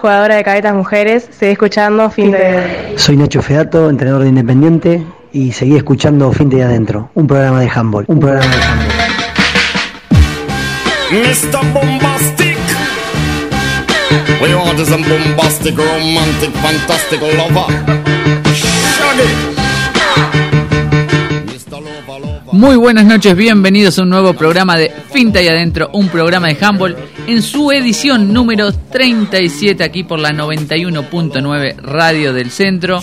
jugadora de cadetas mujeres. Seguí escuchando Fin de Soy Nacho Fedato, entrenador de Independiente, y seguí escuchando Fin de Adentro, un programa de handball. Un programa de handball. Mr. Bombastic. We want bombastic, romantic, fantastic lover. Shaggy. Muy buenas noches, bienvenidos a un nuevo programa de Finta y Adentro, un programa de handball en su edición número 37 aquí por la 91.9 Radio del Centro.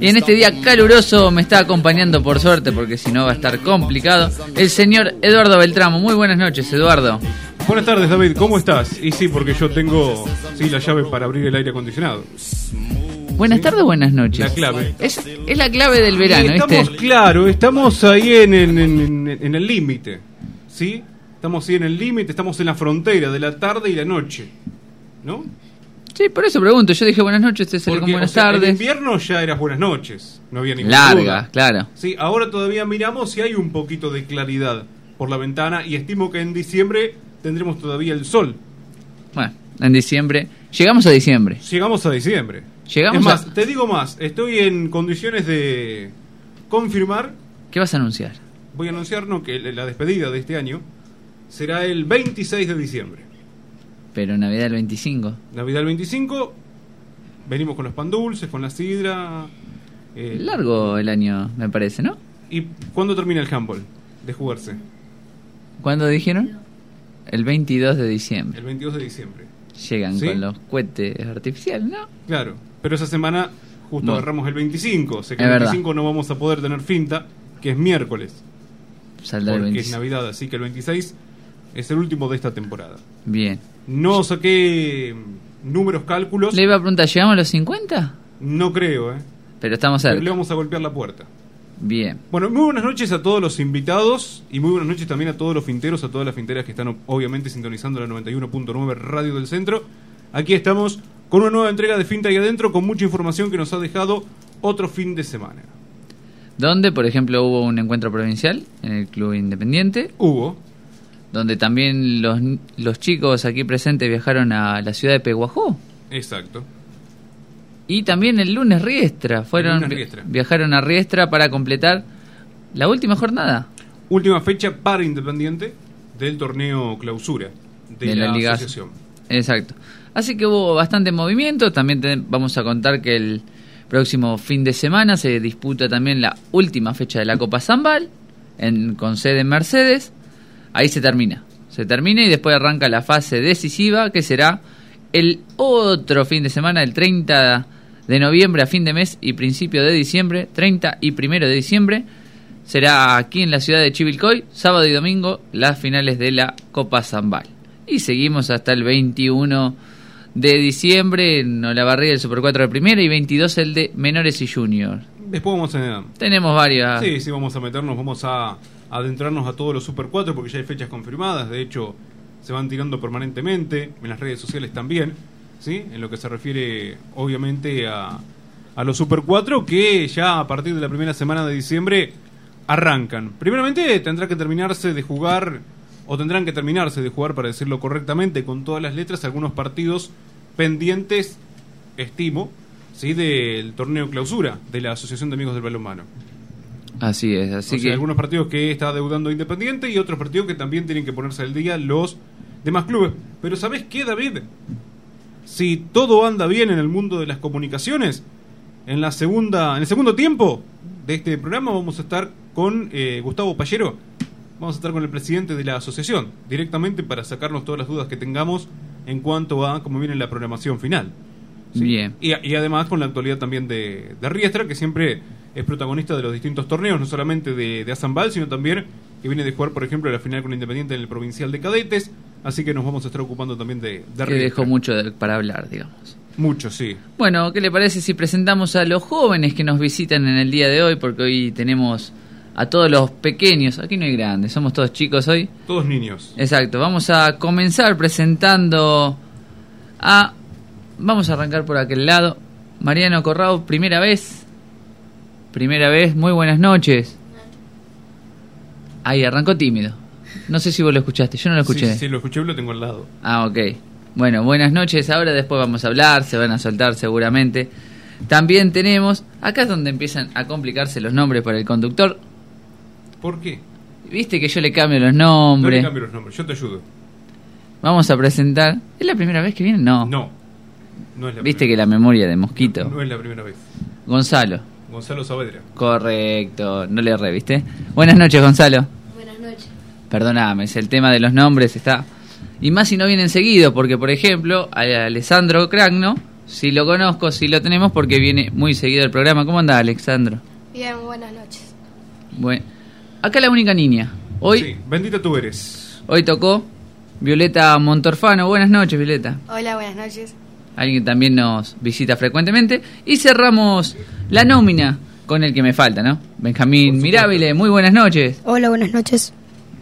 Y en este día caluroso me está acompañando por suerte, porque si no va a estar complicado, el señor Eduardo Beltramo. Muy buenas noches, Eduardo. Buenas tardes, David. ¿Cómo estás? Y sí, porque yo tengo sí, la llave para abrir el aire acondicionado. Buenas tardes, buenas noches. La clave. Es, es la clave del verano, estamos, ¿viste? claro, estamos ahí en, en- en- en el límite. ¿Sí? Estamos ahí en el límite, estamos en la frontera de la tarde y la noche. ¿No? Sí, por eso pregunto. Yo dije buenas noches, salieron Porque, con buenas o sea, En tardes. invierno ya eras buenas noches. No había ninguna Larga, duda. claro. Sí, ahora todavía miramos si hay un poquito de claridad por la ventana y estimo que en diciembre tendremos todavía el sol. Bueno, en diciembre. Llegamos a diciembre. Llegamos a diciembre. Llegamos es más, a- te digo más, estoy en condiciones de confirmar, ¿Qué vas a anunciar? voy a anunciar no, que la despedida de este año será el 26 de diciembre. Pero Navidad el 25. Navidad el 25, venimos con los pan dulces, con la sidra. eh, Largo el año, me parece, ¿no? ¿Y cuándo termina el handball de jugarse? ¿Cuándo dijeron? El 22 de diciembre. El 22 de diciembre. Llegan ¿Sí? con los cohetes artificiales, ¿no? Claro, pero esa semana justo agarramos el 25, o sea que Es el verdad. 25 no vamos a poder tener finta, que es miércoles. Saldrá el porque 26. es Navidad, así que el 26 es el último de esta temporada. Bien. No saqué números, cálculos, Le iba a preguntar, ¿llegamos a los 50? no creo, ¿eh? Pero estamos Le cerca. vamos a golpear la puerta. Bien. Bueno, muy buenas noches a todos los invitados y muy buenas noches también a todos los finteros, a todas las finteras que están obviamente sintonizando la 91.9 Radio del Centro. Aquí estamos con una nueva entrega de Finta y Adentro con mucha información que nos ha dejado otro fin de semana. Donde, por ejemplo, hubo un encuentro provincial en el Club Independiente, Hubo, donde también los, los chicos aquí presentes viajaron a la ciudad de Peguajó. exacto. Y también el lunes Riestra. Fueron, lunes Riestra. Viajaron a Riestra para completar la última jornada. Última fecha para Independiente del torneo clausura de, De la la, Liga. asociación. Exacto. Así que hubo bastante movimiento. También vamos a contar que el próximo fin de semana se disputa también la última fecha de la Copa Zambal en, con sede en Mercedes. Ahí se termina. Se termina y después arranca la fase decisiva que será el otro fin de semana, el 30 de noviembre a fin de mes y principio de diciembre, 30 y primero de diciembre. Será aquí en la ciudad de Chivilcoy, sábado y domingo, las finales de la Copa Zambal. Y seguimos hasta el 21 de diciembre en Olavarría el Super 4 de primera y 22 el de menores y junior. Después vamos a... Tenemos varias. Sí, sí, vamos a meternos, vamos a adentrarnos a todos los Super 4 porque ya hay fechas confirmadas, de hecho se van tirando permanentemente, en las redes sociales también, ¿sí? En lo que se refiere obviamente a, a los Super 4 que ya a partir de la primera semana de diciembre arrancan. Primeramente tendrá que terminarse de jugar, o tendrán que terminarse de jugar, para decirlo correctamente, con todas las letras, algunos partidos pendientes, estimo, ¿sí? del torneo clausura de la Asociación de Amigos del Balonmano. Así es, así O sea, que algunos partidos que está deudando Independiente y otros partidos que también tienen que ponerse al día los demás clubes. Pero ¿sabes qué, David? Si todo anda bien en el mundo de las comunicaciones, en la segunda, en el segundo tiempo de este programa vamos a estar con eh, Gustavo Pallero. Vamos a estar con el presidente de la asociación, directamente para sacarnos todas las dudas que tengamos en cuanto a cómo viene la programación final. ¿sí? Bien. Y, y además con la actualidad también de, de Riestra, que siempre es protagonista de los distintos torneos, no solamente de, de Azambal, sino también que viene de jugar, por ejemplo, la final con Independiente en el Provincial de Cadetes. Así que nos vamos a estar ocupando también de, de que dejó mucho de- para hablar, digamos. Mucho, sí. Bueno, ¿qué le parece si presentamos a los jóvenes que nos visitan en el día de hoy? Porque hoy tenemos a todos los pequeños, aquí no hay grandes, somos todos chicos hoy. Todos niños. Exacto, vamos a comenzar presentando a... Vamos a arrancar por aquel lado. Mariano Corrado, primera vez. Primera vez, muy buenas noches. Ahí, arrancó tímido. No sé si vos lo escuchaste, yo no lo escuché. Sí, sí, sí, lo escuché lo tengo al lado. Ah, ok. Bueno, buenas noches. Ahora después vamos a hablar, se van a soltar seguramente. También tenemos, acá es donde empiezan a complicarse los nombres para el conductor. ¿Por qué? Viste que yo le cambio los No le nombres. cambio los nombres, yo te ayudo. Vamos a presentar. ¿Es la primera vez que viene? No. No, no es la Viste que la memoria de Mosquito. No es la primera vez. Gonzalo. Gonzalo Saavedra. Correcto, no le erré, ¿viste? Buenas noches, Gonzalo. Buenas noches. Perdóname, es el tema de los nombres está. Y más si no vienen seguidos, porque por ejemplo, a Alessandro Cragno, si lo conozco, si lo tenemos, porque viene muy seguido el programa. ¿Cómo anda, Alexandro? Bien, buenas noches. Bueno, acá la única niña. Hoy, Sí, bendita tú eres. hoy tocó Violeta Montorfano. Buenas noches, Violeta. Hola, buenas noches. Alguien que también nos visita frecuentemente. Y cerramos la nómina con el que me falta, ¿no? Benjamín Mirabile, muy buenas noches. Hola, buenas noches.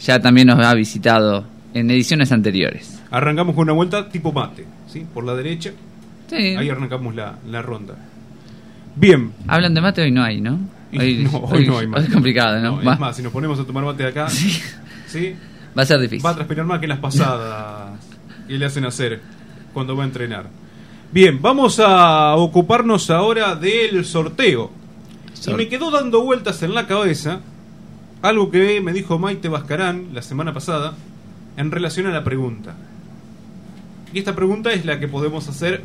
Ya también nos ha visitado en ediciones anteriores. Arrancamos con una vuelta tipo mate, ¿sí? Por la derecha, Sí. ahí arrancamos la, la ronda. Bien. Hablan de mate hoy no hay, ¿no? Y- no, hoy no hay más. Es complicado, ¿no? Es más, si nos ponemos a tomar mate de acá, Sí. ¿sí? va a ser difícil. Va a transpirar más que las pasadas que le hacen hacer cuando va a entrenar. Bien, vamos a ocuparnos ahora del sorteo. Sor- Y me quedó dando vueltas en la cabeza algo que me dijo Maite Bascarán la semana pasada en relación a la pregunta. Y esta pregunta es la que podemos hacer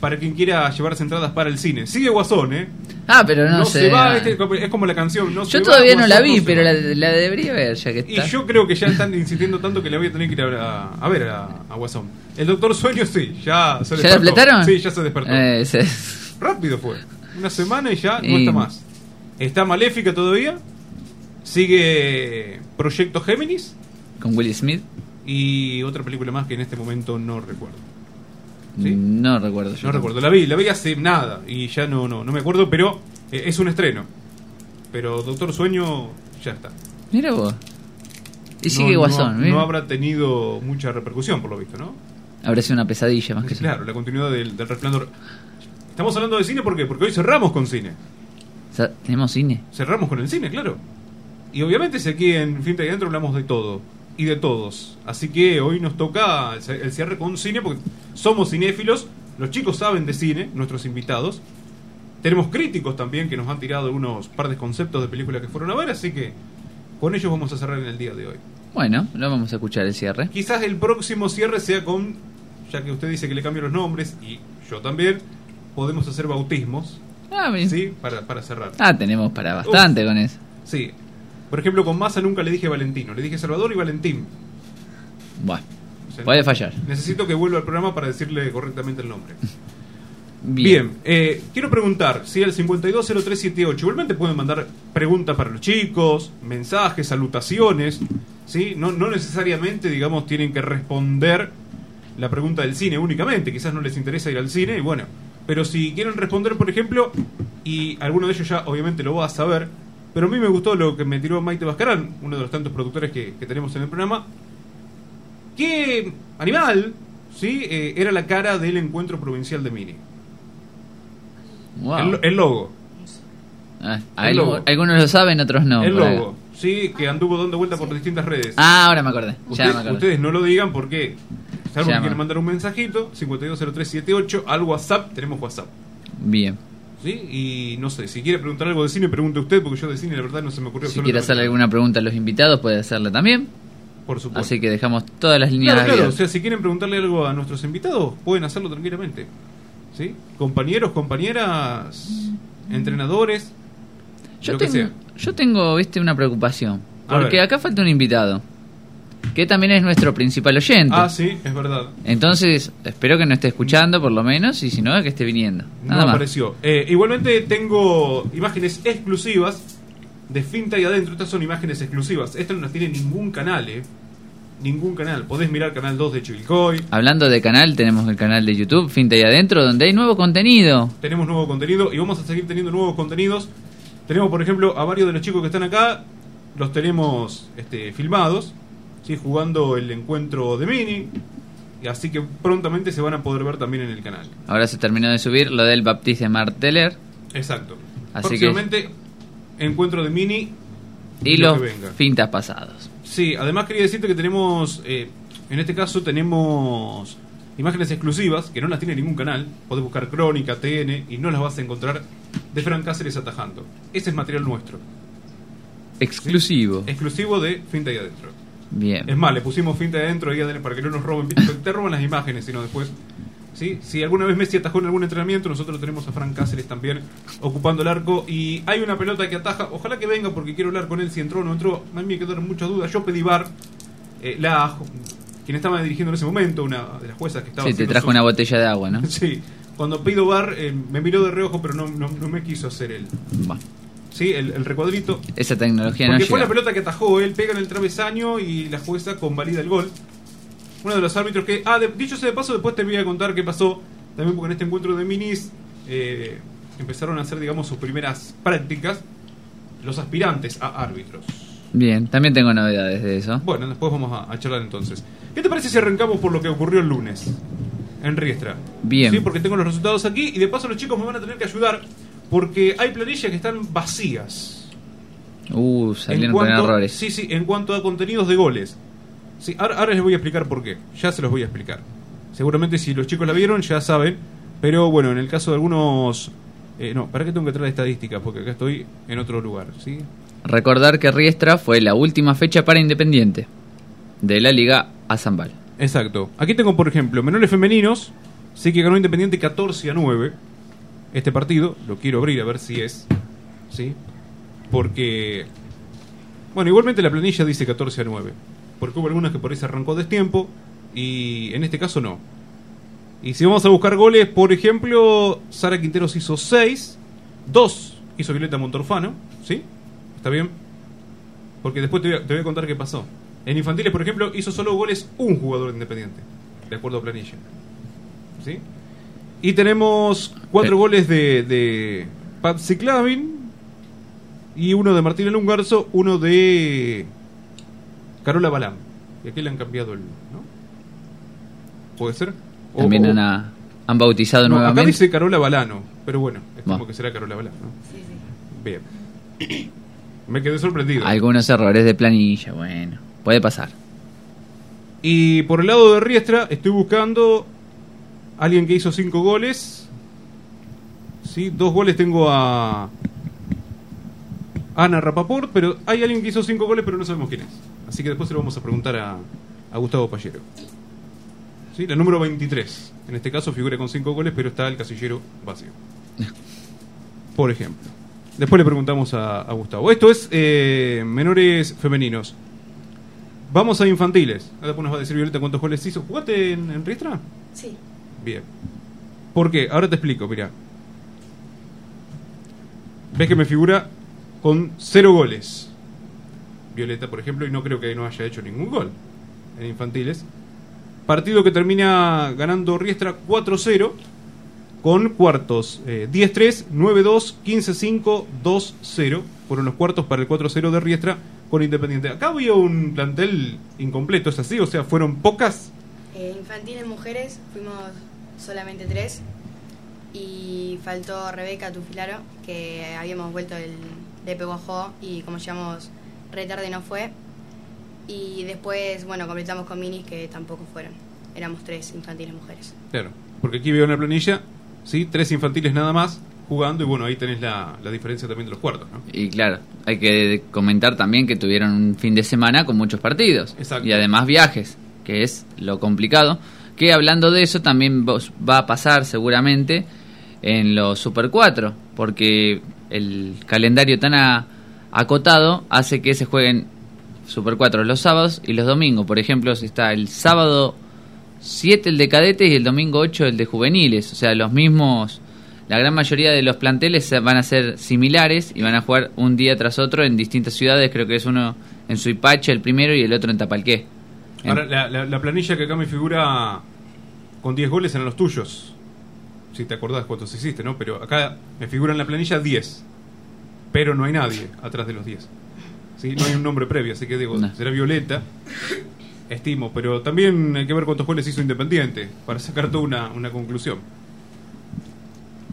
para quien quiera llevarse entradas para el cine. Sigue Guasón, ¿eh? Ah, pero no, No, sé. se va, este- es como la canción. No se Yo va, todavía no la vi, pero la, la debería ver ya que Y está. yo creo que ya están insistiendo tanto que le voy a tener que ir a, a ver a, a Guasón. El Doctor Sueño sí, ya se ¿Ya la despertó. expletaron? Sí, ya se despertó. Eh. Rápido fue. Una semana y ya no Y- está más. Está Maléfica todavía. Sigue Proyecto Géminis. Con Will Smith. Y otra película más que en este momento no recuerdo. ¿Sí? No recuerdo. No recuerdo. La vi, la vi hace nada. Y ya no, no, no me acuerdo, pero eh, es un estreno. Pero Doctor Sueño ya está. Mira vos. Y No- sigue no- Guasón, no, mira. habrá tenido mucha repercusión, por lo visto, ¿no? Habrá sido una pesadilla más que eso. Claro, la continuidad del, del resplandor. Estamos hablando de cine ¿por qué? porque hoy cerramos con cine. Tenemos cine. Cerramos con el cine, claro. Y obviamente si aquí en Finta y Adentro hablamos de todo y de todos. Así que hoy nos toca el cierre con cine porque somos cinéfilos, los chicos saben de cine, nuestros invitados. Tenemos críticos también que nos han tirado unos par de conceptos de películas que fueron a ver, así que con ellos vamos a cerrar en el día de hoy. Bueno, lo vamos a escuchar el cierre. Quizás el próximo cierre sea con, ya que usted dice que le cambio los nombres, y yo también, podemos hacer bautismos, Ah, bien. ¿sí? Para, para cerrar. Ah, tenemos para bastante con eso. Sí. Por ejemplo, con Massa nunca le dije Valentino, le dije Salvador y Valentín. Bueno, O sea, puede fallar. Necesito que vuelva al programa para decirle correctamente el nombre. Bien. Bien, eh, quiero preguntar si al 520378 igualmente pueden mandar preguntas para los chicos, mensajes, salutaciones, ¿sí? No, no necesariamente, digamos, tienen que responder la pregunta del cine únicamente, quizás no les interesa ir al cine, y bueno, pero si quieren responder, por ejemplo, y alguno de ellos ya obviamente lo va a saber, pero a mí me gustó lo que me tiró Maite Bascarán, uno de los tantos productores que, que tenemos en el programa, ¿qué animal, sí, eh, era la cara del encuentro provincial de Mini? Wow. El, el logo. Ah, el logo. algunos lo saben, otros no. el logo. Sí, que anduvo dando vuelta por distintas redes. Ah, ahora me acordé. Ya Usted- me acordé. ustedes no lo digan porque, salvo Ya que quieren mandar un mensajito, 520378, al WhatsApp, tenemos WhatsApp. Bien. ¿Sí? Y no sé, si quiere preguntar algo de cine, pregunte usted, porque yo de cine la verdad no se me ocurrió Si quiere hacerle alguna pregunta a los invitados, puede hacerla también. Por supuesto. Así que dejamos todas las líneas Claro, claro, o sea, si quieren preguntarle algo a nuestros invitados, pueden hacerlo tranquilamente. ¿Sí? Compañeros, compañeras, entrenadores, Yo lo que tengo, sea. yo tengo, viste, una preocupación. Porque acá falta un invitado. Que también es nuestro principal oyente. Ah, sí, es verdad. Entonces, espero que no esté escuchando por lo menos. Y si no, que esté viniendo. No Nada más. apareció. Eh, igualmente tengo imágenes exclusivas de Finta y Adentro. Estas son imágenes exclusivas. Esta no las tiene ningún canal, ¿eh? Ningún canal. Podés mirar Canal 2 de Chivilcoy. Hablando de canal, tenemos el canal de YouTube, Finta y Adentro, donde hay nuevo contenido. Tenemos nuevo contenido y vamos a seguir teniendo nuevos contenidos. Tenemos, por ejemplo, a varios de los chicos que están acá. Los tenemos este, filmados. ¿Sí? Jugando el encuentro de Mini. Y así que prontamente se van a poder ver también en el canal. Ahora se terminó de subir lo del Baptiste Marteler. Exacto. Así Próximamente, encuentro de Mini. Y lo los que venga. fintas pasados. Sí, además quería decirte que tenemos, eh, en este caso tenemos imágenes exclusivas que no las tiene ningún canal. Podés buscar Crónica, TN y no las vas a encontrar de Fran Cáceres atajando. Ese es material nuestro, Exclusivo. exclusivo de Finta ahí adentro. Bien. Es más, le pusimos finta de adentro para que no nos roben. Te roban las imágenes, sino después. ¿sí? Si alguna vez Messi atajó en algún entrenamiento, nosotros tenemos a Fran Cáceres también ocupando el arco. Y hay una pelota que ataja. Ojalá que venga porque quiero hablar con él si entró o no entró. A mí me quedaron muchas dudas. Yo pedí bar. eh, la quien estaba dirigiendo en ese momento, una de las juezas que estaba. Sí, te trajo su- una botella de agua, ¿no? Sí. Cuando pido bar, eh, me miró de reojo, pero no, no, no me quiso hacer el, Va. ¿Sí? el, el recuadrito. Esa tecnología no Porque fue llega. la pelota que atajó, él pega en el travesaño y la jueza convalida el gol. Uno de los árbitros que. Ah, de- dicho sea de paso, después te voy a contar qué pasó. También porque en este encuentro de minis eh, empezaron a hacer, digamos, sus primeras prácticas los aspirantes a árbitros. Bien, también tengo novedades de eso. Bueno, después vamos a, a charlar entonces. ¿Qué te parece si arrancamos por lo que ocurrió el lunes en Riestra? Bien. Sí, porque tengo los resultados aquí y de paso los chicos me van a tener que ayudar porque hay planillas que están vacías. Uh, salieron con cuanto- errores. Sí, sí, en cuanto a contenidos de goles. Sí, ahora, ahora les voy a explicar por qué. Ya se los voy a explicar. Seguramente si los chicos la vieron ya saben. Pero bueno, en el caso de algunos... eh, no, ¿para qué tengo que traer estadísticas? Porque acá estoy en otro lugar, ¿sí? Recordar que Riestra fue la última fecha para Independiente de la Liga Azambal. Exacto. Aquí tengo, por ejemplo, menores femeninos. Sí que ganó Independiente 14 a 9. Este partido, lo quiero abrir a ver si es. ¿Sí? Porque. Bueno, igualmente la planilla dice 14 a 9. Porque hubo algunas que por ahí se arrancó destiempo. Y en este caso no. Y si vamos a buscar goles, por ejemplo, Sara Quinteros hizo 6. 2 hizo Violeta Montorfano. ¿Sí? ¿Está bien? Porque después te voy, a, te voy a contar qué pasó. En infantiles, por ejemplo, hizo solo goles un jugador de Independiente, de acuerdo a planilla. ¿Sí? Y tenemos cuatro Eh. goles de, de Patsy Clavin y uno de Martín Lungarzo, uno de Carola Balam. Y aquí le han cambiado el. ¿no? ¿Puede ser? O- También o- han, han bautizado no, acá nuevamente. dice Carola Balano, pero bueno, es Va. como que será Carola Balano. ¿no? Bien. Me quedé sorprendido. Algunos errores de planilla, bueno, puede pasar. Y por el lado de Riestra, estoy buscando alguien que hizo cinco goles. Sí, dos goles tengo a Ana Rapaport, pero hay alguien que hizo cinco goles, pero no sabemos quién es. Así que después se lo vamos a preguntar a, a Gustavo Pallero. Sí, la número 23. En este caso figura con cinco goles, pero está el casillero vacío. Por ejemplo. Después le preguntamos a, a Gustavo. Esto es eh, menores femeninos. Vamos a infantiles. Ahora después nos va a decir Violeta cuántos goles hizo. ¿Jugaste en, en Riestra? Sí. Bien. ¿Por qué? Ahora te explico, mira. Ves que me figura con cero goles. Violeta, por ejemplo, y no creo que no haya hecho ningún gol en infantiles. Partido que termina ganando Riestra 4-0 con cuartos eh, 10-3, 9-2, 15-5, 2-0. Fueron los cuartos para el 4-0 de Riestra con Independiente. Acá había un plantel incompleto, ¿es así? O sea, fueron pocas. Eh, infantiles mujeres fuimos solamente tres. Y faltó Rebeca Tufilaro, que habíamos vuelto el de Peguajó y como llegamos retarde no fue. Y después, bueno, completamos con minis que tampoco fueron. Éramos tres infantiles mujeres. Claro, porque aquí veo en la planilla, ¿sí? Tres infantiles nada más jugando y bueno, ahí tenés la, la diferencia también de los cuartos, ¿no? Y claro, hay que comentar también que tuvieron un fin de semana con muchos partidos. Exacto. Y además viajes, que es lo complicado. Que hablando de eso también va a pasar seguramente en los Super 4, porque el calendario tan a- acotado hace que se jueguen Super 4 los sábados y los domingos. Por ejemplo, está el sábado 7 el de cadetes y el domingo 8 el de juveniles. O sea, los mismos, la gran mayoría de los planteles van a ser similares y van a jugar un día tras otro en distintas ciudades. Creo que es uno en Suipacha el primero y el otro en Tapalqué. Ahora, la, la- la planilla que acá me figura con 10 goles eran los tuyos. Si te acordás cuántos hiciste, ¿no? Pero acá me figura en la planilla 10. Pero no hay nadie atrás de los 10. ¿Sí? No hay un nombre previo, así que digo, No. será Violeta. Estimo, pero también hay que ver cuántos goles hizo Independiente para sacar toda una, una conclusión.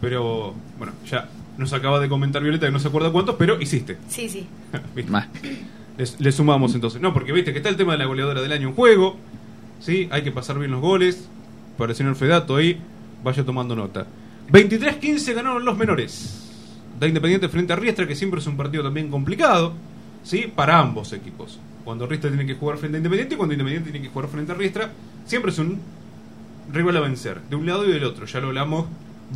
Pero, bueno, ya nos acaba de comentar Violeta que no se acuerda cuántos, pero hiciste. Sí, sí. ¿Viste? Le sumamos entonces. No, porque viste que está el tema de la goleadora del año en juego. ¿sí? Hay que pasar bien los goles. para el señor Fedato ahí, vaya tomando nota. 23-15 ganaron los menores. Da Independiente frente a Riestra, que siempre es un partido también complicado, ¿sí? Para ambos equipos. Cuando Riestra tiene que jugar frente a Independiente y cuando Independiente tiene que jugar frente a Riestra, siempre es un rival a vencer, de un lado y del otro. Ya lo hablamos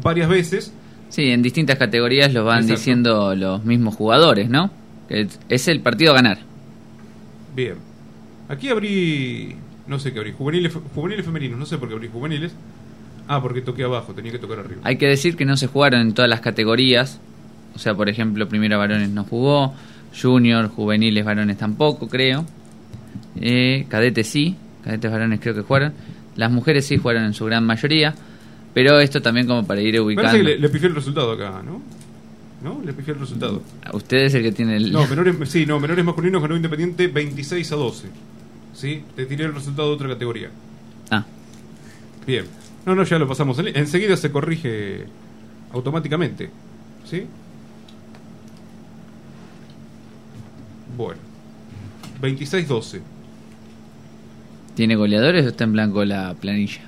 varias veces. Sí, en distintas categorías lo van Exacto. diciendo los mismos jugadores, ¿no? Es el partido a ganar. Bien. Aquí abrí. No sé qué abrí. Juveniles, juveniles femeninos. No sé por qué abrí juveniles. Ah, porque toqué abajo. Tenía que tocar arriba. Hay que decir que no se jugaron en todas las categorías. O sea, por ejemplo, primera varones no jugó, junior, juveniles varones tampoco, creo. Eh, cadetes sí, cadetes varones creo que jugaron. Las mujeres sí jugaron en su gran mayoría. Pero esto también como para ir ubicando. Parece que le, le pifié el resultado acá, ¿no? ¿No? Le pifié el resultado. Usted es el que tiene el... No, menores, sí, no, menores masculinos ganó Independiente 26 a 12. ¿Sí? Te tiré el resultado de otra categoría. Ah, Bien. No, no, ya lo pasamos. en- Enseguida se corrige automáticamente. ¿Sí? Bueno. 26-12. ¿tiene goleadores o está en blanco la planilla?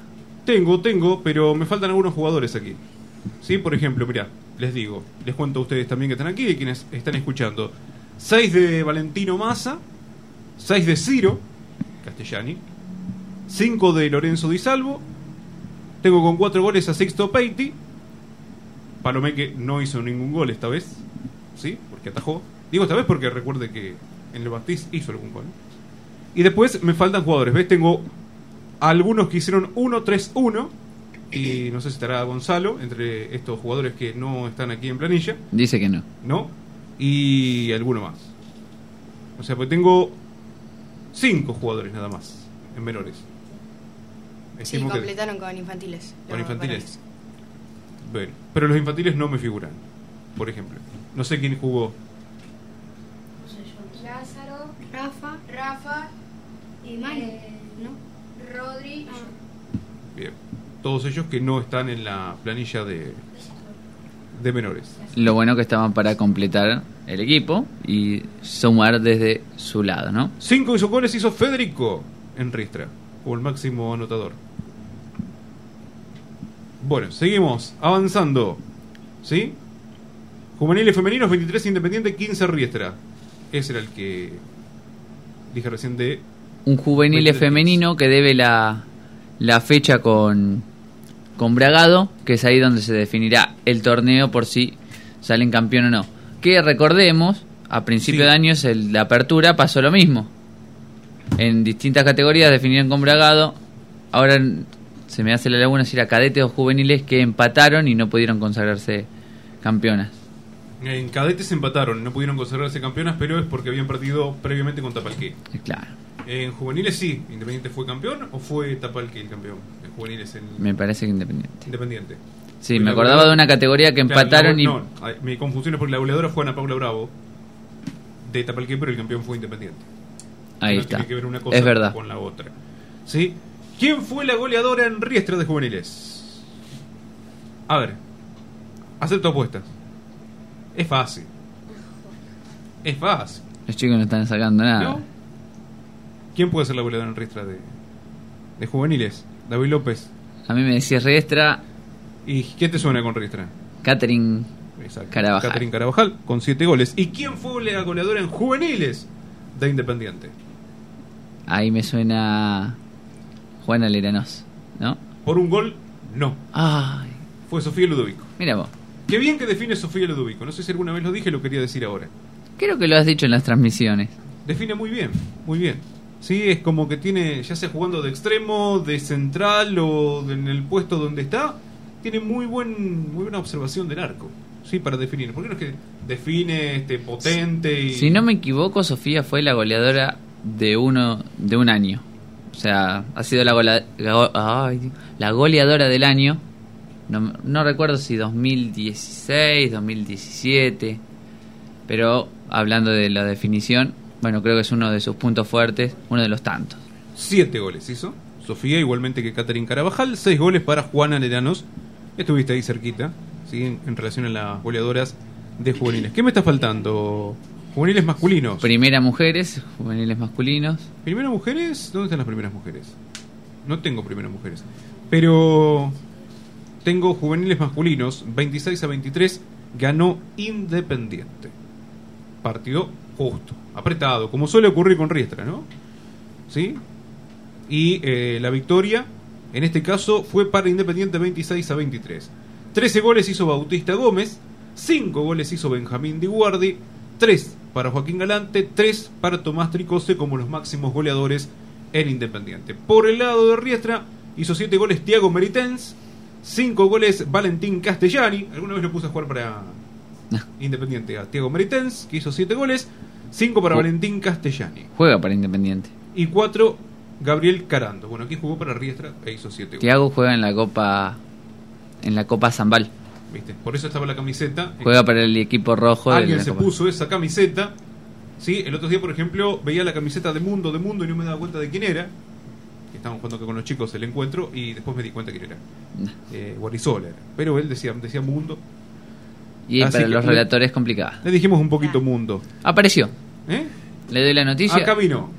Tengo, tengo, pero me faltan algunos jugadores aquí. ¿Sí? Por ejemplo, mirá, les digo, les cuento a ustedes también que están aquí y quienes están escuchando. 6 de Valentino Massa, 6 de Ciro, Castellani, 5 de Lorenzo Di Salvo, tengo con 4 goles a Sixto Peiti, Palomé que no hizo ningún gol esta vez, ¿sí? Porque atajó. Digo esta vez porque recuerde que en el Bastiz hizo algún gol. Y después me faltan jugadores, ¿ves? Tengo algunos que hicieron 1-3-1 y no sé si estará Gonzalo entre estos jugadores que no están aquí en planilla, Dice que no. ¿no? Y alguno más. O sea, pues tengo 5 jugadores nada más en menores. Sí, Estimo que- completaron con infantiles. con infantiles. varones. Bueno, pero los infantiles no me figuran, por ejemplo. No sé quién jugó. Lázaro, Rafa, Rafa, y Manu, Eh, ¿no? Rodri, Bien. Todos ellos que no están en la planilla de, de menores. Lo bueno que estaban para completar el equipo y sumar desde su lado, ¿no? Cinco hizo goles hizo Federico en Ristra, como el máximo anotador. Bueno, seguimos avanzando. ¿Sí? Juveniles femeninos, 23 Independiente, 15 Riestra. Ese era el que dije recién de... Un juvenil 23. femenino que debe la, la fecha con, con Bragado, que es ahí donde se definirá el torneo por si salen campeón o no. Que recordemos, a principio Sí. de años el- la apertura pasó lo mismo. En distintas categorías definieron con Bragado. Ahora se me hace la laguna si era cadetes o juveniles que empataron y no pudieron consagrarse campeonas. En cadetes empataron, no pudieron consagrarse campeonas, pero es porque habían partido previamente con Tapalqué. Eh, Claro, En juveniles sí, Independiente fue campeón o fue Tapalqué el campeón. En juveniles en me parece que independiente. Independiente. Sí, me acordaba de una categoría que empataron la- y... No, mi confusión es porque la goleadora fue Ana Paula Bravo de Tapalqué, pero el campeón fue Independiente. Ahí no está. tiene que ver una cosa Es verdad. con la otra. ¿Sí? ¿Quién fue la goleadora en Riestra de juveniles? A ver, acepto apuestas. Es fácil. Es fácil. Los chicos no están sacando nada. ¿No? ¿Quién puede ser la goleadora en Riestra de, de juveniles? David López. A mí me decía Riestra, ¿Y qué te suena con Riestra? Catherine Exacto. Carabajal. Catherine Carabajal con 7 goles. ¿Y quién fue la goleadora en juveniles de Independiente? Ahí me suena Juana Leranos, ¿no? Por un gol, no. Ay, Fue Sofía Ludovico. mira vos. Qué bien que define Sofía Ludovico. No sé si alguna vez lo dije, lo quería decir ahora. Creo que lo has dicho en las transmisiones. Define muy bien, muy bien. Sí, es como que tiene, ya sea jugando de extremo, de central o en el puesto donde está, tiene muy buen muy buena observación del arco. Sí, para definir. ¿Por qué no es que define este potente y Si no me equivoco, Sofía fue la goleadora de uno de un año. O sea, ha sido la, gola- la goleadora del año. No, no recuerdo si 2016, 2017. Pero hablando de la definición, bueno, creo que es uno de sus puntos fuertes, uno de los tantos. Siete goles hizo. Sofía, igualmente que Catherine Carabajal. Seis goles para Juana Leranos. Estuviste ahí cerquita, ¿sí? en, relación a las goleadoras de juveniles. ¿Qué me está faltando? Juveniles masculinos. Primera mujeres, juveniles masculinos. ¿Primeras mujeres? ¿Dónde están las primeras mujeres? No tengo primeras mujeres. Pero tengo juveniles masculinos, 26 a 23, ganó Independiente. Partido justo, apretado, como suele ocurrir con Riestra, ¿no? ¿Sí? Y eh, la victoria, en este caso, fue para Independiente 26 a 23. 13 goles hizo Bautista Gómez, 5 goles hizo Benjamín Diguardi, 3 para Joaquín Galante, 3 para Tomás Tricose como los máximos goleadores en Independiente. Por el lado de Riestra, hizo 7 goles Tiago Meritens, 5 goles Valentín Castellani, alguna vez lo puse a jugar para Independiente a Tiago Meritens, que hizo 7 goles, 5 para Valentín Castellani Juega para Independiente. y 4 Gabriel Carando. Bueno, aquí jugó para Riestra e hizo 7 goles. Tiago juega en la Copa en la Copa Zambal. ¿Viste? Por eso estaba la camiseta. Juega para el equipo rojo de Alguien se Copa. puso esa camiseta. ¿sí? El otro día, por ejemplo, veía la camiseta de Mundo, de Mundo y no me daba cuenta de quién era. Estábamos jugando con los chicos el encuentro y después me di cuenta quién era. Eh, Guarizola era. Pero él decía, decía Mundo. Y Así para los le- relatores es complicado. Le dijimos un poquito Mundo. Apareció. ¿Eh? Le doy la noticia. Acá vino.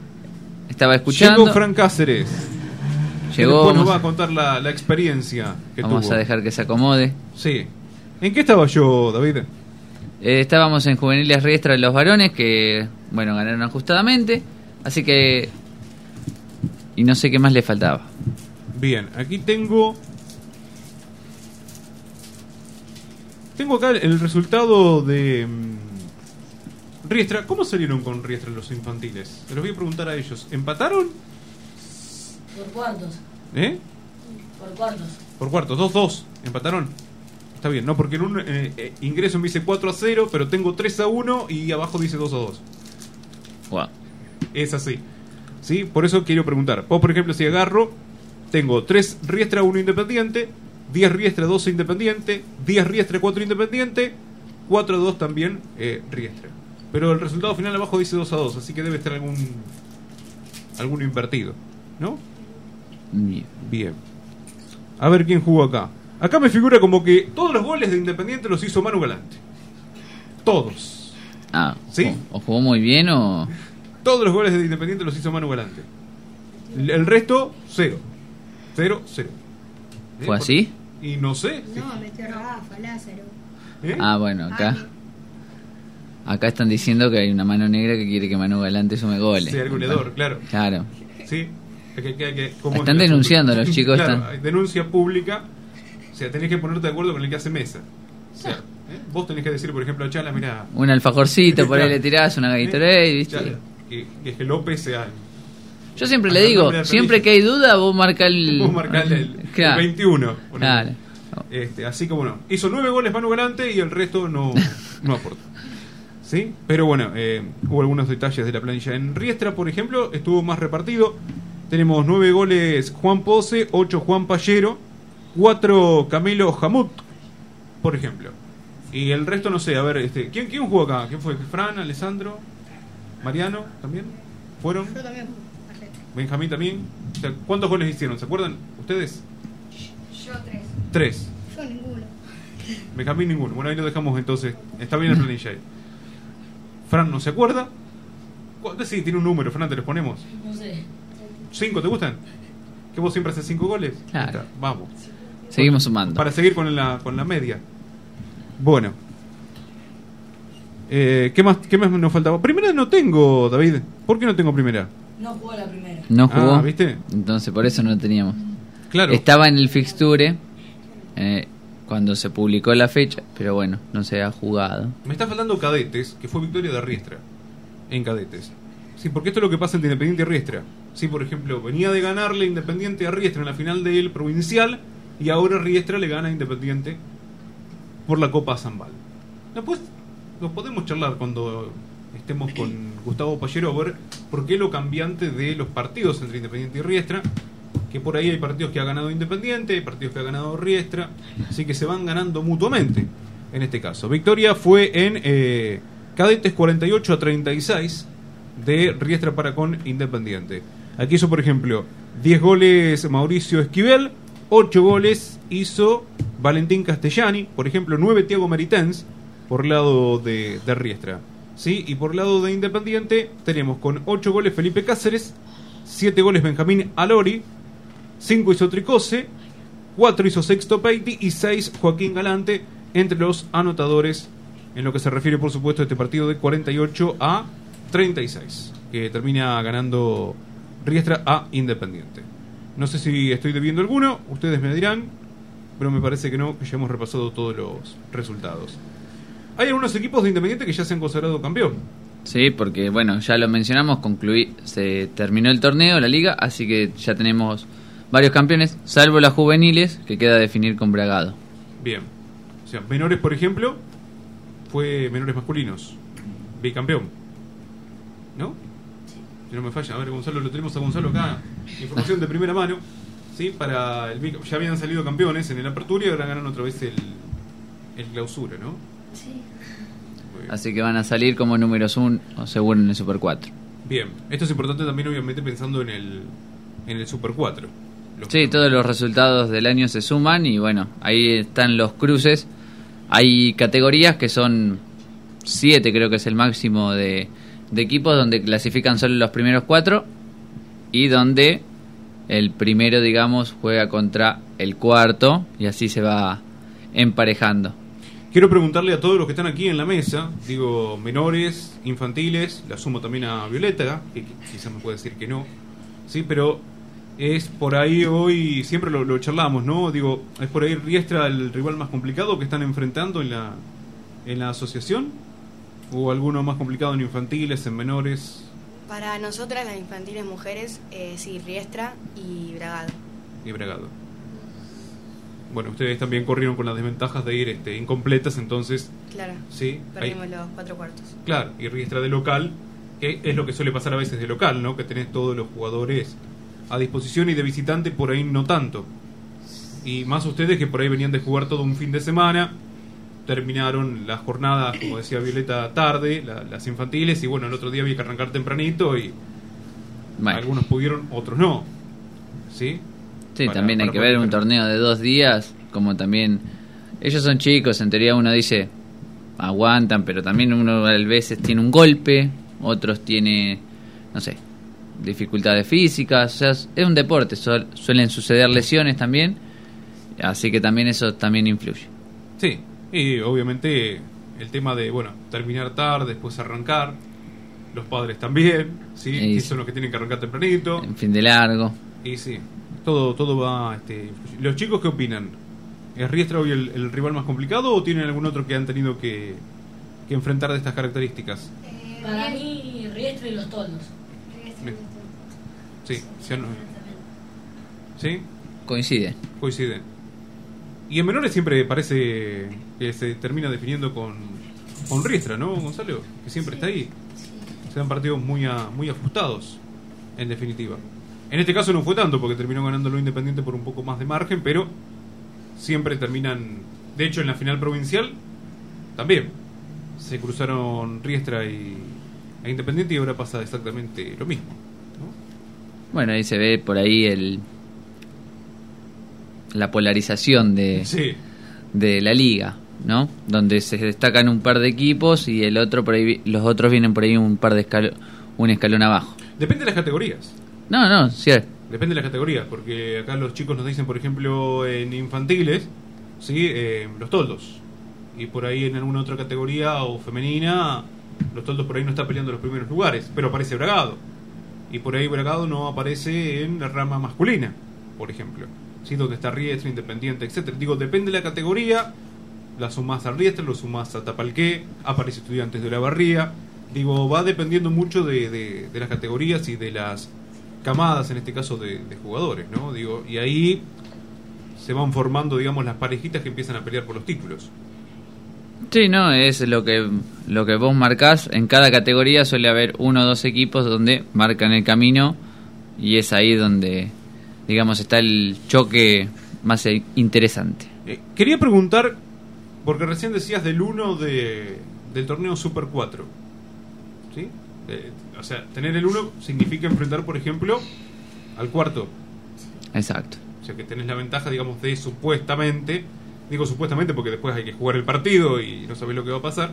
Estaba escuchando. Llegó Fran Cáceres. Llegó, Después nos vamos- va a contar la, la experiencia que Vamos tuvo. a dejar que se acomode. Sí. ¿En qué estaba yo, David? Eh, estábamos en Juveniles Riestra de los varones que, bueno, ganaron ajustadamente. Así que. Y no sé qué más le faltaba. Bien, aquí tengo. Tengo acá el resultado de. mm, Riestra. ¿Cómo salieron con Riestra los infantiles? Se los voy a preguntar a ellos. ¿Empataron? Por cuartos. ¿Eh? Por cuartos. Por cuartos, 2-2. ¿Empataron? Está bien, ¿no? Porque en un eh, eh, ingreso me dice 4 a 0, pero tengo 3 a 1 y abajo dice 2 a 2. Wow. Es así. ¿Sí? Por eso quiero preguntar. Vos, por ejemplo, si agarro, tengo 3 Riestra, 1 Independiente, 10 Riestra, 12 Independiente, 10 Riestra, 4 Independiente, 4 a 2 también eh, Riestra. Pero el resultado final abajo dice 2 a 2, así que debe estar algún alguno invertido. ¿No? Bien. Bien. A ver quién jugó acá. Acá me figura como que todos los goles de Independiente los hizo Manu Galante. Todos. Ah, ¿Sí? O, o jugó muy bien o. Todos los goles de Independiente los hizo Manu Galante. El resto, cero. Cero, cero. ¿Eh? ¿Fue así? Y no sé. No, metió Rafa, Lázaro. ¿Eh? Ah, bueno, acá. Acá están diciendo que hay una mano negra que quiere que Manu Galante sume goles. Sí, el goleador, claro. Claro. Sí. Es que- que- que- como Están es denunciando los chicos, Claro, están- denuncia pública. O sea, tenés que ponerte de acuerdo con el que hace mesa. O sea, ¿eh? vos tenés que decir, por ejemplo, a Chala, mira. Un alfajorcito, por ahí le tirás una Gatorade, ¿Eh? ¿viste? Chala, que, que López sea. Yo siempre le digo, siempre que hay duda, vos marca el. Vos marcás el, el Claro. 21. ponele. Claro. Este, así como no. Hizo nueve goles Manu Galante y el resto no, no aportó. ¿Sí? Pero bueno, eh, hubo algunos detalles de la planilla. En Riestra, por ejemplo, estuvo más repartido. Tenemos nueve goles Juan Pose, ocho Juan Pallero, cuatro Camilo Jamut, por ejemplo. Y el resto no sé, a ver, este, ¿quién, quién jugó acá? ¿Quién fue? ¿Fran, Alessandro? ¿Mariano también? ¿Fueron? Yo también. ¿Benjamín también? O sea, ¿Cuántos goles hicieron? ¿Se acuerdan ustedes? Yo tres. Tres. Yo ninguno. Benjamín ninguno. Bueno, ahí lo dejamos entonces. Está bien la planilla ahí. Fran no se acuerda. ¿Cuánto sí? Tiene un número, Fran, te los ponemos. No sé. ¿Cinco te gustan? ¿Que vos siempre haces cinco goles? Claro. Está, Vamos. Seguimos sumando. Para seguir con la, con la media. Bueno. Eh, ¿qué, más, ¿Qué más nos faltaba? Primera no tengo, David. ¿Por qué no tengo primera? No jugó la primera. No jugó. Ah, ¿viste? Entonces por eso no teníamos. Claro. Estaba en el fixture eh, cuando se publicó la fecha, pero bueno, no se ha jugado. Me está faltando Cadetes, que fue victoria de Riestra. En Cadetes. Sí, porque esto es lo que pasa entre Independiente y Riestra. Sí, por ejemplo, venía de ganarle Independiente a Riestra en la final del provincial y ahora Riestra le gana a Independiente por la Copa Zambal. Después nos podemos charlar cuando estemos con Gustavo Pallero a ver por qué lo cambiante de los partidos entre Independiente y Riestra. Que por ahí hay partidos que ha ganado Independiente, hay partidos que ha ganado Riestra, así que se van ganando mutuamente en este caso. Victoria fue en eh, Cadetes 48 a 36 de Riestra para con Independiente. Aquí hizo, por ejemplo, 10 goles Mauricio Esquivel, 8 goles hizo Valentín Castellani, por ejemplo, 9 Tiago Meritens por lado de, de Riestra. ¿Sí? Y por lado de Independiente tenemos con 8 goles Felipe Cáceres, 7 goles Benjamín Alori, 5 hizo Tricose, 4 hizo Sexto Peiti y 6 Joaquín Galante entre los anotadores en lo que se refiere por supuesto a este partido de 48 a 36 que termina ganando Riestra a Independiente. No sé si estoy debiendo alguno, ustedes me dirán, pero me parece que no, que ya hemos repasado todos los resultados. Hay algunos equipos de Independiente que ya se han consagrado campeón. Sí, porque bueno, ya lo mencionamos, concluí, se terminó el torneo, la liga, así que ya tenemos varios campeones, salvo las juveniles, que queda a definir con Bragado. Bien. O sea, menores, por ejemplo, fue menores masculinos. Bicampeón. ¿No? Si no me falla. A ver, Gonzalo, lo tenemos a Gonzalo acá. Información de primera mano. ¿Sí? Para el bic- Ya habían salido campeones en el Apertura y ahora ganan otra vez el, el Clausura, ¿no? Sí. Así que van a salir como números 1 o seguro en el Super 4. Bien. Esto es importante también, obviamente, pensando en el, en el Super 4. Los- Sí, todos los resultados del año se suman y bueno, ahí están los cruces. Hay categorías que son 7, creo que es el máximo de, de equipos donde clasifican solo los primeros 4 y donde el primero, digamos, juega contra el cuarto y así se va emparejando. Quiero preguntarle a todos los que están aquí en la mesa, digo, menores, infantiles, la sumo también a Violeta, que qui- quizás me puede decir que no, sí, pero es por ahí hoy, siempre lo, lo charlamos, ¿no? Digo, es por ahí Riestra el rival más complicado que están enfrentando en la, en la asociación, o alguno más complicado en infantiles, en menores, Para nosotras, las infantiles mujeres, eh, sí, Riestra y Bragado. y Bragado. Bueno, ustedes también corrieron con las desventajas de ir este, incompletas, entonces, Claro. sí, ahí- Perdimos los cuatro cuartos. Claro, y Riestra de local, que es lo que suele pasar a veces de local, ¿no? Que tenés todos los jugadores a disposición y de visitante por ahí no tanto. Y más ustedes que por ahí venían de jugar todo un fin de semana, terminaron las jornadas, como decía Violeta, tarde, la- las infantiles, y bueno, el otro día había que arrancar tempranito y Bueno, algunos pudieron, otros no. ¿Sí? Sí, Para- también hay para que ver un torneo de dos días, como también... Ellos son chicos, en teoría uno dice, aguantan, pero también uno a veces tiene un golpe, otros tiene, no sé, dificultades físicas, o sea, es un deporte, suel- suelen suceder lesiones también, así que también eso también influye. Sí, y obviamente el tema de, bueno, terminar tarde, después arrancar, los padres también, ¿sí? Y son los que tienen que arrancar tempranito. En fin de largo. Y sí, todo, todo va... Este, ¿Los chicos qué opinan? ¿Es Riestra hoy el, el rival más complicado o tienen algún otro que han tenido que, que enfrentar de estas características? Para mí, Riestra y los toldos. Bien. Sí, sí, o no. ¿Sí? Coincide. coinciden. Y en menores siempre parece que se termina definiendo con, con Riestra, ¿no, Gonzalo? Que siempre está ahí. Se dan partidos muy, a- muy ajustados, en definitiva. En este caso no fue tanto, porque terminó ganando lo Independiente por un poco más de margen, pero siempre terminan... De hecho, en la final provincial también se cruzaron Riestra y e Independiente y ahora pasa exactamente lo mismo. ¿no? Bueno, ahí se ve por ahí el la polarización de, Sí, de la liga, ¿no? Donde se destacan un par de equipos y el otro por ahí, los otros vienen por ahí un par de escalo- un escalón abajo. depende de las categorías. No, no, sí, Depende de las categorías, porque acá los chicos nos dicen, por ejemplo, en infantiles, ¿sí? Eh, los toldos. Y por ahí en alguna otra categoría o femenina, los toldos por ahí no está peleando los primeros lugares, pero aparece Bragado. Y por ahí Bragado no aparece en la rama masculina, por ejemplo. ¿Sí? Donde está Riestra, Independiente, etcétera Digo, depende de la categoría, la sumás a Riestra, lo sumás a Tapalqué, aparece Estudiantes de la Barría. Digo, va dependiendo mucho de- de las categorías y de las camadas, en este caso, de, de jugadores, ¿no? Digo, y ahí se van formando, digamos, las parejitas que empiezan a pelear por los títulos. Sí, no, es lo que lo que vos marcás. En cada categoría suele haber uno o dos equipos donde marcan el camino y es ahí donde, digamos, está el choque más interesante. Eh, quería preguntar, porque recién decías del 1 de, del torneo Super 4. ¿Sí? Eh, o sea, tener el 1 significa enfrentar, por ejemplo, al cuarto. Exacto. O sea, que tenés la ventaja, digamos, de supuestamente, digo supuestamente porque después hay que jugar el partido y no sabés lo que va a pasar,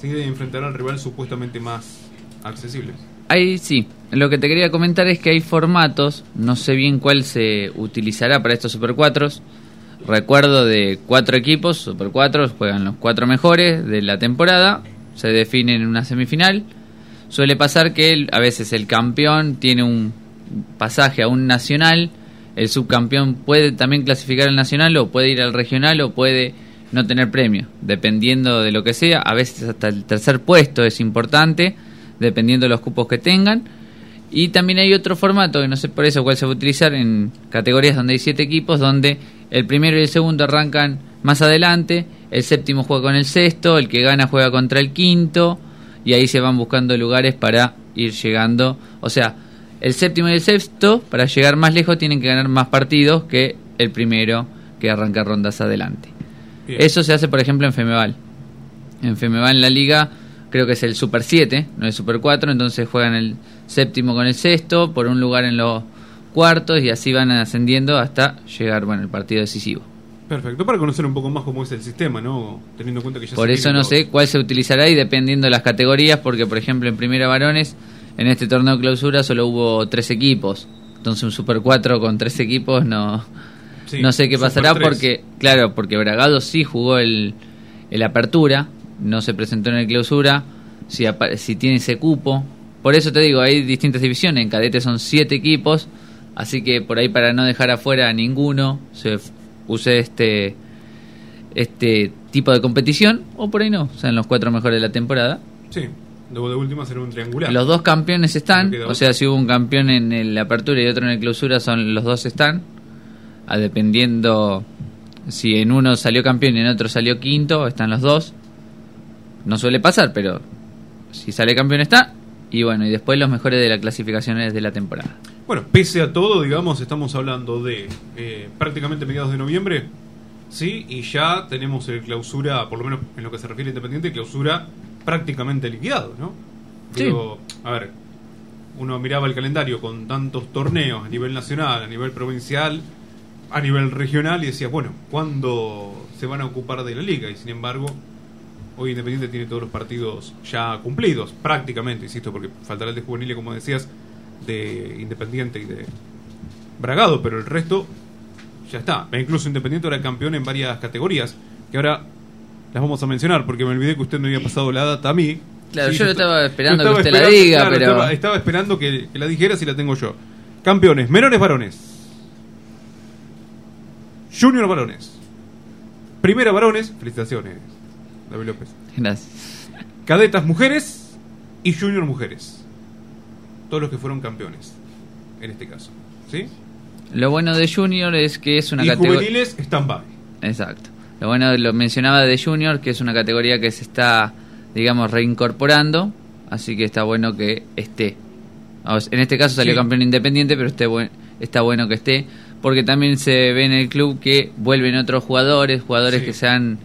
¿sí? de enfrentar al rival supuestamente más accesible. Ahí sí, lo que te quería comentar es que hay formatos, no sé bien cuál se utilizará para estos Super 4 recuerdo de cuatro equipos, Super 4, juegan los cuatro mejores de la temporada, se definen en una semifinal. Suele pasar que el- a veces el campeón tiene un pasaje a un nacional, el subcampeón puede también clasificar al nacional o puede ir al regional o puede no tener premio, dependiendo de lo que sea. A veces hasta el tercer puesto es importante, dependiendo de los cupos que tengan. Y también hay otro formato, que no sé por eso cuál se va a utilizar, en categorías donde hay siete equipos, donde el primero y el segundo arrancan más adelante, el séptimo juega con el sexto, el que gana juega contra el quinto, y ahí se van buscando lugares para ir llegando. O sea, el séptimo y el sexto, para llegar más lejos, tienen que ganar más partidos que el primero que arranca rondas adelante. Bien. Eso se hace, por ejemplo, en Femeval. En Femeval en la liga creo que es el Super 7, no el Super 4, entonces juegan el séptimo con el sexto, por un lugar en los cuartos y así van ascendiendo hasta llegar, bueno, el partido decisivo. Perfecto, para conocer un poco más cómo es el sistema, ¿no? Teniendo en cuenta que ya Por se eso no sé cuál se utilizará y dependiendo de las categorías, porque por ejemplo en primera varones, en este torneo clausura solo hubo tres equipos, entonces un Super 4 con tres equipos no, Sí, no sé qué pasará 3. porque, claro, porque Bragado sí jugó el, el apertura, no se presentó en el clausura, si, si tiene ese cupo. Por eso te digo, hay distintas divisiones, en cadete son siete equipos, así que por ahí para no dejar afuera a ninguno, se use este este tipo de competición, o por ahí no, o sea, en los cuatro mejores de la temporada. Sí, luego de última será un triangular. Los dos campeones están, o sea, si hubo un campeón en el apertura y otro en el clausura, son los dos están, a dependiendo si en uno salió campeón y en otro salió quinto, están los dos. No suele pasar, pero si sale campeón está, y bueno, y después los mejores de la clasificación de la temporada. Bueno, pese a todo, digamos, estamos hablando de eh, prácticamente mediados de noviembre, ¿sí? Y ya tenemos el clausura, por lo menos en lo que se refiere a Independiente, clausura prácticamente liquidado, ¿no? Sí. Digo, a ver, uno miraba el calendario con tantos torneos a nivel nacional, a nivel provincial, a nivel regional y decía, bueno, ¿cuándo se van a ocupar de la liga? Y sin embargo, hoy Independiente tiene todos los partidos ya cumplidos, prácticamente, insisto, porque faltará el de juvenil, como decías, de Independiente y de Bragado, pero el resto ya está. E incluso Independiente era campeón en varias categorías, que ahora las vamos a mencionar, porque me olvidé que usted me había pasado la data a mí. Claro, Sí, yo est- estaba esperando yo que usted la diga, pero- Estaba, estaba esperando que, que la dijeras y la tengo yo. Campeones, menores varones. Junior varones. Primera varones, felicitaciones, David López. Gracias. Cadetas mujeres y junior mujeres. Todos los que fueron campeones, en este caso. ¿Sí? Lo bueno de Junior es que es una categoría... juveniles, stand-by. Exacto. Lo bueno, lo mencionaba de Junior, que es una categoría que se está, digamos, reincorporando, así que está bueno que esté. En este caso salió Sí. campeón independiente, pero esté buen- está bueno que esté, porque también se ve en el club que vuelven otros jugadores, jugadores Sí. que se han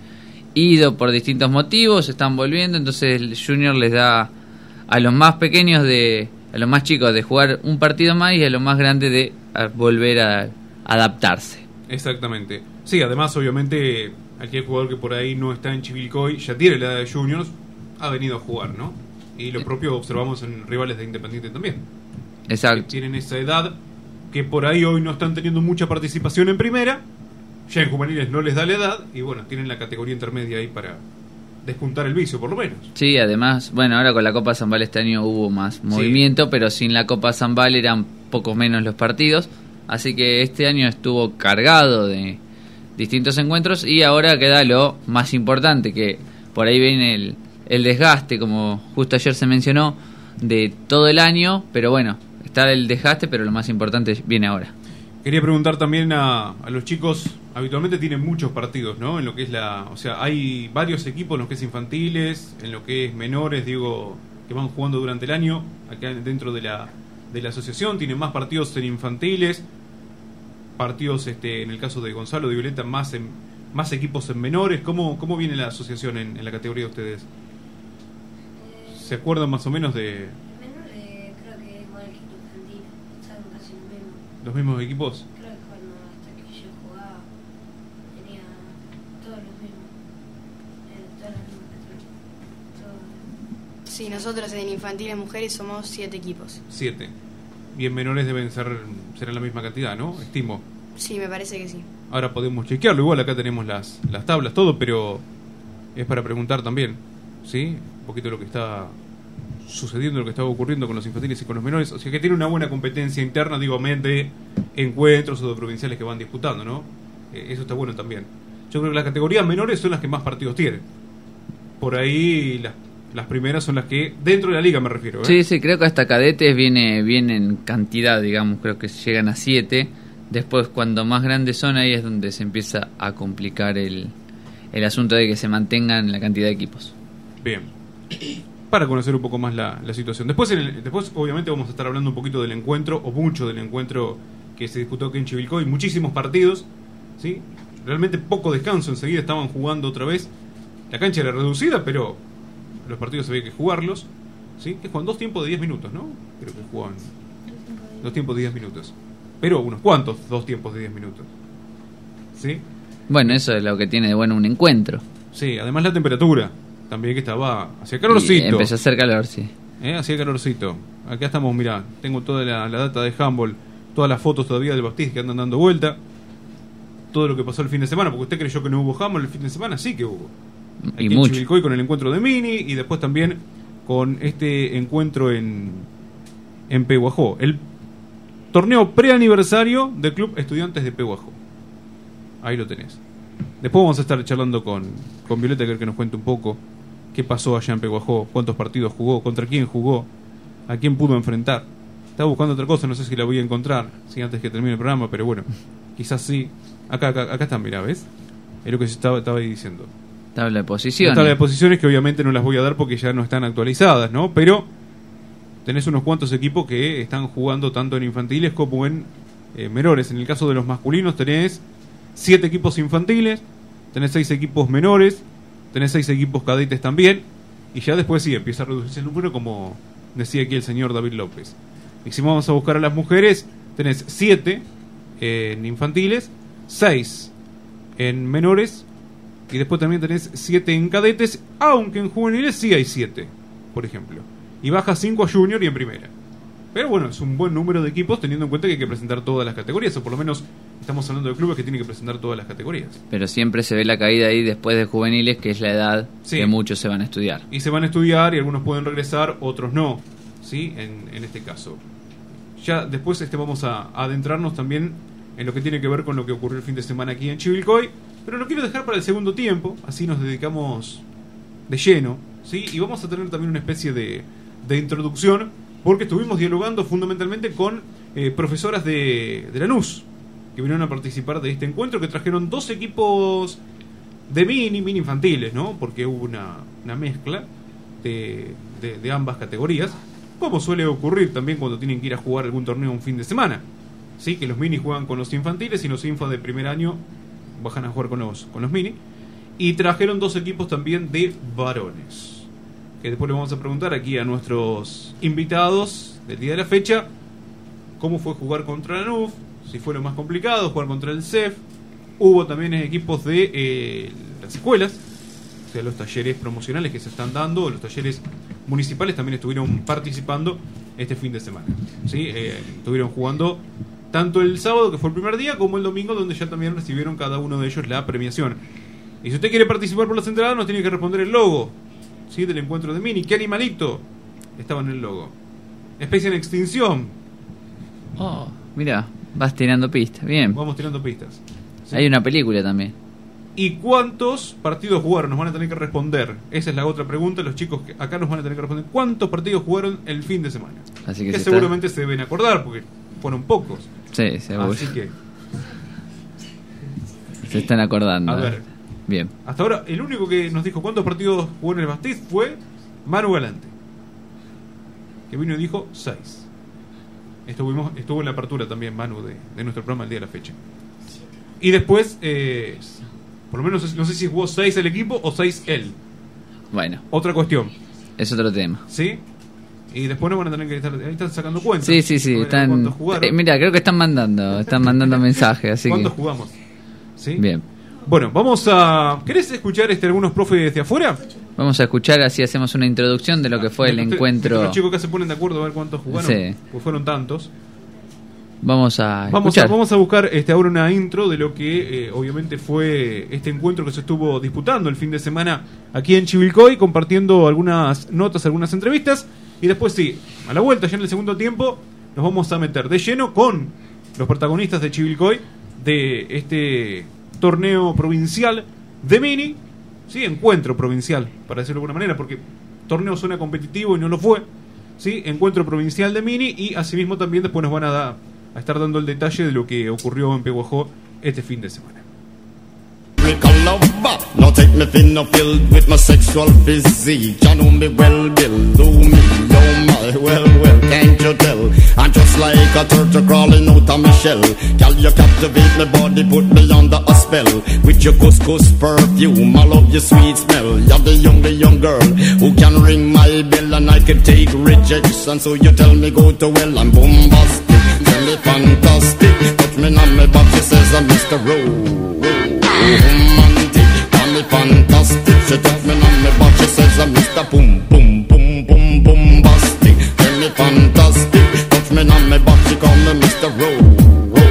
ido por distintos motivos, están volviendo, entonces el Junior les da a los más pequeños de, a los más chicos de jugar un partido más y a los más grandes de volver a adaptarse. Exactamente. Sí, además, obviamente, aquel jugador que por ahí no está en Chivilcoy, ya tiene la edad de juniors, ha venido a jugar, ¿no? Y lo propio observamos en rivales de Independiente también. Que Exacto. tienen esa edad, que por ahí hoy no están teniendo mucha participación en primera, ya en juveniles no les da la edad, y bueno, tienen la categoría intermedia ahí para despuntar el vicio, por lo menos. Sí, además, bueno, ahora con la Copa Zambal este año hubo más movimiento, pero sin la Copa Zambal eran pocos menos los partidos, así que este año estuvo cargado de distintos encuentros y ahora queda lo más importante, que por ahí viene el, el desgaste, como justo ayer se mencionó, de todo el año, pero bueno, está el desgaste, pero lo más importante viene ahora. Quería preguntar también a, a los chicos, habitualmente tienen muchos partidos, ¿no? En lo que es la, o sea, hay varios equipos en lo que es infantiles, en lo que es menores, digo, que van jugando durante el año, acá dentro de la, de la asociación, tienen más partidos en infantiles, partidos, este, en el caso de Gonzalo de Violeta, más en, más equipos en menores, ¿cómo, cómo viene la asociación en la categoría de ustedes? ¿Se acuerdan más o menos de Menor, eh, creo que igual que infantil, son casi lo mismo. Los mismos equipos? Creo que cuando hasta que yo jugaba tenía todos los mismos. Eh, todas las mismas. Todos. Sí, nosotros en infantiles mujeres somos siete equipos. Siete. Y en menores deben ser, serán la misma cantidad, ¿no? Estimo. Sí, me parece que sí. Ahora podemos chequearlo. Igual acá tenemos las, las tablas, todo, pero es para preguntar también, ¿sí? Un poquito lo que está sucediendo, lo que está ocurriendo con los infantiles y con los menores. O sea que tiene una buena competencia interna, digo, de encuentros o de provinciales que van disputando, ¿no? Eh, eso está bueno también. Yo creo que las categorías menores son las que más partidos tienen. Por ahí las, las primeras son las que, dentro de la liga me refiero, ¿eh? Sí, sí, creo que hasta cadetes viene, viene en cantidad, digamos, creo que llegan a 7. Después, cuando más grandes son, ahí es donde se empieza a complicar el, el asunto de que se mantengan la cantidad de equipos. Bien. Para conocer un poco más la, la situación. Después, en el- después, obviamente, vamos a estar hablando un poquito del encuentro, o mucho del encuentro que se disputó aquí en Chivilcoy. Muchísimos partidos, ¿sí? Realmente poco descanso. Enseguida estaban jugando otra vez. La cancha era reducida, pero los partidos había que jugarlos. ¿Sí? Que juegan dos tiempos de 10 minutos, ¿no? Creo que juegan dos tiempos de 10 minutos. Pero unos cuantos dos tiempos de 10 minutos. ¿Sí? Bueno, eso es lo que tiene de bueno un encuentro. Sí, además la temperatura. También que estaba hacia calorcito. Y empezó a hacer calor, sí. Eh, hacía calorcito. Acá estamos, mirá, tengo toda la, la data de handball, todas las fotos todavía del Baptiste que andan dando vuelta. Todo lo que pasó el fin de semana, porque usted creyó que no hubo handball el fin de semana, sí que hubo. Y en mucho. Chivilcoy con el encuentro de Mini y después también con este encuentro en, en Pehuajó. El torneo preaniversario del Club Estudiantes de Pehuajó. Ahí lo tenés. Después vamos a estar charlando con, con Violeta que, que nos cuente un poco qué pasó allá en Pehuajó, cuántos partidos jugó, contra quién jugó, a quién pudo enfrentar. Estaba buscando otra cosa, no sé si la voy a encontrar, si antes que termine el programa, pero bueno, quizás sí. Acá, acá, acá están, mirá, ¿ves? Es lo que estaba, estaba ahí diciendo. Tabla de posiciones. tablas de posiciones que obviamente no las voy a dar porque ya no están actualizadas, ¿no? Pero tenés unos cuantos equipos que están jugando tanto en infantiles como en eh, menores. En el caso de los masculinos tenés siete equipos infantiles, tenés seis equipos menores, tenés seis equipos cadetes también, y ya después sí empieza a reducirse el número como decía aquí el señor David López. Y si vamos a buscar a las mujeres, tenés siete en infantiles, seis en menores y después también tenés 7 en cadetes, aunque en juveniles sí hay 7, por ejemplo. Y baja 5 a junior y en primera. Pero bueno, es un buen número de equipos teniendo en cuenta que hay que presentar todas las categorías, o por lo menos estamos hablando de clubes que tienen que presentar todas las categorías. Pero siempre se ve la caída ahí después de juveniles, que es la edad Sí. que muchos se van a estudiar. Y se van a estudiar y algunos pueden regresar, otros no, ¿sí? En, en este caso. Ya después este, vamos a, a adentrarnos también en lo que tiene que ver con lo que ocurrió el fin de semana aquí en Chivilcoy, pero lo quiero dejar para el segundo tiempo, así nos dedicamos de lleno, ¿sí? Y vamos a tener también una especie de, de introducción, porque estuvimos dialogando fundamentalmente con eh, profesoras de, de Lanús, que vinieron a participar de este encuentro, que trajeron dos equipos de mini, mini infantiles, ¿no? Porque hubo una, mezcla de ambas categorías, como suele ocurrir también cuando tienen que ir a jugar algún torneo un fin de semana. Sí, que los mini juegan con los infantiles y los infas de primer año bajan a jugar con los, con los mini. Y trajeron dos equipos también de varones. Que después le vamos a preguntar aquí a nuestros invitados del día de la fecha cómo fue jugar contra la NUF, si fue lo más complicado, jugar contra el CEF. Hubo también equipos de eh, las escuelas, o sea, los talleres promocionales que se están dando, los talleres municipales también estuvieron participando este fin de semana. ¿sí? Eh, estuvieron jugando tanto el sábado, que fue el primer día, como el domingo, donde ya también recibieron cada uno de ellos la premiación. Y si usted quiere participar por las entradas, nos tiene que responder el logo ¿sí? del encuentro de Mini. ¿Qué animalito estaba en el logo? Especie en extinción. Oh, mira, vas tirando pistas. Bien. Vamos tirando pistas. ¿sí? Hay una película también. ¿Y cuántos partidos jugaron? Nos van a tener que responder. Esa es la otra pregunta. Los chicos que acá nos van a tener que responder. ¿Cuántos partidos jugaron el fin de semana? Así que que se seguramente se deben acordar porque fueron pocos. Sí, seguro. Así que, Se están acordando. a ver, Bien. hasta ahora el único que nos dijo cuántos partidos jugó en el Bastiz fue Manu Galante. Que vino y dijo seis. Estuvimos, estuvo en la apertura también Manu de, de nuestro programa el día de la fecha. Y después, eh, por lo menos no sé si jugó seis el equipo o seis él. Bueno, Otra cuestión. es otro tema. ¿Sí? Y después nos van a tener que estar, ahí están sacando cuentas. Sí, sí, sí. Están. Eh, mira, creo que están mandando, están mandando mensajes, así que ¿Cuántos jugamos? ¿Sí? bien. Bueno, vamos a... ¿Querés escuchar este, algunos profes de afuera? Vamos a escuchar así hacemos una introducción de lo que fue el usted- encuentro. Los chicos acá se ponen de acuerdo a ver cuántos jugaron. Sí. Pues fueron tantos. Vamos a Vamos a, vamos a buscar este, ahora una intro de lo que eh, obviamente fue este encuentro que se estuvo disputando el fin de semana aquí en Chivilcoy, compartiendo algunas notas, algunas entrevistas. Y después sí, a la vuelta, ya en el segundo tiempo, nos vamos a meter de lleno con los protagonistas de Chivilcoy de este torneo provincial de mini. Sí, encuentro provincial, para decirlo de alguna manera, porque torneo suena competitivo y no lo fue. Sí, encuentro provincial de mini y asimismo también después nos van a, dar a estar dando el detalle de lo que ocurrió en Peguajó este fin de semana. Lover. Now take me thin or filled with my sexual physique. You know me well, Bill. Do me, oh my, well, well, can't you tell? I'm just like a turtle crawling out of my shell. Girl, you captivate my body, put me under a spell. With your couscous perfume, I love your sweet smell. You're the young, the young girl who can ring my bell and I can take rejection. So you tell me go to well, I'm bombastic. Tell me fantastic. Touch me on my back, she says I'm Mr. Rowe romantic, call me fantastic. She touch me on me back, she says I'm Mr. Boom Boom Boom Boom Bombastic. Tell me fantastic, touch me on me back, she call me Mr. Ro Ro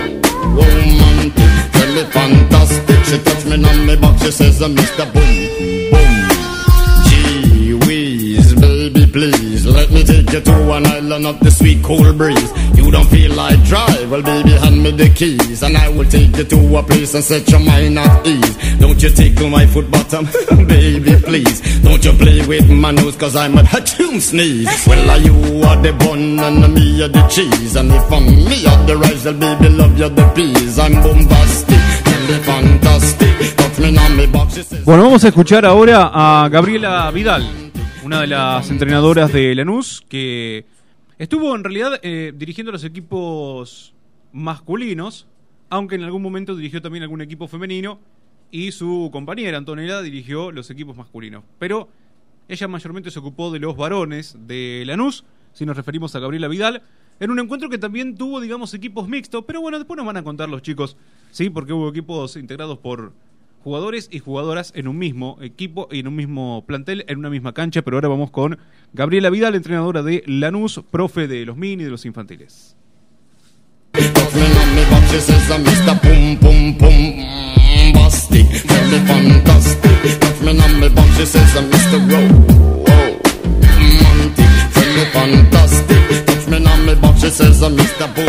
Romantic. Tell me fantastic, she touch me on me back, she says I'm Mr. Boom you to an island of the sweet cool breeze. You don't feel like drive, well baby hand me the keys and I will take you to a place and set your mind at ease. Don't you tickle my foot bottom, baby please. Don't you play with my nose cause I'm a hatchoon sneeze. Well are you are the bun and me are the cheese and if I'm me are the rice, well baby love you the peas. I'm bombastic. Bueno, vamos a escuchar ahora a Gabriela Vidal, una de las entrenadoras de Lanús, que estuvo en realidad eh, dirigiendo los equipos masculinos, aunque en algún momento dirigió también algún equipo femenino, y su compañera Antonella dirigió los equipos masculinos. Pero ella mayormente se ocupó de los varones de Lanús, si nos referimos a Gabriela Vidal, en un encuentro que también tuvo, digamos, equipos mixtos, pero bueno, después nos van a contar los chicos, sí, porque hubo equipos integrados por jugadores y jugadoras en un mismo equipo y en un mismo plantel, en una misma cancha, pero ahora vamos con Gabriela Vidal, entrenadora de Lanús, profe de los mini y de los infantiles.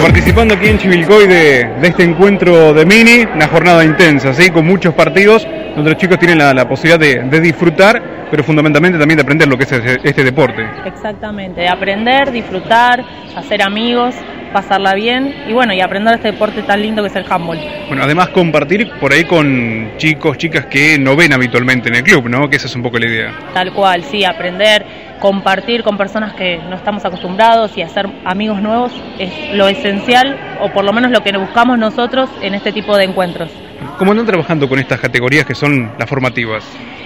Participando aquí en Chivilcoy de, de este encuentro de mini, una jornada intensa, ¿sí? con muchos partidos donde los chicos tienen la, la posibilidad de, de disfrutar, pero fundamentalmente también de aprender lo que es este, este deporte. Exactamente, aprender, disfrutar, hacer amigos, pasarla bien y bueno, y aprender este deporte tan lindo que es el handball. Bueno, además compartir por ahí con chicos, chicas que no ven habitualmente en el club, ¿no? Que esa es un poco la idea. Tal cual, sí, aprender, compartir con personas que no estamos acostumbrados y hacer amigos nuevos es lo esencial o por lo menos lo que buscamos nosotros en este tipo de encuentros. ¿Cómo andan trabajando con estas categorías que son las formativas?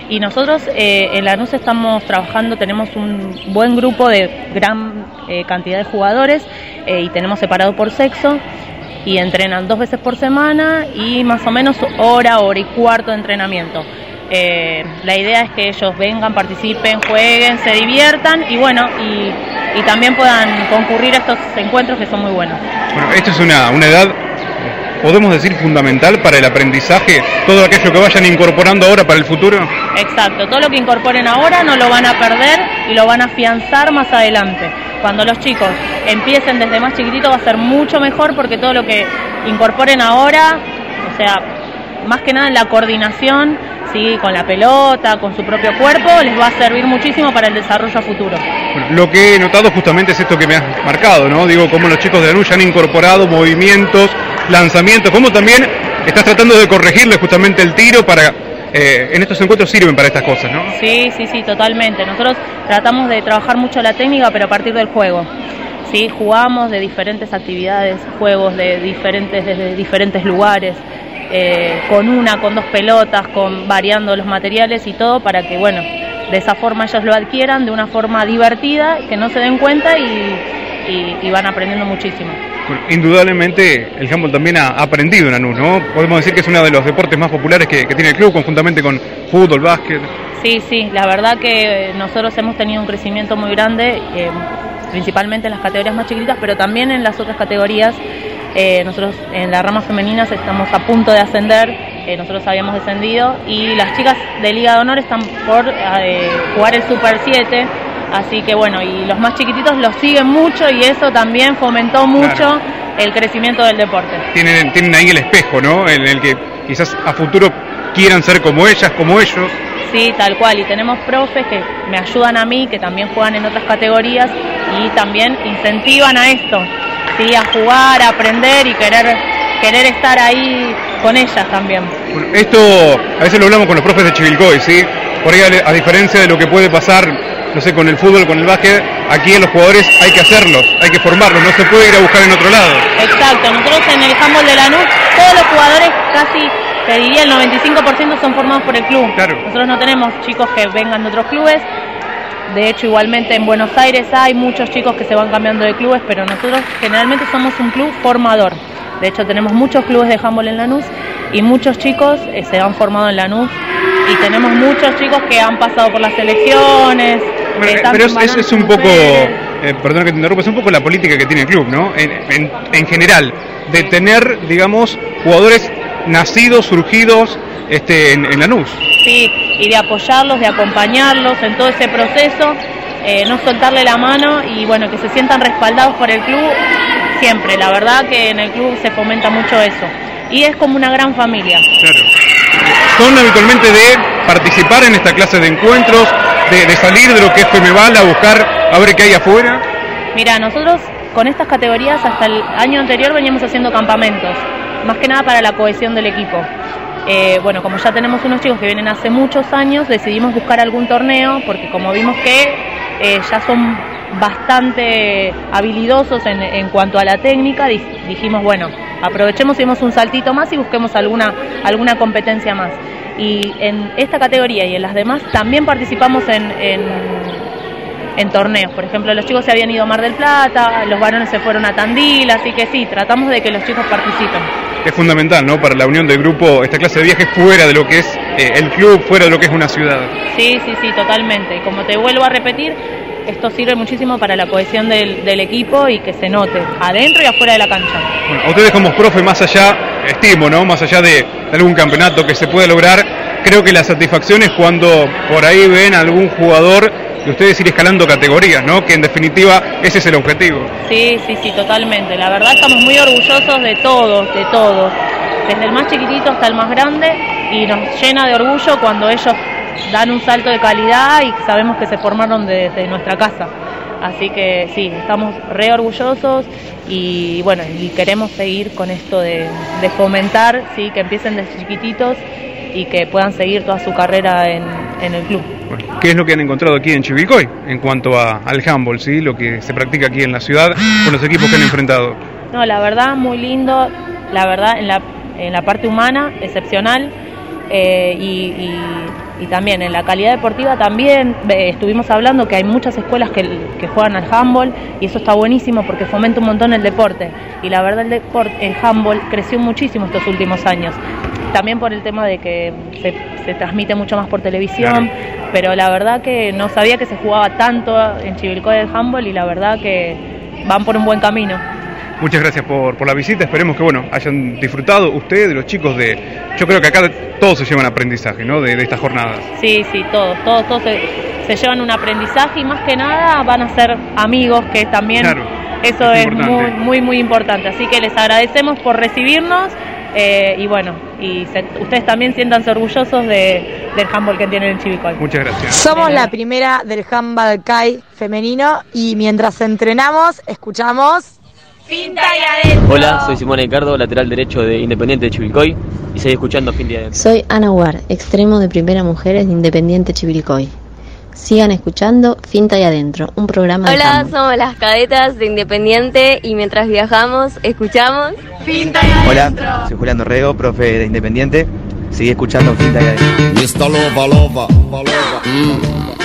Y nosotros eh, en Lanús estamos trabajando, tenemos un buen grupo de gran eh, cantidad de jugadores eh, y tenemos separado por sexo y entrenan dos veces por semana y más o menos hora, hora y cuarto de entrenamiento. Eh, la idea es que ellos vengan, participen, jueguen, se diviertan y bueno, y, y también puedan concurrir a estos encuentros que son muy buenos. Bueno, esto es una, una edad, podemos decir, fundamental para el aprendizaje, todo aquello que vayan incorporando ahora para el futuro. Exacto, todo lo que incorporen ahora no lo van a perder y lo van a afianzar más adelante. Cuando los chicos empiecen desde más chiquitito va a ser mucho mejor porque todo lo que incorporen ahora, o sea, más que nada en la coordinación, con la pelota, con su propio cuerpo, les va a servir muchísimo para el desarrollo futuro. Bueno, lo que he notado justamente es esto que me has marcado, ¿no? Digo, cómo los chicos de Lanús ya han incorporado movimientos, lanzamientos, cómo también estás tratando de corregirle justamente el tiro para... eh, en estos encuentros sirven para estas cosas, ¿no? Sí, sí, sí, totalmente. Nosotros tratamos de trabajar mucho la técnica, pero a partir del juego. Sí, jugamos de diferentes actividades, juegos de diferentes, desde diferentes lugares, eh, con una, con dos pelotas, con variando los materiales y todo para que, bueno, de esa forma ellos lo adquieran de una forma divertida, que no se den cuenta y, y- y van aprendiendo muchísimo. Indudablemente el handball también ha aprendido en Lanús, ¿no? Podemos decir que es uno de los deportes más populares que, que tiene el club, conjuntamente con fútbol, básquet. Sí, sí, la verdad que nosotros hemos tenido un crecimiento muy grande, eh, principalmente en las categorías más chiquititas, pero también en las otras categorías. Eh, nosotros en las ramas femeninas estamos a punto de ascender, eh, nosotros habíamos descendido y las chicas de Liga de Honor están por eh, jugar el Super 7, así que bueno, y los más chiquititos los siguen mucho y eso también fomentó mucho el crecimiento del deporte. Tienen, tienen ahí el espejo, ¿no? En el que quizás a futuro quieran ser como ellas, como ellos. Sí, tal cual. Y tenemos profes que me ayudan a mí, que también juegan en otras categorías y también incentivan a esto, ¿sí? a jugar, a aprender y querer, querer estar ahí con ellas también. Bueno, esto a veces lo hablamos con los profes de Chivilcoy, ¿sí? Por ahí, a, a diferencia de lo que puede pasar, no sé, con el fútbol, con el básquet, aquí en los jugadores hay que hacerlos, hay que formarlos, no se puede ir a buscar en otro lado. Exacto, nosotros en el handball de Lanús, todos los jugadores casi te diría el 95% son formados por el club. Claro. Nosotros no tenemos chicos que vengan de otros clubes. De hecho, igualmente en Buenos Aires hay muchos chicos que se van cambiando de clubes, pero nosotros generalmente somos un club formador. De hecho, tenemos muchos clubes de handball en Lanús y muchos chicos eh, se han formado en Lanús y tenemos muchos chicos que han pasado por las selecciones. Bueno, pero es, es- un poco, eh, perdón que te interrumpa, es un poco la política que tiene el club, ¿no? En, en- en general, de tener, digamos, jugadores nacidos, surgidos este, en, en Lanús. Sí, y de apoyarlos, de acompañarlos en todo ese proceso, eh, no soltarle la mano y bueno, que se sientan respaldados por el club siempre. La verdad que en el club se fomenta mucho eso. Y es como una gran familia. Claro. Son habitualmente de participar en esta clase de encuentros, de, de salir de lo que es Femeval a buscar a ver qué hay afuera. Mira, nosotros con estas categorías hasta el año anterior veníamos haciendo campamentos, más que nada para la cohesión del equipo. Eh, bueno, como ya tenemos unos chicos que vienen hace muchos años, decidimos buscar algún torneo, porque como vimos que eh, ya son bastante habilidosos en, en cuanto a la técnica, di- dijimos, bueno, aprovechemos y demos un saltito más y busquemos alguna, alguna competencia más. Y en esta categoría y en las demás también participamos en en torneos. Por ejemplo, los chicos se habían ido a Mar del Plata, los varones se fueron a Tandil, así que sí, tratamos de que los chicos participen. Es fundamental, ¿no? Para la unión del grupo, esta clase de viajes fuera de lo que es eh, el club, fuera de lo que es una ciudad. Sí, sí, sí, totalmente. Y como te vuelvo a repetir, esto sirve muchísimo para la cohesión del, del equipo y que se note adentro y afuera de la cancha. Bueno, a ustedes como profe, más allá, estimo, ¿no? Más allá de, de algún campeonato que se pueda lograr, creo que la satisfacción es cuando por ahí ven algún jugador y ustedes ir escalando categorías, ¿no? Que en definitiva ese es el objetivo. Sí, sí, sí, totalmente. La verdad estamos muy orgullosos de todos, de todos. Desde el más chiquitito hasta el más grande y nos llena de orgullo cuando ellos dan un salto de calidad y sabemos que se formaron desde nuestra casa. Así que sí, estamos re orgullosos y bueno, y queremos seguir con esto de, de fomentar, sí, que empiecen desde chiquititos y que puedan seguir toda su carrera en, en el club. Bueno, ¿Qué es lo que han encontrado aquí en Chivilcoy en cuanto a- al handball, ¿sí? Lo que se practica aquí en la ciudad con los equipos que han enfrentado. No, la verdad, muy lindo, la verdad, en la, en la parte humana, excepcional, eh, y, y- y también en la calidad deportiva también eh, estuvimos hablando que hay muchas escuelas que, que juegan al handball y eso está buenísimo porque fomenta un montón el deporte. Y la verdad el deporte, el handball creció muchísimo estos últimos años. También por el tema de que se, se transmite mucho más por televisión pero la verdad que no sabía que se jugaba tanto en Chivilcoy el handball y la verdad que van por un buen camino Muchas gracias por, por la visita, esperemos que bueno hayan disfrutado ustedes, los chicos de... Yo creo que acá todos se llevan aprendizaje, ¿no? De, de estas jornadas. Sí, sí, todos, todos, todos se, se llevan un aprendizaje y más que nada van a ser amigos, que también Claro, eso es muy, muy, muy importante. Así que les agradecemos por recibirnos eh, y bueno, y se- ustedes también siéntanse orgullosos de, del handball que tienen en Chivicoy. Muchas gracias. Somos la primera del handball Kai femenino y mientras entrenamos escuchamos Finta y Hola, soy Simón Ricardo, lateral derecho de Independiente de Chivilcoy y seguí escuchando Fin de Adentro. Soy Ana War, extremo de Primera Mujeres de Independiente Chivilcoy. Sigan escuchando Finta y Adentro, un programa de Hola, somos las cadetas de Independiente y mientras viajamos escuchamos Finta Hola, soy Julián Dorrego, profe de Independiente. Sigue escuchando Finta y Adentro. Mr. Lover, lover, lover. Mm.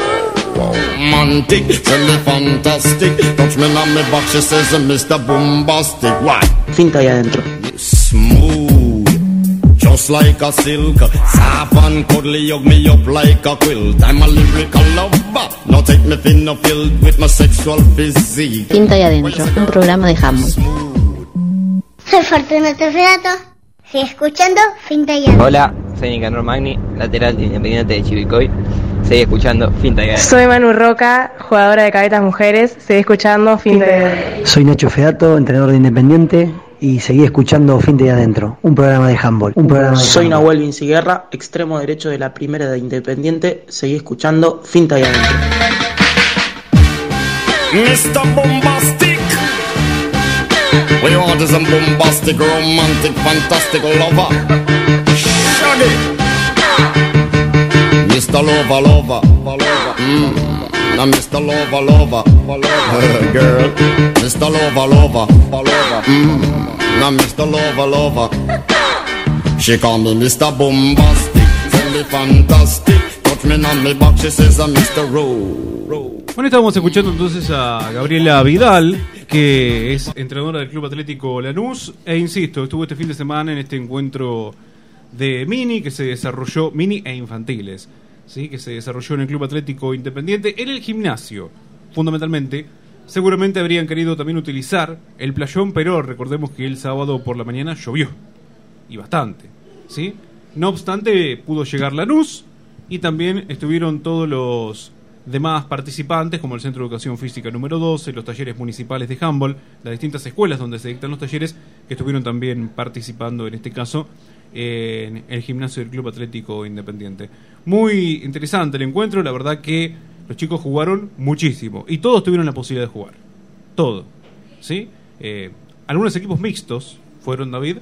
Romantic, tell me fantastic. Touch me on me back, she says, Mr. Bombastic. Why? Finta y adentro. Smooth, just like a silk. Soft and cuddly, hug me up like a quilt. I'm a lyrical lover. Now take me thin or filled with my sexual physique. Finta y adentro, un programa de handball. Soy Fortunato Fredato. Sigue escuchando Finta y Adentro. Hola, soy Nicanor Magni, lateral de Independiente de Chivilcoy. Seguí escuchando Finta Adentro. Soy Manu Roca, jugadora de cadetas mujeres. Seguí escuchando Finta y adentro. Soy Nacho Fedato, entrenador de Independiente y seguí escuchando Finta y adentro, un programa de handball. Un programa de Soy handball. Nahuel Vinciguerra, extremo derecho de la primera de Independiente. Seguí escuchando Finta y Adentro. Mr. Bombastic. We want is a bombastic, romantic, fantastic lover. Shaggy. Mr. Lover, lover, lover. Mm. Now Mr. Lover, lover, lover. Girl. Mr. Lover, lover, lover. Mm. Now Mr. Lover, lover. She call me Mr. Bombastic. Tell me fantastic. Touch me on me back, she says I'm Mr. Rowe. Bueno, estábamos escuchando entonces a Gabriela Vidal, que es entrenadora del Club Atlético Lanús, e insisto, estuvo este fin de semana en este encuentro de mini que se desarrolló, mini e infantiles, ¿sí? que se desarrolló en el Club Atlético Independiente, en el gimnasio, fundamentalmente. Seguramente habrían querido también utilizar el playón, pero recordemos que el sábado por la mañana llovió, y bastante, ¿sí? No obstante, pudo llegar Lanús, y también estuvieron todos los demás participantes, como el Centro de Educación Física número 12, los talleres municipales de handball, las distintas escuelas donde se dictan los talleres, que estuvieron también participando, en este caso, en el gimnasio del Club Atlético Independiente. Muy interesante el encuentro, la verdad que los chicos jugaron muchísimo y todos tuvieron la posibilidad de jugar. Todo. ¿Sí? Eh, algunos equipos mixtos fueron David,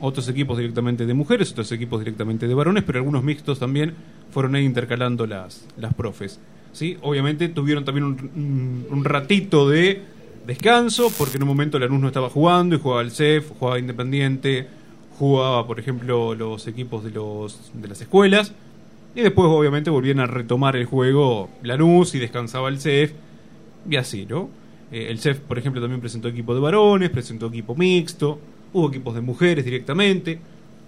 otros equipos directamente de mujeres, otros equipos directamente de varones, pero algunos mixtos también fueron ahí intercalando las, las profes. ¿sí? Obviamente tuvieron también un, un- ratito de descanso, porque en un momento Lanús no estaba jugando y jugaba el CEF, jugaba Independiente, jugaba, por ejemplo, los equipos de, los, de las escuelas, y después obviamente volvían a retomar el juego Lanús y descansaba el CEF, y así, ¿no? Eh, el CEF, por ejemplo, también presentó equipo de varones, presentó equipo mixto, hubo equipos de mujeres directamente.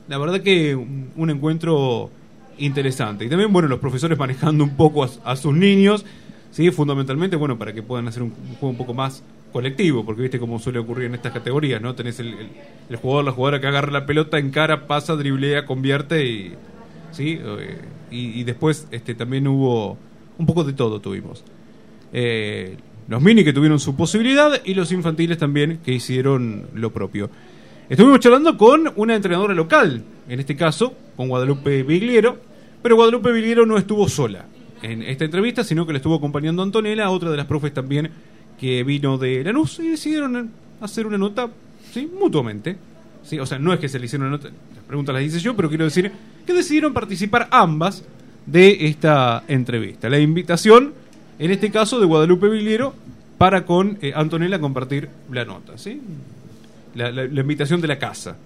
La verdad que un, encuentro interesante. Y también, bueno, los profesores manejando un poco a, sus niños, ¿sí? Fundamentalmente, bueno, para que puedan hacer un juego un poco más colectivo, porque viste cómo suele ocurrir en estas categorías, ¿no? Tenés el, el- jugador, la jugadora que agarra la pelota, encara, pasa, driblea, convierte y... ¿Sí? Eh, y, después este, también hubo un poco de todo tuvimos. Eh, los mini que tuvieron su posibilidad y los infantiles también que hicieron lo propio. Estuvimos charlando con una entrenadora local, en este caso con Guadalupe Vigliero, pero Guadalupe Vigliero no estuvo sola en esta entrevista, sino que le estuvo acompañando Antonella, otra de las profes también que vino de Lanús y decidieron hacer una nota, ¿sí? Mutuamente. ¿sí? O sea, no es que se le hicieron una nota, las preguntas las hice yo, pero quiero decir que decidieron participar ambas de esta entrevista. La invitación, en este caso, de Guadalupe Vigliero para con eh, Antonella compartir la nota, ¿sí? La, invitación de la casa,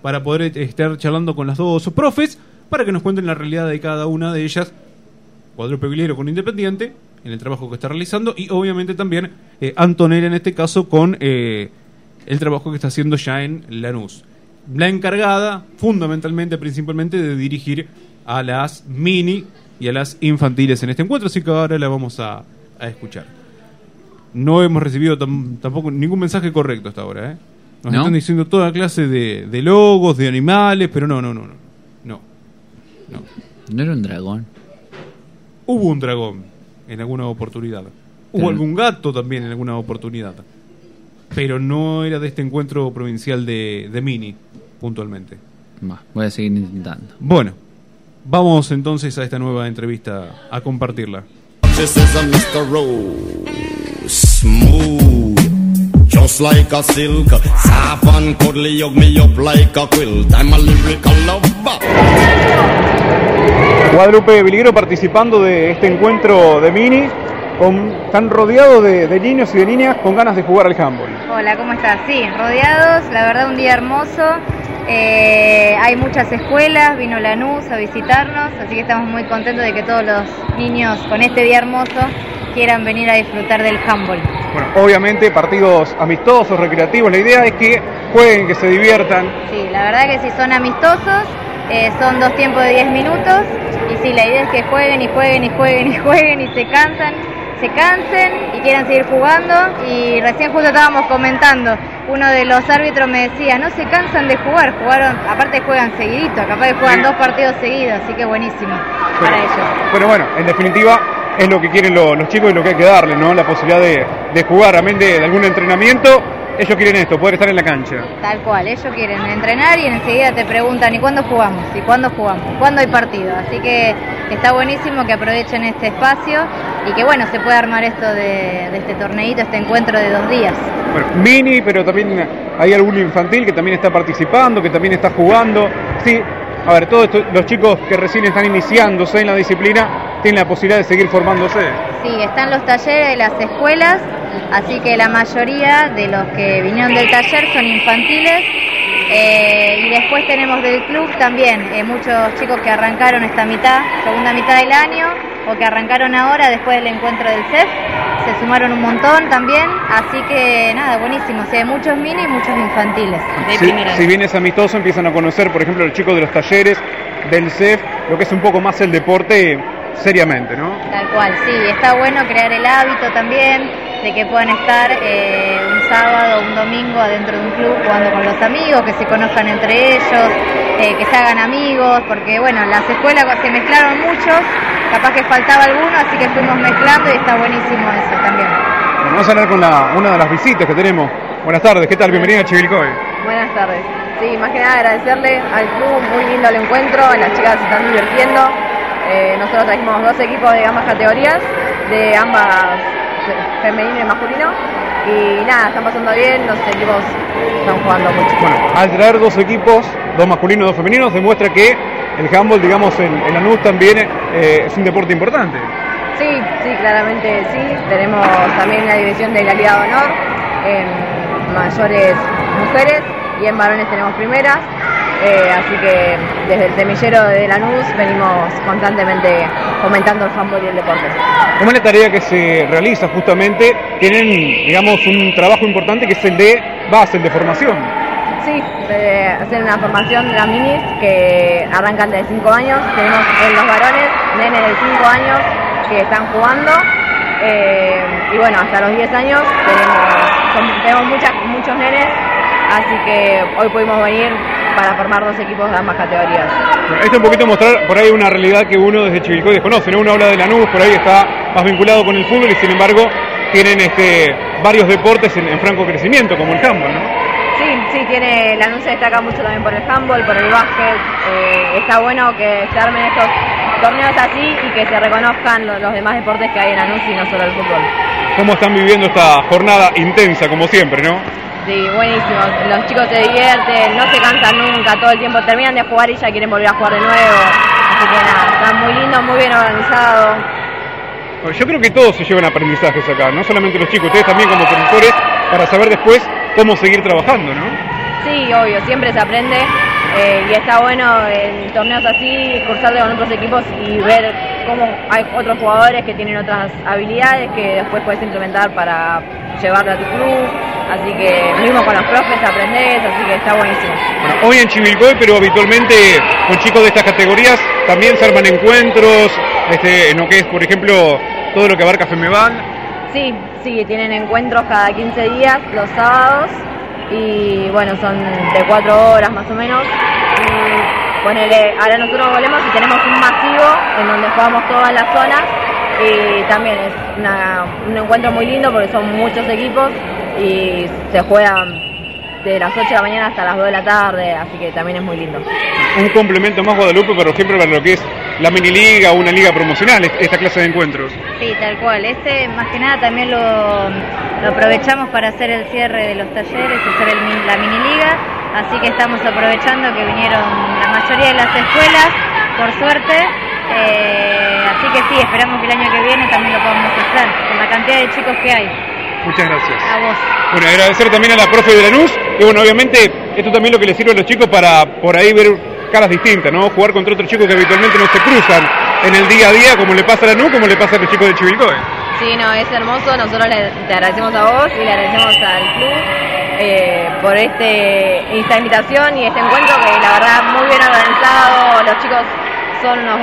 para poder eh, estar charlando con las dos profes, para que nos cuenten la realidad de cada una de ellas, Guadalupe Vigliero con Independiente, en el trabajo que está realizando, y obviamente también eh, Antonella en este caso con eh, el trabajo que está haciendo ya en Lanús. La encargada, fundamentalmente, principalmente, de dirigir a las mini y a las infantiles en este encuentro, así que ahora la vamos a, a escuchar. No hemos recibido tam- tampoco ningún mensaje correcto hasta ahora, ¿eh? Nos ¿No? están diciendo toda clase de, de logos, de animales, pero no, no, no, no. No. No. No era un dragón. Hubo un dragón en alguna oportunidad. Hubo algún gato también en alguna oportunidad. Pero no era de este encuentro provincial de, de Mini, puntualmente. Voy a seguir intentando. Bueno, vamos entonces a esta nueva entrevista a compartirla. She says I'm Mr. Rose, smooth, just like a silk. Soft and cuddly, hug me up like a quilt. I'm a lyrical lover. Guadalupe Viliguero participando de este encuentro de mini, con, están rodeados de, de niños y de niñas con ganas de jugar al handball. Hola, ¿cómo estás? Sí, rodeados, la verdad un día hermoso. Eh, hay muchas escuelas, vino Lanús a visitarnos, así que estamos muy contentos de que todos los niños con este día hermoso quieran venir a disfrutar del handball. Bueno, obviamente partidos amistosos, recreativos, la idea es que jueguen, que se diviertan. Sí, la verdad que si son amistosos, eh, son dos tiempos de 10 minutos y sí, la idea es que jueguen y jueguen y jueguen y jueguen y se cansan, se cansen y quieran seguir jugando y recién justo estábamos comentando, uno de los árbitros me decía, no se cansan de jugar, jugaron, aparte juegan seguidito, capaz que juegan dos partidos seguidos, así que buenísimo para ellos. Pero bueno, en definitiva es lo que quieren lo- los chicos y lo que hay que darles, ¿no? La posibilidad de, de jugar, amén de, de algún entrenamiento, ellos quieren esto, poder estar en la cancha. Tal cual, ellos quieren entrenar y enseguida te preguntan, ¿y cuándo jugamos? ¿Y cuándo jugamos? ¿Cuándo hay partido? Así que está buenísimo que aprovechen este espacio y que bueno, se puede armar esto de, de este torneito, este encuentro de dos días. Bueno, mini, pero también hay algún infantil que también está participando, que también está jugando. Sí, a ver, todos los chicos que recién están iniciándose en la disciplina tienen la posibilidad de seguir formándose. Sí, están los talleres de las escuelas, así que la mayoría de los que vinieron del taller son infantiles. Eh, y después tenemos del club también eh, muchos chicos que arrancaron esta mitad, segunda mitad del año, o que arrancaron ahora después del encuentro del CEF. Se sumaron un montón también, así que nada, buenísimo. O sea, muchos mini y muchos infantiles. De Si, primera si bien es amistoso, empiezan a conocer, por ejemplo, los chicos de los talleres, del CEF, lo que es un poco más el deporte seriamente, ¿no? Tal cual, sí, está bueno crear el hábito también de que puedan estar eh, un sábado o un domingo adentro de un club jugando con los amigos, que se conozcan entre ellos, eh, que se hagan amigos, porque bueno, las escuelas se mezclaron muchos, capaz que faltaba alguno, así que fuimos mezclando y está buenísimo eso también. Bueno, vamos a hablar con la- una de las visitas que tenemos. Buenas tardes, ¿qué tal? Bienvenida a Chivilcoy. Buenas tardes. Sí, más que nada agradecerle al club, muy lindo el encuentro, las chicas se están divirtiendo. Eh, nosotros trajimos dos equipos de ambas categorías, de ambas fe- femenino y masculino. Y nada, están pasando bien, los equipos están jugando mucho. Bueno, al traer dos equipos, dos masculinos y dos femeninos, demuestra que el handball, digamos, en, en Lanús también eh, es un deporte importante. Sí, sí, claramente sí. Tenemos también la división de la Liga de Honor, en mayores mujeres y en varones tenemos primeras. Eh, así que desde el semillero de Lanús venimos constantemente fomentando el handball y el deporte. Es la tarea que se realiza justamente, tienen, digamos, un trabajo importante que es el de base, el de formación. Sí, de hacer una formación de las minis que arrancan de 5 años. Tenemos en los varones nenes de 5 años que están jugando. eh, y bueno, hasta los 10 años tenemos, tenemos muchas, muchos nenes. Así que hoy pudimos venir para formar dos equipos de ambas categorías. Esto es un poquito mostrar por ahí una realidad que uno desde Chivilcoy desconoce, ¿no? Uno habla de Lanús, por ahí está más vinculado con el fútbol y sin embargo tienen este, varios deportes en, en franco crecimiento, como el handball, ¿no? Sí, tiene, la se destaca mucho también por el handball, por el básquet. eh, está bueno que se armen estos torneos así y que se reconozcan lo- los, demás deportes que hay en Lanús y no solo el fútbol. ¿Cómo están viviendo esta jornada intensa, como siempre, no? Sí, buenísimo. Los chicos se divierten, no se cansan nunca, todo el tiempo terminan de jugar y ya quieren volver a jugar de nuevo. Así que nada, está muy lindo, muy bien organizado. Bueno, Yo creo que todos se llevan aprendizajes acá, no solamente los chicos, ustedes también como profesores, para saber después cómo seguir trabajando, ¿no? Sí, obvio, siempre se aprende eh, y está bueno en torneos así cursarte con otros equipos y ver cómo hay otros jugadores que tienen otras habilidades que después puedes implementar para llevarlo a tu club. Así que mismo con los profes aprendés, así que está buenísimo. Bueno, hoy en Chivilcoy, pero habitualmente con chicos de estas categorías también se arman encuentros, este, en lo que es, por ejemplo, todo lo que abarca Femeval. Sí, sí, tienen encuentros cada 15 días, los sábados, y bueno, son de 4 horas más o menos. Y ponele, ahora nosotros volvemos y tenemos un masivo en donde jugamos todas las zonas, y también es una- un encuentro muy lindo porque son muchos equipos y se juegan de las 8 de la mañana hasta las 2 de la tarde, así que también es muy lindo. Un complemento más Guadalupe, por ejemplo, para lo que es la mini liga o una liga promocional, esta clase de encuentros. Sí, tal cual. Este más que nada también lo, lo aprovechamos para hacer el cierre de los talleres y hacer el min- la mini liga. Así que estamos aprovechando que vinieron la mayoría de las escuelas, por suerte. Eh, así que sí, esperamos que el año que viene también lo podamos hacer, con la cantidad de chicos que hay. Muchas gracias. A vos. Bueno, agradecer también a la profe de Lanús, que bueno, obviamente esto también lo que les sirve a los chicos para por ahí ver caras distintas, ¿no? Jugar contra otros chicos que habitualmente no se cruzan en el día a día, como le pasa a la NU, como le pasa a los chicos de Chivilcoy. Sí, no, es hermoso. Nosotros le, te agradecemos a vos y le agradecemos al club eh, por este, esta invitación y este encuentro que la verdad muy bien organizado. Los chicos son unos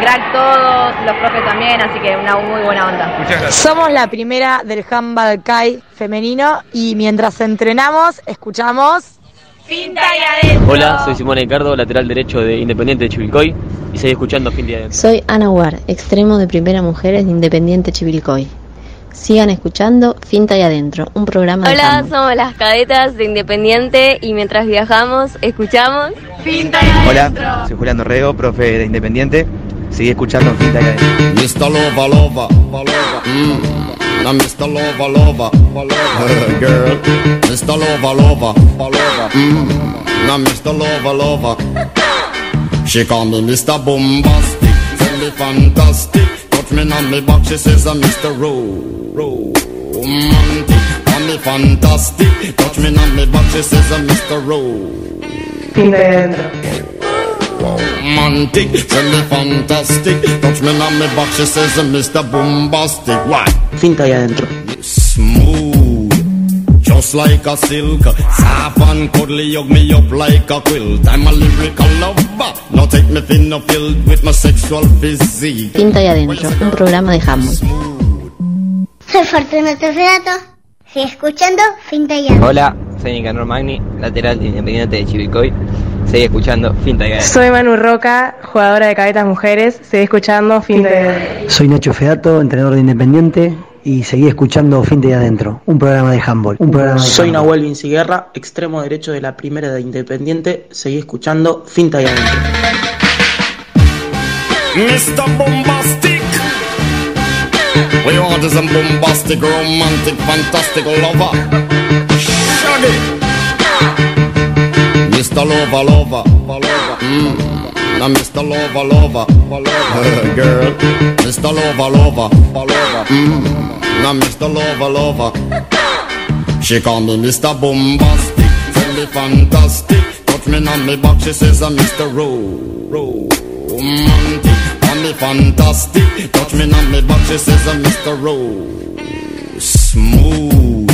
crack todos, los profes también, así que una muy buena onda. Somos la primera del handball CAI femenino y mientras entrenamos escuchamos Finta y adentro. Hola, soy Simón Ricardo, lateral derecho de Independiente de Chivilcoy y seguí escuchando Fin de Adentro. Soy Ana War, extremo de primera mujeres de Independiente Chivilcoy. Sigan escuchando Finta y Adentro, un programa de Hola, handball. somos las cadetas de Independiente y mientras viajamos escuchamos Finta Hola, soy Julián Dorrego, profe de Independiente. Seguí escuchando Finta y Adentro. Mr. Lover, lover, lover. Mm. Now Mr. Lover, lover. Girl, Mr. Lover, lover, lover. Mm. Now Mr. Lover, lover. She call me Mr. Bombastic, tell me fantastic. Me on me back, she says I'm Mr. Ro, romantic. Call me fantastic, touch me on me back, she says I'm Mr. Ro. Finta y adentro. romantic, tell me fantastic. Touch me on me back, she says I'm Mr. Bombastic. Why? Finta y adentro. Smooth, just like a silk. Soft and cuddly, hug me up like a quilt. I'm a lyrical lover. Now take me thin or filled with my sexual physique. Finta y Adentro, un programa de handball. Soy Fortunato Fredato. Sigue escuchando Finta y Adentro. Hola, soy Nicanor Magni, lateral de Independiente de Chivilcoy. Seguí escuchando Finta y Adentro. Soy Manu Roca, jugadora de cadetas mujeres. Seguí escuchando Finta y adentro. Soy Nacho Fedato, entrenador de Independiente y seguí escuchando Finta y Adentro, un programa de handball. Un programa de Soy handball. Nahuel Vinciguerra, extremo derecho de la primera de Independiente. Seguí escuchando Finta y Adentro. Mr. Bombastic. We want is a bombastic, romantic, fantastic lover. Shaggy. Mr. Lover, lover, lover. Mm. Now Mr. Lover, lover. Girl. Mr. Lover, lover, lover. Mm. Now Mr. Lover, lover. She call me Mr. Bombastic, me fantastic. Touch me on me back, she says I'm Mr. Ro, romantic. Call me fantastic, touch me on me back, she says I'm Mr. Ro, smooth.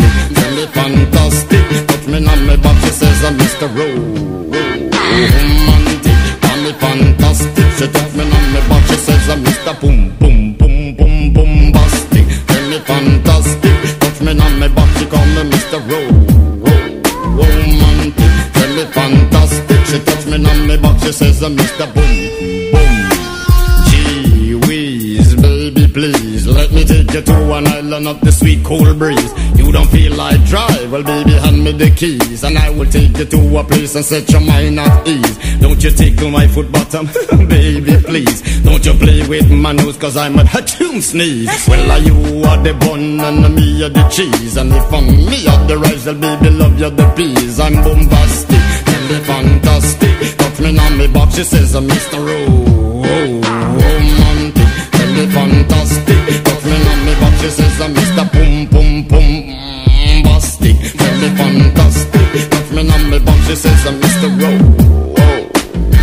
Me fantastic. Touch me on my back, she says I'm Mr. Ro. Romantic. Call me fantastic. She touch me on my back, she says I'm Mr. Boom, boom, boom, boom, bombastic. Tell me fantastic. Touch me on my back, she call me Mr. Ro. Ro- Romantic. Me fantastic. She touch me on my back, she says I'm Mr. Boom, boom. Gee whiz, baby, please let me take you to an island of the sweet cool breeze. Well, baby, hand me the keys, and I will take you to a place and set your mind at ease. Don't you tickle my foot bottom, baby, please. Don't you play with my nose, cause I'm a hatchoon sneeze. Well, are you are the bun and me are the cheese, and if I'm me are the rice, well, baby, love you the peas. I'm bombastic, tell me fantastic. Touch me on me box, she says, I'm Mr. Ro- romantic. Tell me fantastic. Touch me on me back, she says I'm Mr. she says I'm Mr. Ro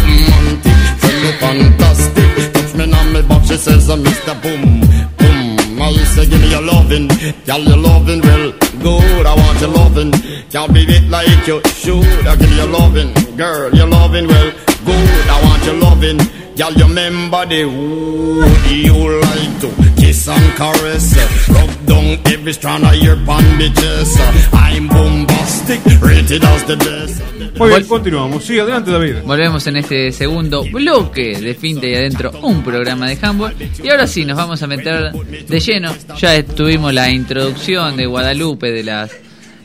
romantic. Tell me fantastic. Touch me on me back, she says I'm Mr. Boom Boom. I say give me your lovin', girl your lovin' well good. I want your lovin', can't be it like you should. I give you your lovin', girl your lovin' well good. I want your lovin'. Girl, you remember the wood you like to kiss and caress Rub down every strand of your bandages I'm bombastic, rated as the best Muy bien, continuamos. Sí, adelante, David. Volvemos en este segundo bloque de Finta y Adentro, un programa de handball. Y ahora sí, nos vamos a meter de lleno. Ya tuvimos la introducción de Guadalupe, de las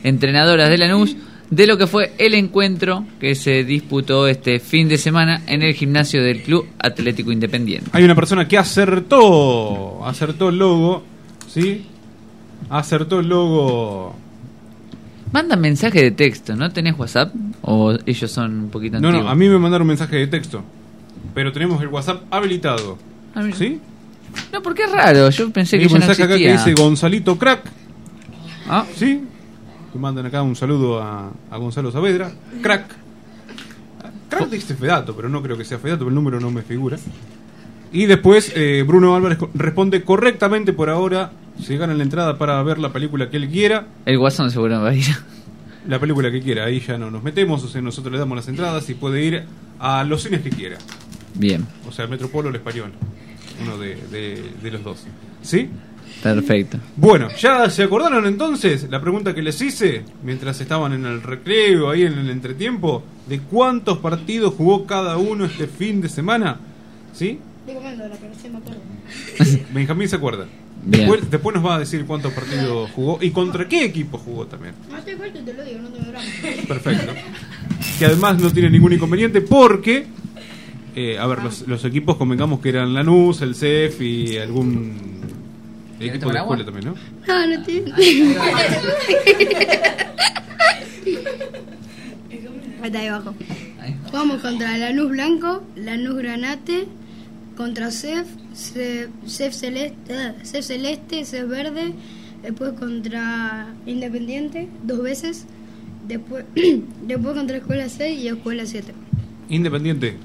entrenadoras de Lanús. de lo que fue el encuentro que se disputó este fin de semana en el gimnasio del Club Atlético Independiente. Hay una persona que acertó, acertó el logo, ¿sí? Acertó el logo. Manda mensaje de texto, ¿no tenés WhatsApp? ¿O ellos son un poquito No, antiguos? no, a mí me mandaron mensaje de texto. Pero tenemos el WhatsApp habilitado. Ah. ¿Sí? No, porque es raro, yo pensé Hay que un ya no mensaje acá que dice Gonzalito Crack. Ah, ¿Sí? Que mandan acá un saludo a, a Gonzalo Saavedra. Crack. Crack dice Fedato, pero no creo que sea Fedato, pero el número no me figura. Y después eh, Bruno Álvarez responde correctamente por ahora. Se gana la entrada para ver la película que él quiera. El Guasón seguro va a ir. La película que quiera, ahí ya no nos metemos, o sea, nosotros le damos las entradas y puede ir a los cines que quiera. Bien, O sea, el Metropolo o el Español. Uno de, de- de los dos. ¿Sí? perfecto. Bueno, ¿ya se acordaron entonces la pregunta que les hice mientras estaban en el recreo, ahí en el entretiempo? ¿De cuántos partidos jugó cada uno este fin de semana? ¿Sí? Digo, pero sí me acuerdo. Benjamín se acuerda. Después, después nos va a decir cuántos partidos jugó y contra qué equipo jugó también. No te cuento, te lo digo, no drama. Perfecto. Que además no tiene ningún inconveniente porque, eh, a ver, los, los equipos convengamos que eran Lanús, el CEF y algún equipo de escuela también, ¿no? No, no te. Ahí está ahí abajo. Jugamos contra Lanús Blanco, Lanús Granate, contra CEF, CEF, CEF Celeste, ah, CEF Celeste, CEF Verde, después contra Independiente, dos veces, después, después contra Escuela 6 y Escuela 7. Independiente.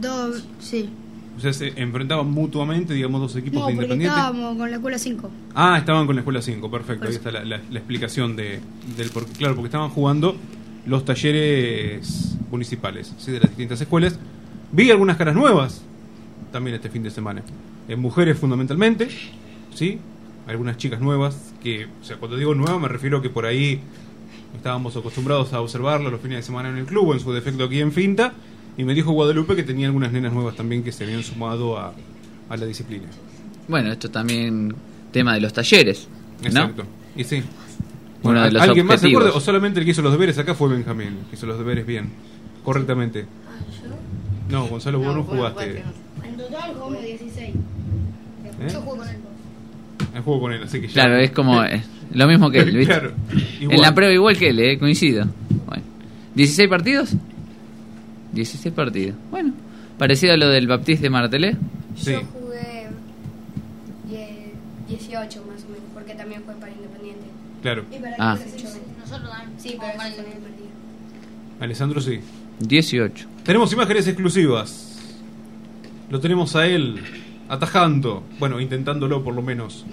Dos, sí. O sea, se enfrentaban mutuamente, digamos, dos equipos No, de Independiente. estábamos con la Escuela 5. Ah, estaban con la escuela 5, perfecto. Ahí está la, la- la explicación de, del por Claro, porque estaban jugando los talleres municipales, ¿sí? de las distintas escuelas. Vi algunas caras nuevas también este fin de semana. En mujeres fundamentalmente, ¿sí? Algunas chicas nuevas que, o sea, cuando digo nueva me refiero que por ahí estábamos acostumbrados a observarlo los fines de semana en el club, o en su defecto aquí en Finta, y me dijo Guadalupe que tenía algunas nenas nuevas también que se habían sumado a, a la disciplina. Bueno, esto también tema de los talleres, ¿no? Exacto. Y sí. Bueno, de los ¿Alguien más se acuerda? ¿O solamente el que hizo los deberes acá fue Benjamín? Que hizo los deberes bien, correctamente. No, Gonzalo, vos no jugaste. Total jugamos 16. ¿Eh? Yo juego con él. Con él, así que ya. Claro, es como eh, lo mismo que él, ¿viste? Claro, igual. En la prueba igual que él, eh, coincido. Bueno. ¿16 partidos? 16 partidos. Bueno, parecido a lo del Baptiste de Martelé. Sí. Yo jugué die- 18 más o menos, porque también fue para Independiente. Claro. Y para Ah. Nosotros. Sí, pero partido. Alessandro sí. 18. Tenemos imágenes exclusivas. Lo tenemos a él atajando, bueno, intentándolo por lo menos.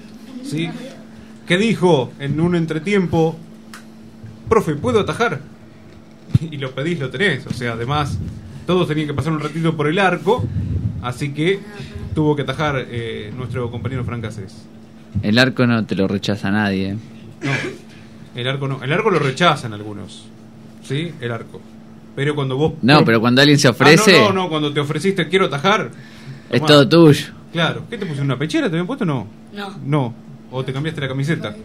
¿Sí? Que dijo en un entretiempo, profe, ¿puedo atajar? Y lo pedís, lo tenés. O sea, además, todos tenían que pasar un ratito por el arco, así que tuvo que atajar eh, nuestro compañero Francasés. El arco no te lo rechaza nadie. eh. No, el arco no. El arco lo rechazan algunos. ¿Sí? El arco. Pero cuando vos. No, pero cuando alguien se ofrece, Ah, no, no, no, cuando te ofreciste quiero atajar. es tomá. todo tuyo. Claro. ¿Qué te pusieron una pechera? ¿Te habían puesto? No. No. No. O te cambiaste la camiseta.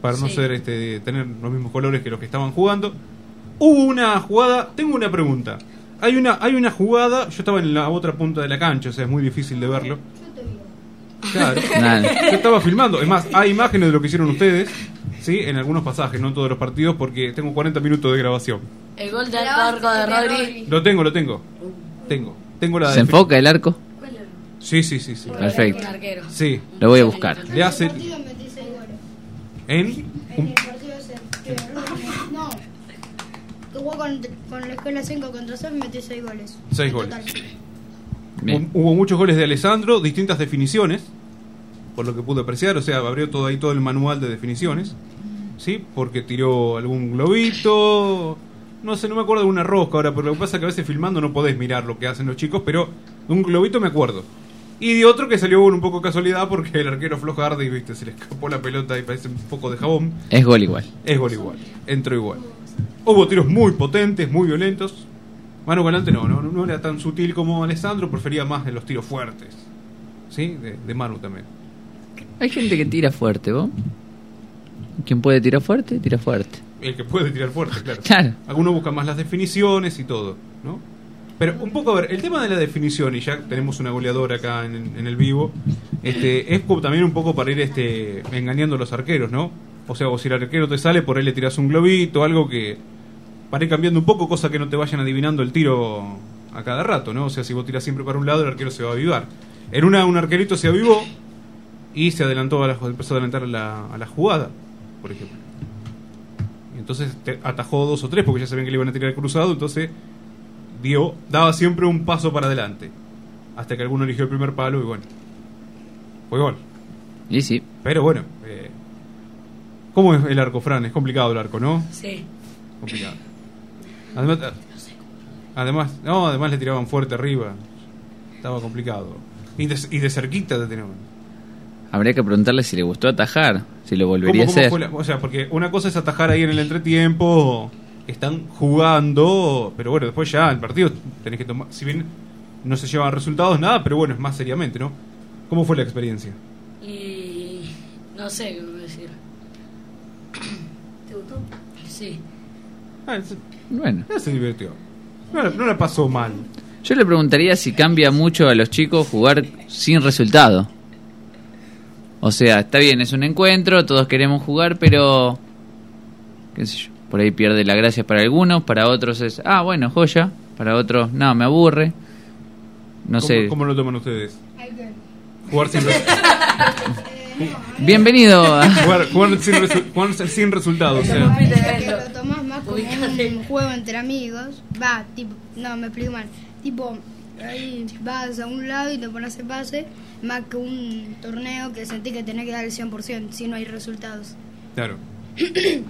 Para no Sí. ser este tener los mismos colores que los que estaban jugando. Hubo una jugada. Tengo una pregunta. Hay una, hay una jugada. Yo estaba en la otra punta de la cancha, o sea, es muy difícil de verlo. Claro. Yo estaba filmando. Es más, hay imágenes de lo que hicieron ustedes. Sí, en algunos pasajes, no en todos los partidos, porque tengo 40 minutos de grabación. El gol de arco de Rodri. Lo tengo, lo tengo. Tengo. Tengo la ¿Se enfoca el arco? Sí, sí, sí, sí. Perfecto. arquero. Sí. Lo voy a buscar. Le hace En el partido metí 6 goles. en En el partido ese. que No. Jugó con, con la escuela 5 contra 6 metí 6 goles. Seis En goles. total. Bien. Hubo muchos goles de Alessandro, distintas definiciones, por lo que pude apreciar, o sea, abrió todo ahí todo el manual de definiciones, ¿sí? Porque tiró algún globito, no sé, no me acuerdo de una rosca ahora, pero lo que pasa es que a veces filmando no podés mirar lo que hacen los chicos, pero de un globito me acuerdo. Y de otro que salió un poco casualidad porque el arquero flojo y viste, se le escapó la pelota y parece un poco de jabón. Es gol igual. Es gol igual, entró igual. Hubo tiros muy potentes, muy violentos. Manu Galante no, no, no era tan sutil como Alessandro, prefería más de los tiros fuertes. ¿Sí? De, de Manu también. Hay gente que tira fuerte, ¿vos? Quien puede tirar fuerte, tira fuerte. el que puede tirar fuerte, claro. Claro. Algunos buscan más las definiciones y todo, ¿no? Pero un poco, a ver, el tema de la definición, y ya tenemos una goleadora acá en, en el vivo, este, es también un poco para ir este, engañando a los arqueros, ¿no? O sea, o si el arquero te sale, por ahí le tiras un globito, algo que para ir cambiando un poco, cosa que no te vayan adivinando el tiro a cada rato, ¿no? O sea, si vos tiras siempre para un lado, el arquero se va a avivar. En una, un arquerito se avivó y se adelantó a la, empezó a adelantar a la, a la jugada, por ejemplo. Y entonces te atajó dos o tres porque ya sabían que le iban a tirar cruzado, entonces dio, daba siempre un paso para adelante. Hasta que alguno eligió el primer palo y bueno, fue gol. Y sí. Pero bueno, eh, ¿cómo es el arco, Fran? Es complicado el arco, ¿no? Sí. Complicado. Además, además, no, además le tiraban fuerte arriba. Estaba complicado. Y de, y de cerquita te tiraban. Habría que preguntarle si le gustó atajar, si lo volvería ¿Cómo- a cómo hacer. la- o sea, porque una cosa es atajar ahí en el entretiempo, están jugando, pero bueno, después ya el partido tenés que tomar, si bien no se llevan resultados, nada, pero bueno, es más seriamente, ¿no? ¿Cómo fue la experiencia? Y no sé qué voy a decir. ¿Te gustó? Sí. Bueno. Se divirtió. No, no la pasó mal. Yo le preguntaría si cambia mucho a los chicos jugar sin resultado. O sea, está bien, es un encuentro, todos queremos jugar, pero qué sé yo, por ahí pierde la gracia para algunos, para otros es, ah, bueno, joya, para otros, no, me aburre. No ¿Cómo, sé. ¿Cómo lo toman ustedes? Jugar sin, resu- Bienvenido a... jugar, jugar sin, resu- jugar sin resultados. O sea, que lo tomás más como un juego entre amigos. Va, tipo, no, me explico mal. Tipo, ahí vas a un lado y te pones el pase, más que un torneo que sentís que tenés que dar el 100% si no hay resultados. claro.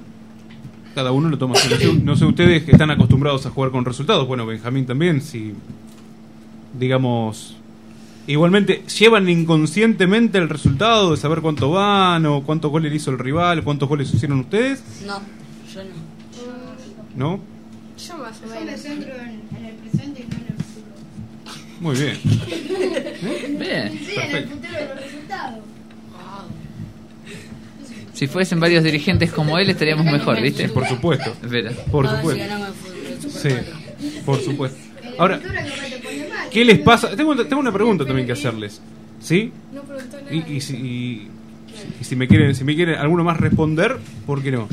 Cada uno lo toma. No sé, no sé ustedes que están acostumbrados a jugar con resultados. Bueno, Benjamín también, si digamos igualmente llevan inconscientemente el resultado de saber cuánto van o cuántos goles hizo el rival, cuántos goles hicieron ustedes, No, yo no. ¿no? Yo más o menos. me centro en, en el presente y no en. Muy bien. Bien. Sí, en el futuro de los resultados. Si fuesen varios dirigentes como él, estaríamos mejor, ¿viste? Por supuesto. Espera. Por A ver si supuesto. Sí, por supuesto. Ahora, ¿qué les pasa? Tengo, tengo una pregunta también que hacerles. ¿Sí? No preguntó nada. Y, y si, y- y si me quieren, si me quieren alguno más responder, ¿por qué no?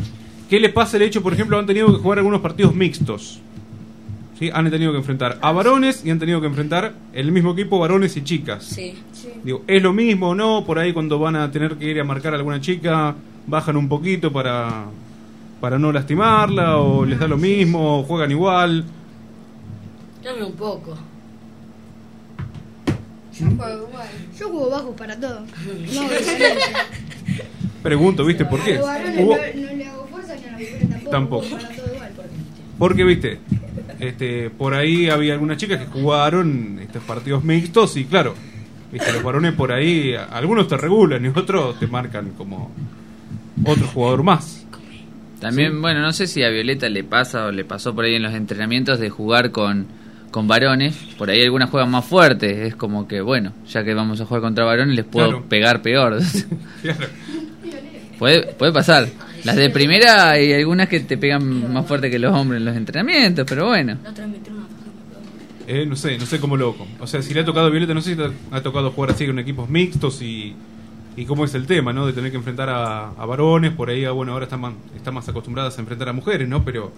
¿Qué les pasa el hecho, por ejemplo, han tenido que jugar algunos partidos mixtos? ¿Sí? Han tenido que enfrentar a varones y han tenido que enfrentar el mismo equipo varones y chicas. Sí. sí. Digo, ¿es lo mismo o no? Por ahí cuando van a tener que ir a marcar a alguna chica, bajan un poquito para, para no lastimarla, o les da lo mismo, o juegan igual. Dame un poco. Yo juego igual. Yo juego bajo para todo. No. Pregunto, ¿viste por qué? no, no le hago fuerza ni a las mujeres tampoco. Tampoco. Para todo igual. Porque, viste, este, por ahí había algunas chicas que jugaron estos partidos mixtos y claro, viste, los varones por ahí, algunos te regulan y otros te marcan como otro jugador más. También, bueno, no sé si a Violeta le pasa o le pasó por ahí en los entrenamientos de jugar con, con varones. Por ahí algunas juegan más fuerte. Es como que, bueno, ya que vamos a jugar contra varones, les puedo Claro. pegar peor. Claro. puede, puede pasar. Las de primera hay algunas que te pegan más fuerte que los hombres en los entrenamientos, pero bueno. Eh, no sé, no sé cómo loco. O sea, si le ha tocado a Violeta, no sé si te ha tocado jugar así con equipos mixtos y, y cómo es el tema, ¿no? De tener que enfrentar a, a varones, por ahí, ah, bueno, ahora están más, están más acostumbradas a enfrentar a mujeres, ¿no? Pero,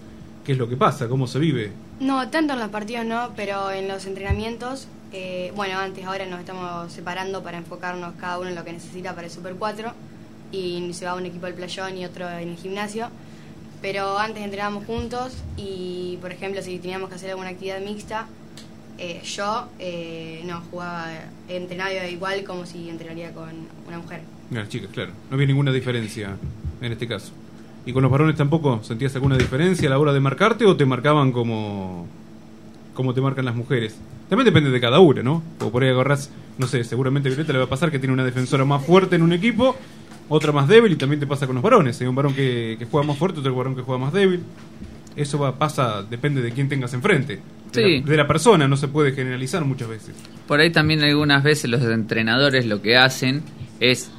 ¿qué es lo que pasa? ¿Cómo se vive? No, tanto en los partidos no, pero en los entrenamientos, eh, bueno, antes ahora nos estamos separando para enfocarnos cada uno en lo que necesita para el Super 4 y se va un equipo al playón y otro en el gimnasio. Pero antes entrenábamos juntos y, por ejemplo, si teníamos que hacer alguna actividad mixta, eh, yo eh, no jugaba, entrenaba igual como si entrenaría con una mujer. Las chicas, claro. No había ninguna diferencia en este caso. ¿Y con los varones tampoco sentías alguna diferencia a la hora de marcarte o te marcaban como, como te marcan las mujeres? También depende de cada una, ¿no? O por ahí agarrás, no sé, seguramente a Violeta le va a pasar que tiene una defensora más fuerte en un equipo, otra más débil y también te pasa con los varones. Hay un varón que, que juega más fuerte, otro varón que juega más débil. Eso va, pasa, depende de quién tengas enfrente. De, Sí. la, de la persona, no se puede generalizar muchas veces. Por ahí también algunas veces los entrenadores lo que hacen es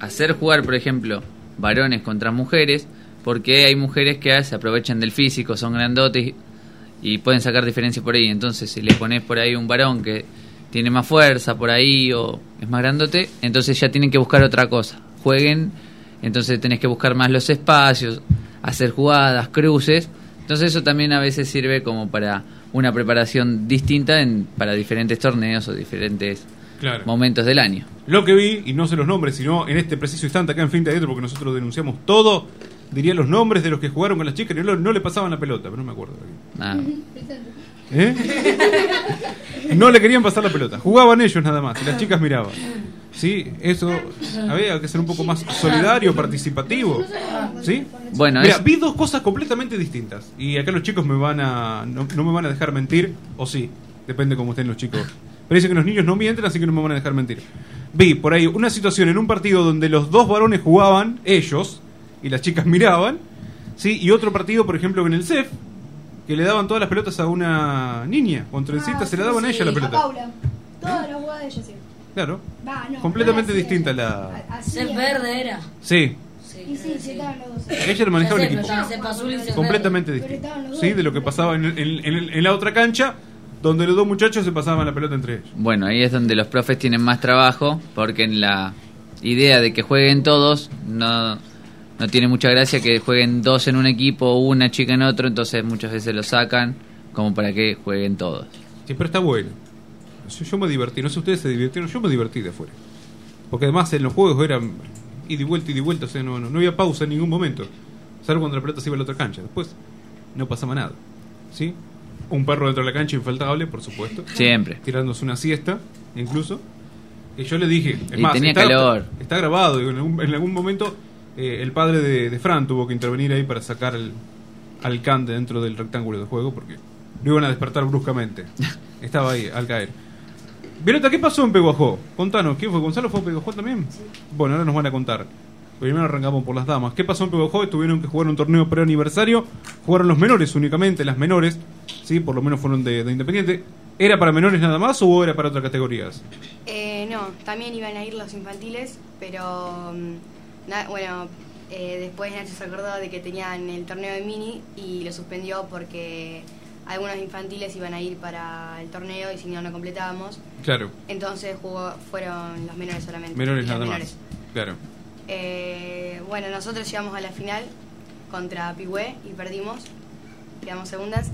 hacer jugar, por ejemplo, varones contra mujeres, porque hay mujeres que se aprovechan del físico, son grandotes y pueden sacar diferencias por ahí. Entonces, si le pones por ahí un varón que tiene más fuerza por ahí o es más grandote, entonces ya tienen que buscar otra cosa. Jueguen, entonces tenés que buscar más los espacios, hacer jugadas, cruces. Entonces eso también a veces sirve como para una preparación distinta en, para diferentes torneos o diferentes Claro. momentos del año. Lo que vi, y no sé los nombres, sino en este preciso instante acá en Fin de Adentro, porque nosotros denunciamos todo, diría los nombres de los que jugaron con las chicas, y no, no le pasaban la pelota, pero no me acuerdo. Ah. ¿Eh? No le querían pasar la pelota, jugaban ellos nada más, y las chicas miraban. Sí, eso había que ser un poco más solidario, participativo. ¿Sí? Bueno, Mira, es- vi dos cosas completamente distintas. Y acá los chicos me van a. No, no me van a dejar mentir, o sí, depende cómo estén los chicos. Pero dicen que los niños no mienten, así que no me van a dejar mentir. Vi por ahí una situación en un partido donde los dos varones jugaban, ellos, y las chicas miraban. ¿sí? Y otro partido, por ejemplo, en el CEF, que le daban todas las pelotas a una niña. Con trencita se le daban a ella la A pelota. Paula. Todas las jugadas de ella sí. Claro. Va, no, Completamente distinta la. Ser verde era. Sí, Y sí, sí, estaban los dos. ella le manejaba el equipo. Completamente distinto. Sí, de lo que pasaba en, en- en- en la otra cancha, donde los dos muchachos se pasaban la pelota entre ellos. Bueno, ahí es donde los profes tienen más trabajo, porque en la idea de que jueguen todos, no, no tiene mucha gracia que jueguen dos en un equipo, una chica en otro, entonces muchas veces lo sacan como para que jueguen todos. Sí, pero está bueno. Yo, yo me divertí, no sé ustedes se divirtieron, yo me divertí de afuera. Porque además en los juegos eran ida y vuelta, ida y vuelta, o sea, no, no, no había pausa en ningún momento. Salvo cuando la pelota se iba a la otra cancha. Después no pasaba nada. ¿Sí? Un perro dentro de la cancha infaltable, por supuesto. Siempre. Tirándose una siesta, incluso. Que yo le dije, es Y más, tenía está, calor. está grabado, en, algún, en algún momento eh, el padre de, de Fran tuvo que intervenir ahí para sacar al, de dentro del rectángulo de juego porque lo iban a despertar bruscamente. Estaba ahí al caer. Violeta, ¿qué pasó en Peguajó? Contanos, ¿quién fue? ¿Gonzalo fue a Peguajó también? Bueno, ahora nos van a contar. Primero arrancamos por las damas. ¿Qué pasó en Peguajó? Tuvieron que jugar un torneo preaniversario. Jugaron los menores únicamente, las menores. Sí, por lo menos fueron de, de Independiente. ¿Era para menores nada más o era para otras categorías? Eh, no, también iban a ir los infantiles, pero mm, na- bueno, eh, después Nacho se acordó de que tenían el torneo de mini y lo suspendió porque algunos infantiles iban a ir para el torneo y si no, no completábamos. Claro, Entonces jugó, fueron los menores solamente. menores nada menores. más. Claro. Eh, bueno, nosotros llegamos a la final contra Pigüé y perdimos, quedamos segundas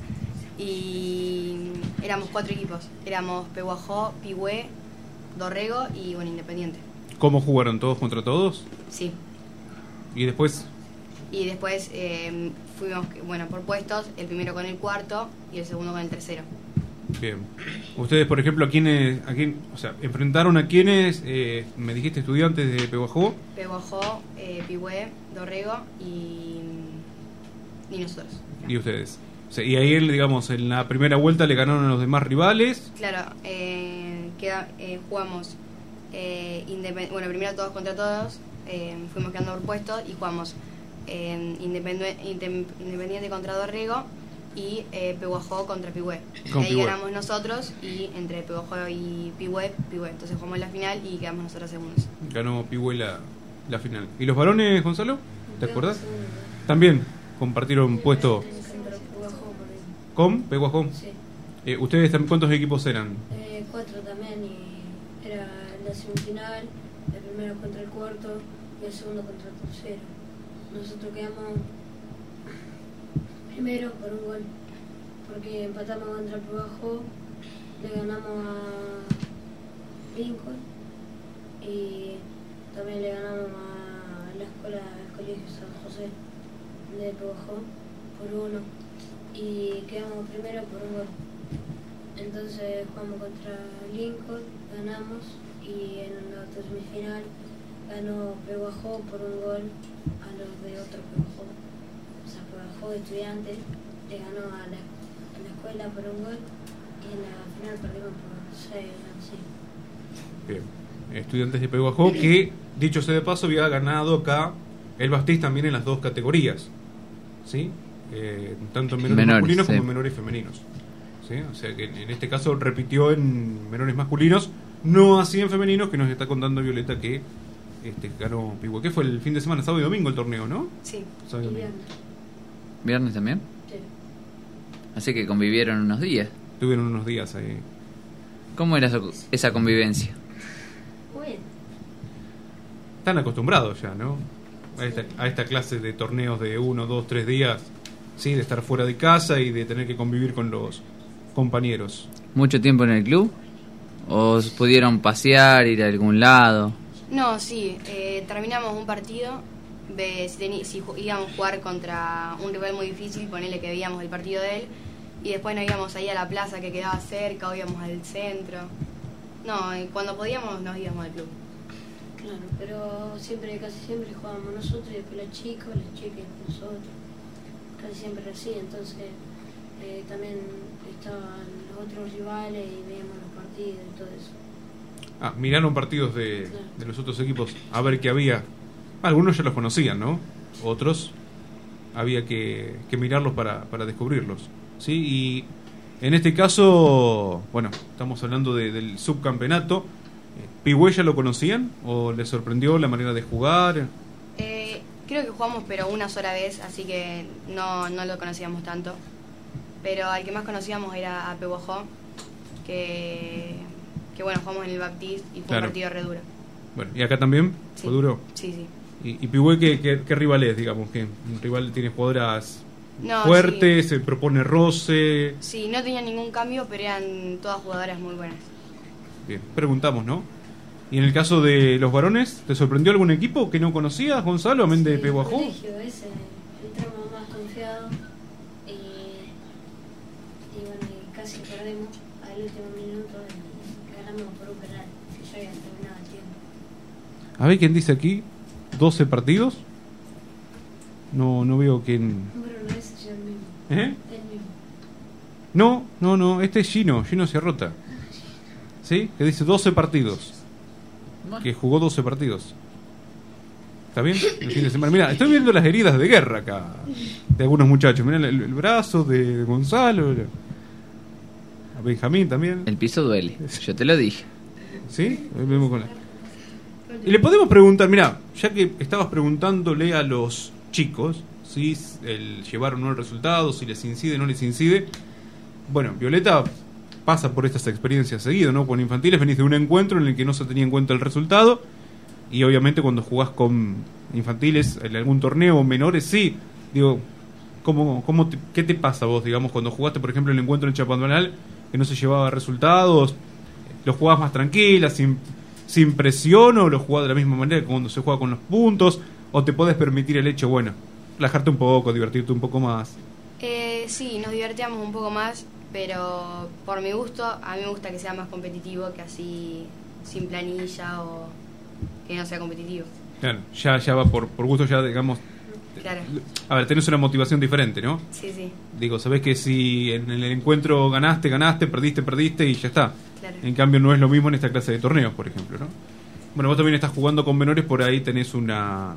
y éramos cuatro equipos, éramos Peguajó, Pigüé, Dorrego y bueno, Independiente. ¿Cómo jugaron todos contra todos? Sí. Y después, Y después eh, fuimos, bueno, por puestos, el primero con el cuarto y el segundo con el tercero. bien. Ustedes, por ejemplo, ¿a quiénes, a quién, o sea, enfrentaron a quiénes, eh, me dijiste estudiantes de Peguajó? Peguajó, eh, Pigüé, Dorrego y, y nosotros. y ustedes. O sea, y ahí, digamos, en la primera vuelta le ganaron a los demás rivales. Claro, eh, queda- eh, jugamos, eh, bueno, primero todos contra todos, eh, fuimos quedando por puestos y jugamos eh, indem- Independiente contra Dorrego y eh, Peguajó contra Pigüé. Con Y ahí Pigüé. ganamos nosotros y entre Peguajó y Pigüé, Pigüé. Entonces jugamos la final y quedamos nosotros segundos. Ganó Pigüe la, la final. ¿Y los varones, Gonzalo? ¿Te acuerdas? También compartieron puesto con Peguajó. Sí. Eh, ¿Ustedes también cuántos equipos eran? Eh, cuatro también y era la semifinal, el primero contra el cuarto y el segundo contra el tercero. Nosotros quedamos primero por un gol, porque empatamos contra Bajo, le ganamos a Lincoln y también le ganamos a la escuela del colegio San José de Bajo por uno y quedamos primero por un gol. Entonces jugamos contra Lincoln, ganamos y en la semifinal ganó Peguajó por un gol los de otro Peguajó. O sea, Peguajó de estudiantes le ganó a la, a la escuela por un gol y en la final perdimos por 6 sí. Bien. Estudiantes de Peguajó, que, dicho sea de paso, había ganado acá el Bastiz también en las dos categorías. ¿Sí? Eh, tanto en menores, Menores, masculinos como sí. en menores femeninos. ¿Sí? O sea que en este caso repitió en menores masculinos, no así en femeninos, que nos está contando Violeta que este, ganó Pihue. ¿Qué fue el fin de semana? Sábado y domingo el torneo, ¿no? Sí. Sábado y domingo. ¿Viernes también? Sí. Así que convivieron unos días. Tuvieron unos días ahí. ¿Cómo era eso- esa convivencia? Bueno, Están acostumbrados ya, ¿no? A esta, a esta clase de torneos de uno, dos, tres días, sí, de estar fuera de casa y de tener que convivir con los compañeros. ¿Mucho tiempo en el club? ¿O pudieron pasear, ir a algún lado? No, sí, eh, terminamos un partido, ve- si, si íbamos a jugar contra un rival muy difícil, ponele que veíamos el partido de él, y después nos íbamos ahí a la plaza que quedaba cerca, o íbamos al centro. No, y cuando podíamos nos íbamos al club. claro, pero siempre, casi siempre jugábamos nosotros y después los chicos, las chicas nosotros. Casi siempre así, entonces eh, también estaban los otros rivales y veíamos los partidos y todo eso. Ah, miraron partidos de, de los otros equipos a ver qué había. Algunos ya los conocían, ¿no? Otros había que, que mirarlos para, para descubrirlos. ¿Sí? Y en este caso, bueno, estamos hablando de- del subcampeonato. Eh, ¿Pihue ya lo conocían? ¿O les sorprendió la manera de jugar? Eh, creo que jugamos pero una sola vez, así que no, no lo conocíamos tanto. Pero al que más conocíamos era a que, que bueno, jugamos en el Baptist y fue Claro. un partido re duro. Bueno, ¿y acá también? Sí. ¿Fue duro? Sí, sí. ¿Y, y Pihue qué, qué, qué rival es, digamos? que ¿Un rival tiene jugadoras No, fuertes, se propone roce? Sí, no tenía ningún cambio, pero eran todas jugadoras muy buenas. Bien, preguntamos, ¿no? Y en el caso de los varones, ¿te sorprendió algún equipo que no conocías, Gonzalo, amén de Pehuajó? colegio ese, entramos más confiados y, y bueno, y casi perdimos al último minuto y ganamos por un penal, que ya había terminado el tiempo. A ver quién dice aquí, 12 partidos. No, no veo quién... Bueno, ese es el mismo. ¿Eh? El mismo. No, no, no, este es Gino, Gino Sierrota. ¿Sí? Que dice 12 partidos. Que jugó 12 partidos. ¿Está bien? El fin de semana. Mira, estoy viendo las heridas de guerra acá. De algunos muchachos. Mira el, el brazo de Gonzalo. A Benjamín también. El piso duele, yo te lo dije. ¿Sí? Vemos con la- Y le podemos preguntar, mira, ya que estabas preguntándole a los chicos si el llevaron o no el resultado, si les incide o no les incide. Bueno, Violeta pasa por estas experiencias seguido, ¿no? Con infantiles venís de un encuentro en el que no se tenía en cuenta el resultado y obviamente cuando jugás con infantiles en algún torneo menores, sí. Digo, ¿cómo, cómo te- ¿qué te pasa vos, digamos, cuando jugaste, por ejemplo, el encuentro en Chapadmalal que no se llevaba resultados? ¿Lo jugabas más tranquila, sin, sin presión o lo jugabas de la misma manera que cuando se juega con los puntos? ¿O te podés permitir el hecho, bueno, relajarte un poco, divertirte un poco más? Eh, sí, nos divertíamos un poco más, pero por mi gusto, a mí me gusta que sea más competitivo que así sin planilla o que no sea competitivo. Claro, ya, ya va por, por gusto, ya digamos. Claro. A ver, tenés una motivación diferente, ¿no? Sí, sí. Digo, sabés que si en el encuentro ganaste, ganaste, perdiste, perdiste y ya está. Claro. En cambio, no es lo mismo en esta clase de torneos, por ejemplo, ¿no? Bueno, vos también estás jugando con menores, por ahí tenés una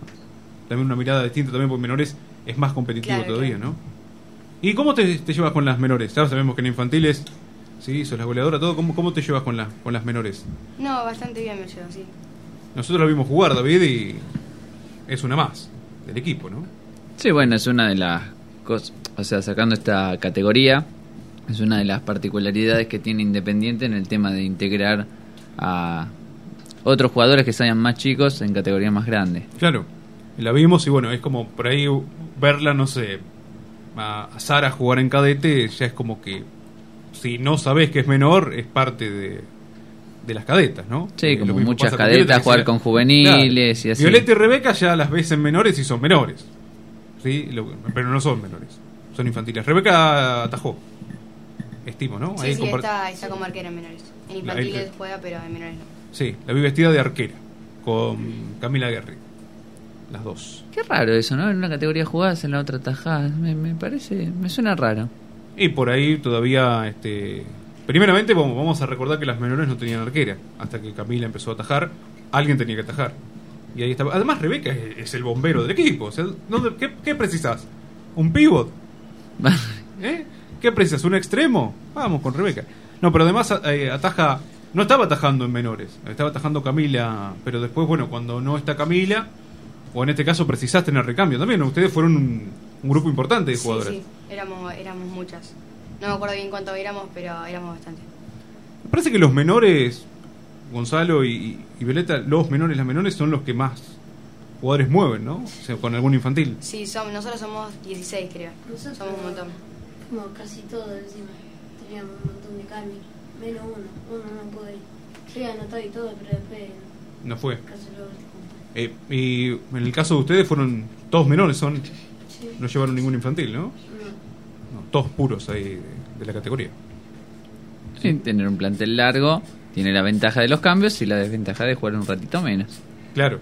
también una mirada distinta también, porque menores es más competitivo Claro, todavía, claro. ¿no? ¿Y cómo te, te llevas con las menores? Ya sabemos que en infantiles, sí, sos la goleadora, todo. ¿Cómo, cómo te llevas con, las con las menores? No, bastante bien me llevo, sí. Nosotros la vimos jugar, David, y es una más del equipo, ¿no? Sí, bueno, es una de las cosas, o sea, sacando esta categoría, es una de las particularidades que tiene Independiente en el tema de integrar a otros jugadores que sean más chicos en categorías más grandes. Claro, la vimos y bueno, es como por ahí verla, no sé, a, Sara jugar en cadete, ya es como que si no sabes que es menor, es parte de, de las cadetas, ¿no? Sí, Eh, como muchas con cadetas, jugar sea- con juveniles y así. Violeta y Rebeca ya las ves en menores y son menores, ¿sí? Lo- pero no son menores, son infantiles. Rebeca atajó, estimo, ¿no? Sí, Ahí sí, compar- está, está como arquera en menores. En La- infantiles ahí- juega, pero en menores no. Sí, la vi vestida de arquera, con Camila Guerri, las dos. Qué raro eso, ¿no? En una categoría jugás, en la otra tajás. Me, me parece, me suena raro. Y por ahí todavía, este, primeramente vamos, vamos a recordar que las menores no tenían arquera. Hasta que Camila empezó a atajar, alguien tenía que atajar. Y ahí estaba. Además, Rebeca es, es el bombero del equipo. O sea, ¿dónde- qué, qué precisas? ¿Un pivot? ¿Eh? ¿Qué precisas? ¿Un extremo? Vamos con Rebeca. No, pero además eh, ataja no estaba atajando en menores, estaba atajando Camila, pero después, bueno, cuando no está Camila, o en este caso precisaste en el recambio también, ¿no? ustedes fueron un, un grupo importante de Sí, jugadoras. sí, éramos, éramos muchas. No me acuerdo bien cuánto éramos, pero éramos bastante. Me parece que los menores, Gonzalo y, y Violeta, los menores, las menores son los que más jugadores mueven, ¿no? O sea, con algún infantil. Sí, som- nosotros somos 16, creo. Somos un montón. Fuimos casi todos encima. Teníamos un montón de cambios. Menos uno. Uno no pudo ir. Sí, anotado y todo, pero después No fue. casi lo último. Eh, y en el caso de ustedes fueron todos menores, son Sí. no llevaron ningún infantil, ¿no? No. No, todos puros ahí de, de la categoría. Sí, tener un plantel largo tiene la ventaja de los cambios y la desventaja de jugar un ratito menos. Claro.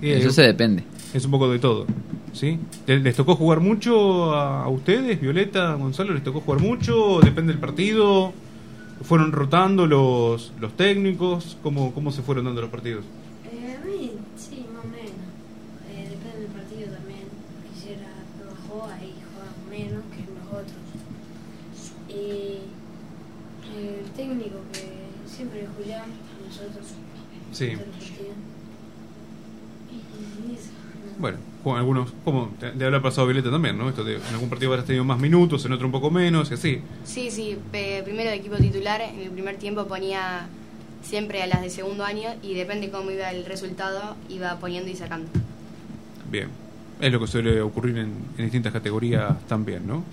Eso se depende. Es un poco de todo, ¿sí? ¿Les tocó jugar mucho a, ustedes, Violeta, Gonzalo? ¿Les tocó jugar mucho? ¿Depende del partido? ¿Fueron rotando los, los técnicos? ¿Cómo, ¿Cómo se fueron dando los partidos? Eh, a mí, sí, más o menos. Eh, depende del partido también. Quisiera que bajó, ahí juegan menos que los otros. Y eh, el técnico que siempre es Julián, nosotros. Sí los partidos. Y eso. Bueno, con algunos, como te- de haber pasado Violeta también, ¿no? Esto de, en algún partido habrás tenido más minutos, en otro un poco menos, y así. Sí, sí, primero el equipo titular, en el primer tiempo ponía siempre a las de segundo año y depende cómo iba el resultado, iba poniendo y sacando. Bien. Es lo que suele ocurrir en, en distintas categorías también, ¿no?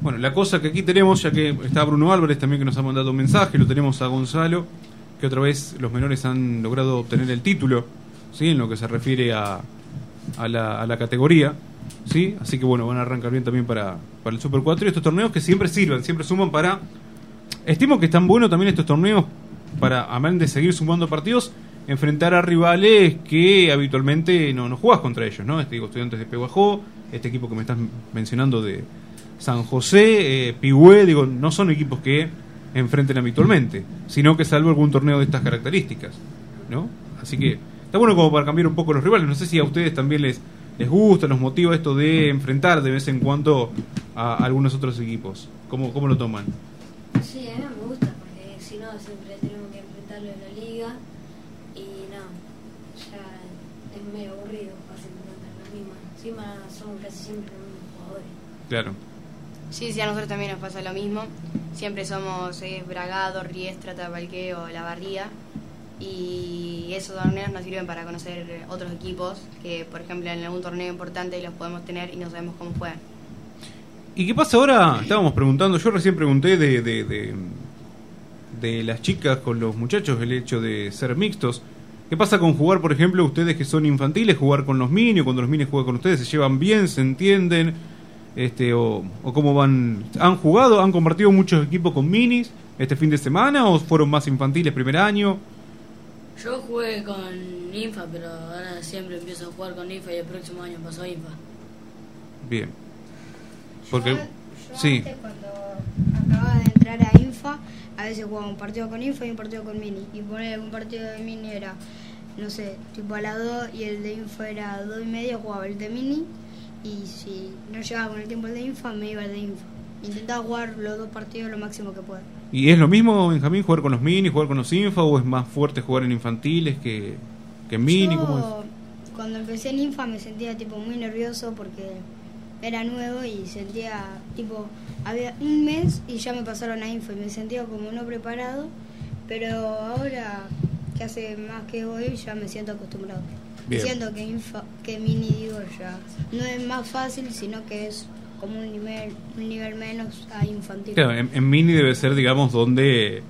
Bueno, la cosa que aquí tenemos, ya que está Bruno Álvarez también que nos ha mandado un mensaje, lo tenemos a Gonzalo, que otra vez los menores han logrado obtener el título, ¿sí? En lo que se refiere a, a, la, a la categoría, ¿sí? Así que bueno, van a arrancar bien también para, para el Super 4 y estos torneos que siempre sirven, siempre suman para... Estimo que están buenos también estos torneos para, además de seguir sumando partidos, enfrentar a rivales que habitualmente no, no jugás contra ellos, ¿no? Este, digo, estudiantes de Peguajó, este equipo que me estás mencionando de San José, eh, digo, no son equipos que enfrenten habitualmente, sino que salvo algún torneo de estas características, ¿no? Así que está bueno como para cambiar un poco los rivales. No sé si a ustedes también les, les gusta, los motiva esto de enfrentar de vez en cuando a algunos otros equipos. ¿Cómo, cómo lo toman? Sí, a mí me gusta porque si no siempre tenemos que enfrentarlo en la liga y no, ya es medio aburrido enfrentar lo mismo. Encima son casi siempre los mismos jugadores. Claro. Sí, sí, a nosotros también nos pasa lo mismo. Siempre somos eh, Bragado, Riestra, Tapalqueo, La Barría. Y esos torneos nos sirven para conocer otros equipos que, por ejemplo, en algún torneo importante los podemos tener y no sabemos cómo juegan. ¿Y qué pasa ahora? Estábamos preguntando, yo recién pregunté de, de, de, de las chicas con los muchachos, el hecho de ser mixtos. ¿Qué pasa con jugar, por ejemplo, ustedes que son infantiles, jugar con los mini, o cuando los mini juegan con ustedes, se llevan bien, se entienden? Este, o, o cómo van? ¿Han jugado? ¿Han compartido muchos equipos con minis este fin de semana o fueron más infantiles primer año? Yo jugué con Infa, pero ahora siempre empiezo a jugar con Infa y el próximo año paso a Infa. Bien. Porque, Yo sí, antes, cuando acababa de entrar a Infa, a veces jugaba un partido con Infa y un partido con Mini. Y poner un partido de Mini era, no sé, tipo a las 2 y el de Infa era a 2 y media, jugaba el de Mini. Y si no llegaba con el tiempo el de Infa, me iba el de Infa. Intentaba jugar los dos partidos lo máximo que pueda. ¿Y es lo mismo, Benjamín, jugar con los mini, jugar con los infa o es más fuerte jugar en infantiles que, que en mini? ¿Cómo es? Yo, cuando empecé en Infa me sentía tipo muy nervioso porque era nuevo y sentía tipo había un mes y ya me pasaron a Infa y me sentía como no preparado, pero ahora que hace más que voy ya me siento acostumbrado. Bien. siento que Infa, que mini digo ya no es más fácil, sino que es como un nivel un nivel menos a infantil. Claro, en, en mini debe ser, digamos, donde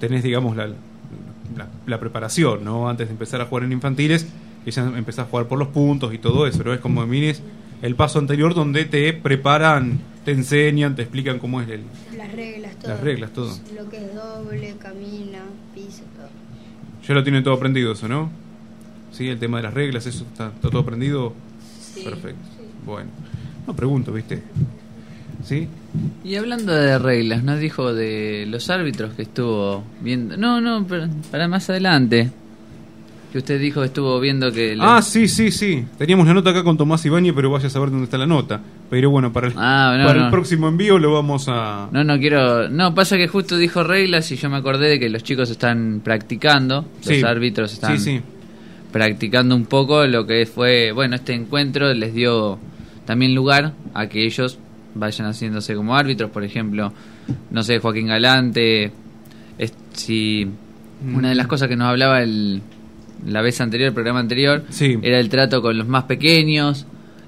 tenés, digamos, la, la, la preparación, ¿no? Antes de empezar a jugar en infantiles, y ya empezás a jugar por los puntos y todo eso, ¿no? Es como en mini es el paso anterior donde te preparan, te enseñan, te explican cómo es el... Las reglas, todo. Las reglas, todo. Lo que es doble, camina, piso, todo. Ya lo tienen todo aprendido eso, ¿no? Sí, el tema de las reglas, eso está, está todo aprendido. Sí. Perfecto. Bueno, no pregunto, ¿viste? ¿Sí? Y hablando de reglas, nos dijo de los árbitros que estuvo viendo. No, no, para más adelante. Que usted dijo que estuvo viendo que. Ah, sí, sí, sí. Teníamos la nota acá con Tomás Ibáñez, pero vaya a saber dónde está la nota. Pero bueno, para el, Ah, no, para el no. próximo envío lo vamos a... No, no quiero. No, pasa que justo dijo reglas y yo me acordé de que los chicos están practicando, Sí. los árbitros están Sí, sí. practicando un poco lo que fue. Bueno, este encuentro les dio también lugar a que ellos vayan haciéndose como árbitros, por ejemplo, no sé, Joaquín Galante. es- si una de las cosas que nos hablaba el, la vez anterior, el programa anterior, era el trato con los más pequeños.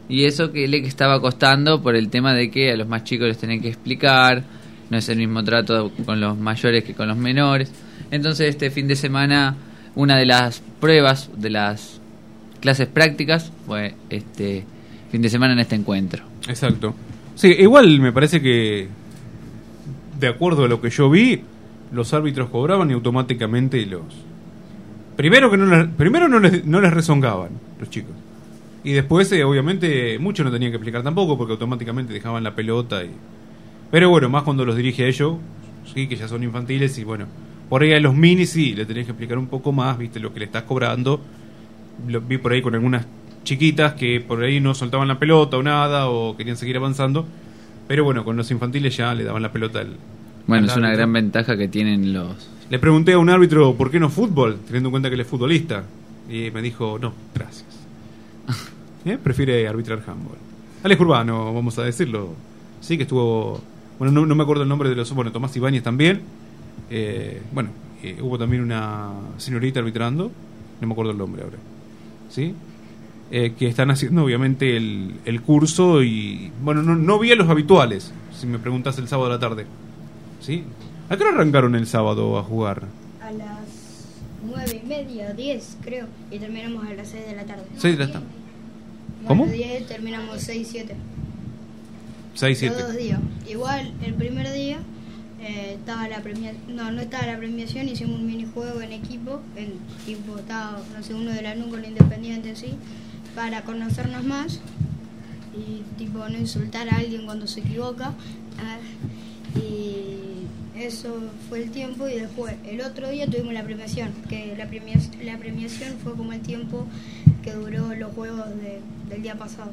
Y eso que le estaba costando por el tema de que a los más chicos les tienen que explicar, no es el mismo trato con los mayores que con los menores. Entonces este fin de semana una de las pruebas de las clases prácticas fue este fin de semana en este encuentro. Exacto. Sí, igual me parece que, de acuerdo a lo que yo vi, los árbitros cobraban y automáticamente los... Primero que no les, primero no les, no les rezongaban los chicos. Y después, eh, obviamente, muchos no tenían que explicar tampoco porque automáticamente dejaban la pelota. y Pero bueno, más cuando los dirige a ellos, sí, que ya son infantiles y bueno, por ahí a los minis sí, le tenés que explicar un poco más, viste, lo que le estás cobrando. Lo vi por ahí con algunas chiquitas que por ahí no soltaban la pelota o nada o querían seguir avanzando. Pero bueno, con los infantiles ya le daban la pelota al, Bueno, al es una árbitro. gran ventaja que tienen los... Le pregunté a un árbitro por qué no fútbol, teniendo en cuenta que él es futbolista. Y me dijo, no, gracias. ¿Eh? Prefiere arbitrar handball. Alex Urbano, vamos a decirlo. Sí, que estuvo. Bueno, no, no me acuerdo el nombre de los. Bueno, Tomás Ibáñez también. Eh, bueno, eh, hubo también una señorita arbitrando. No me acuerdo el nombre ahora. ¿Sí? Eh, que están haciendo obviamente el, el curso y. Bueno, no, no vi a los habituales, si me preguntas el sábado a la tarde. ¿Sí? ¿A qué hora arrancaron el sábado a jugar? A las nueve y media, 10 creo, y terminamos a las 6 de la tarde. Seis de la tarde. ¿Cómo? 10 terminamos 6, 7. 6, Los 7. dos días. Igual, el primer día eh, estaba la premiación, no, no estaba la premiación, hicimos un minijuego en equipo, en tipo, estaba, no sé, uno de la NU con la Independiente, así, para conocernos más y tipo no insultar a alguien cuando se equivoca. Y eso fue el tiempo y después el otro día tuvimos la premiación, que la, premia- la premiación fue como el tiempo que duró los juegos de- del día pasado.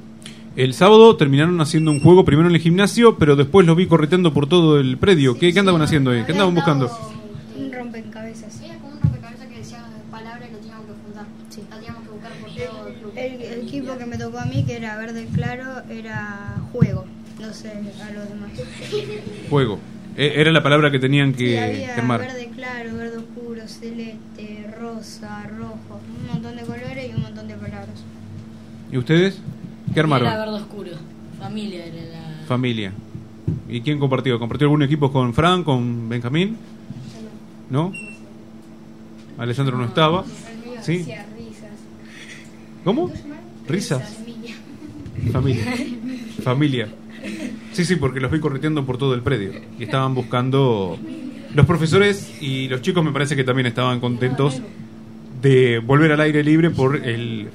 El sábado terminaron haciendo un juego primero en el gimnasio, pero después los vi correteando por todo el predio. ¿Qué, qué andaban haciendo ahí? ¿Qué andaban buscando? Un rompecabezas. Era como un rompecabezas que decía palabras y lo teníamos que juntar. Sí. Lo teníamos que buscar por todo el club. El, el equipo que me tocó a mí, que era verde claro, era juego. No sé a los demás. Juego. E- Era la palabra que tenían que, Sí, había que armar. verde claro, verde oscuro, celeste, rosa, rojo. Un montón de colores y un montón de palabras. ¿Y ustedes? ¿Qué armaron? Era verde oscuro. Familia era la. Familia. ¿Y quién compartió? ¿Compartió algún equipo con Fran, con Benjamín? ¿No? Alessandro no estaba. ¿Sí? Hacía risas. ¿Cómo? Risas. Familia. Familia. Sí, sí, porque los vi correteando por todo el predio. Y estaban buscando. Los profesores y los chicos me parece que también estaban contentos de volver al aire libre por el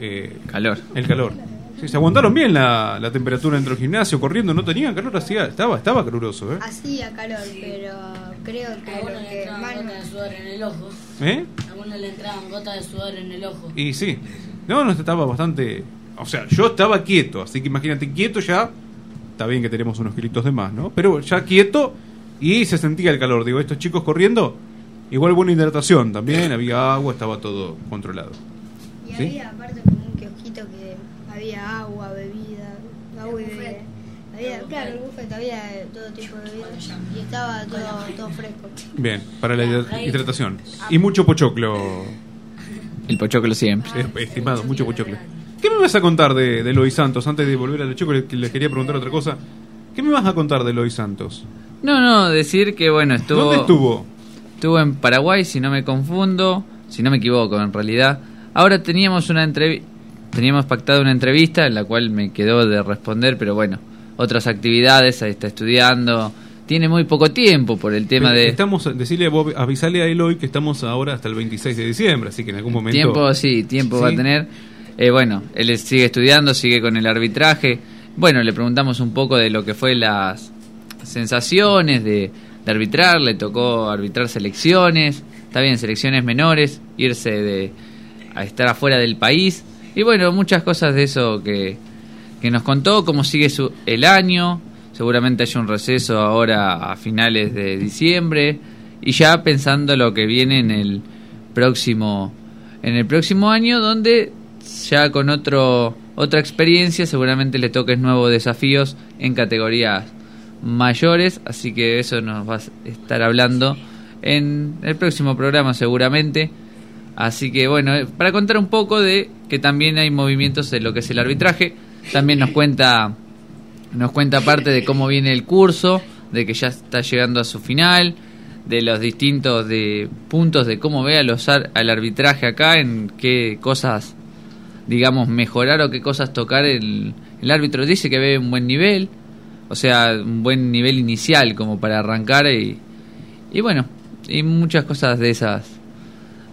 eh, calor. El calor. Sí, se aguantaron bien la, la temperatura dentro del gimnasio, corriendo, no tenían calor, hacía, estaba, estaba caluroso, ¿eh? Hacía calor, pero creo que A lo uno le que entraban más gotas de sudor en el ojo. ¿Eh? A uno le entraban gotas de sudor en el ojo. Y sí. No, no, estaba bastante... O sea, yo estaba quieto, así que imagínate, quieto ya... Está bien que tenemos unos kilitos de más, ¿no? Pero ya quieto y se sentía el calor. Digo, estos chicos corriendo, igual buena hidratación también, había agua, estaba todo controlado. Y ¿Sí? había aparte como un kiosquito que había agua, bebida, agua y bebida. Había, claro, el buffet, había todo tipo de bebidas y estaba todo, todo fresco. Bien, para la hidra- hidratación. Y mucho pochoclo. El pochoclo siempre. Estimado, mucho pochoclo. ¿Qué me vas a contar de, de Lois Santos? Antes de volver al choco, le, le quería preguntar otra cosa. ¿Qué me vas a contar de Lois Santos? No, no, decir que bueno, estuvo... ¿Dónde estuvo? Estuvo en Paraguay, si no me confundo, si no me equivoco en realidad. Ahora teníamos una entrevista, teníamos pactado una entrevista en la cual me quedó de responder, pero bueno, otras actividades, ahí está estudiando, tiene muy poco tiempo por el tema de... Estamos, decirle, a Bob- avisale a Eloy que estamos ahora hasta el 26 de diciembre, así que en algún momento... Tiempo, sí, tiempo va a tener. Eh, bueno, él sigue estudiando, sigue con el arbitraje. Bueno, le preguntamos un poco de lo que fue las sensaciones de, de arbitrar. Le tocó arbitrar selecciones, está bien, selecciones menores, irse de a estar afuera del país. Y bueno, muchas cosas de eso que, que nos contó cómo sigue su, el año. Seguramente hay un receso ahora a finales de diciembre y ya pensando lo que viene en el próximo en el próximo año donde ya con otro otra experiencia seguramente le toques nuevos desafíos en categorías mayores, así que eso nos va a estar hablando en el próximo programa seguramente. Así que bueno, eh, para contar un poco de que también hay movimientos en lo que es el arbitraje, también nos cuenta nos cuenta parte de cómo viene el curso, de que ya está llegando a su final, de los distintos de puntos de cómo ve los al arbitraje acá, en qué cosas digamos mejorar o qué cosas tocar el, el árbitro dice que ve un buen nivel, o sea, un buen nivel inicial como para arrancar y, y bueno, y muchas cosas de esas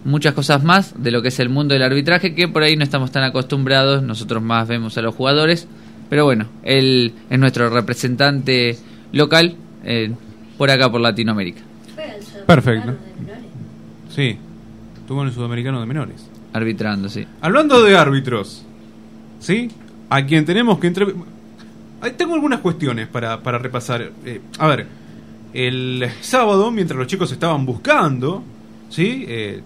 muchas cosas más de lo que es el mundo del arbitraje que por ahí no estamos tan acostumbrados, nosotros más vemos a los jugadores, pero bueno, él es nuestro representante local eh, por acá por Latinoamérica. Perfecto. Sí, estuvo en el sudamericano de menores. Arbitrando, sí. Hablando de árbitros, ¿sí? A quien tenemos que entre... Ahí Tengo algunas cuestiones para, para repasar. Eh, a ver, el sábado, mientras los chicos estaban buscando, ¿sí? Eh,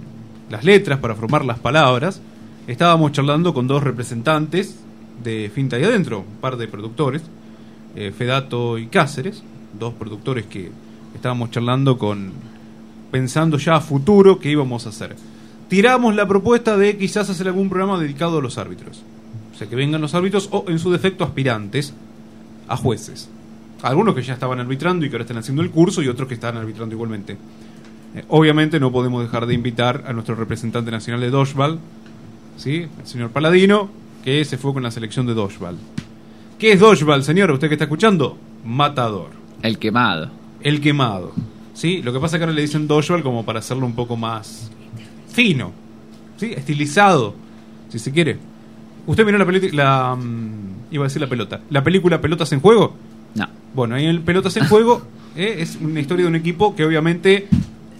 las letras para formar las palabras, estábamos charlando con dos representantes de Finta y Adentro, un par de productores, eh, Fedato y Cáceres, dos productores que estábamos charlando con, pensando ya a futuro qué íbamos a hacer. Tiramos la propuesta de quizás hacer algún programa dedicado a los árbitros. O sea, que vengan los árbitros o en su defecto aspirantes a jueces. Algunos que ya estaban arbitrando y que ahora están haciendo el curso y otros que están arbitrando igualmente. Eh, obviamente no podemos dejar de invitar a nuestro representante nacional de Dodgeball, ¿sí? el señor Paladino, que se fue con la selección de Dodgeball. ¿Qué es Dodgeball, señor? ¿Usted que está escuchando? Matador. El quemado. El quemado. ¿Sí? Lo que pasa es que ahora le dicen Dodgeball como para hacerlo un poco más fino, ¿sí? estilizado, si se quiere. ¿Usted miró la película, la, mm, iba a decir la pelota, la película Pelotas en Juego? No. Bueno, ahí en Pelotas en Juego eh, es una historia de un equipo que obviamente,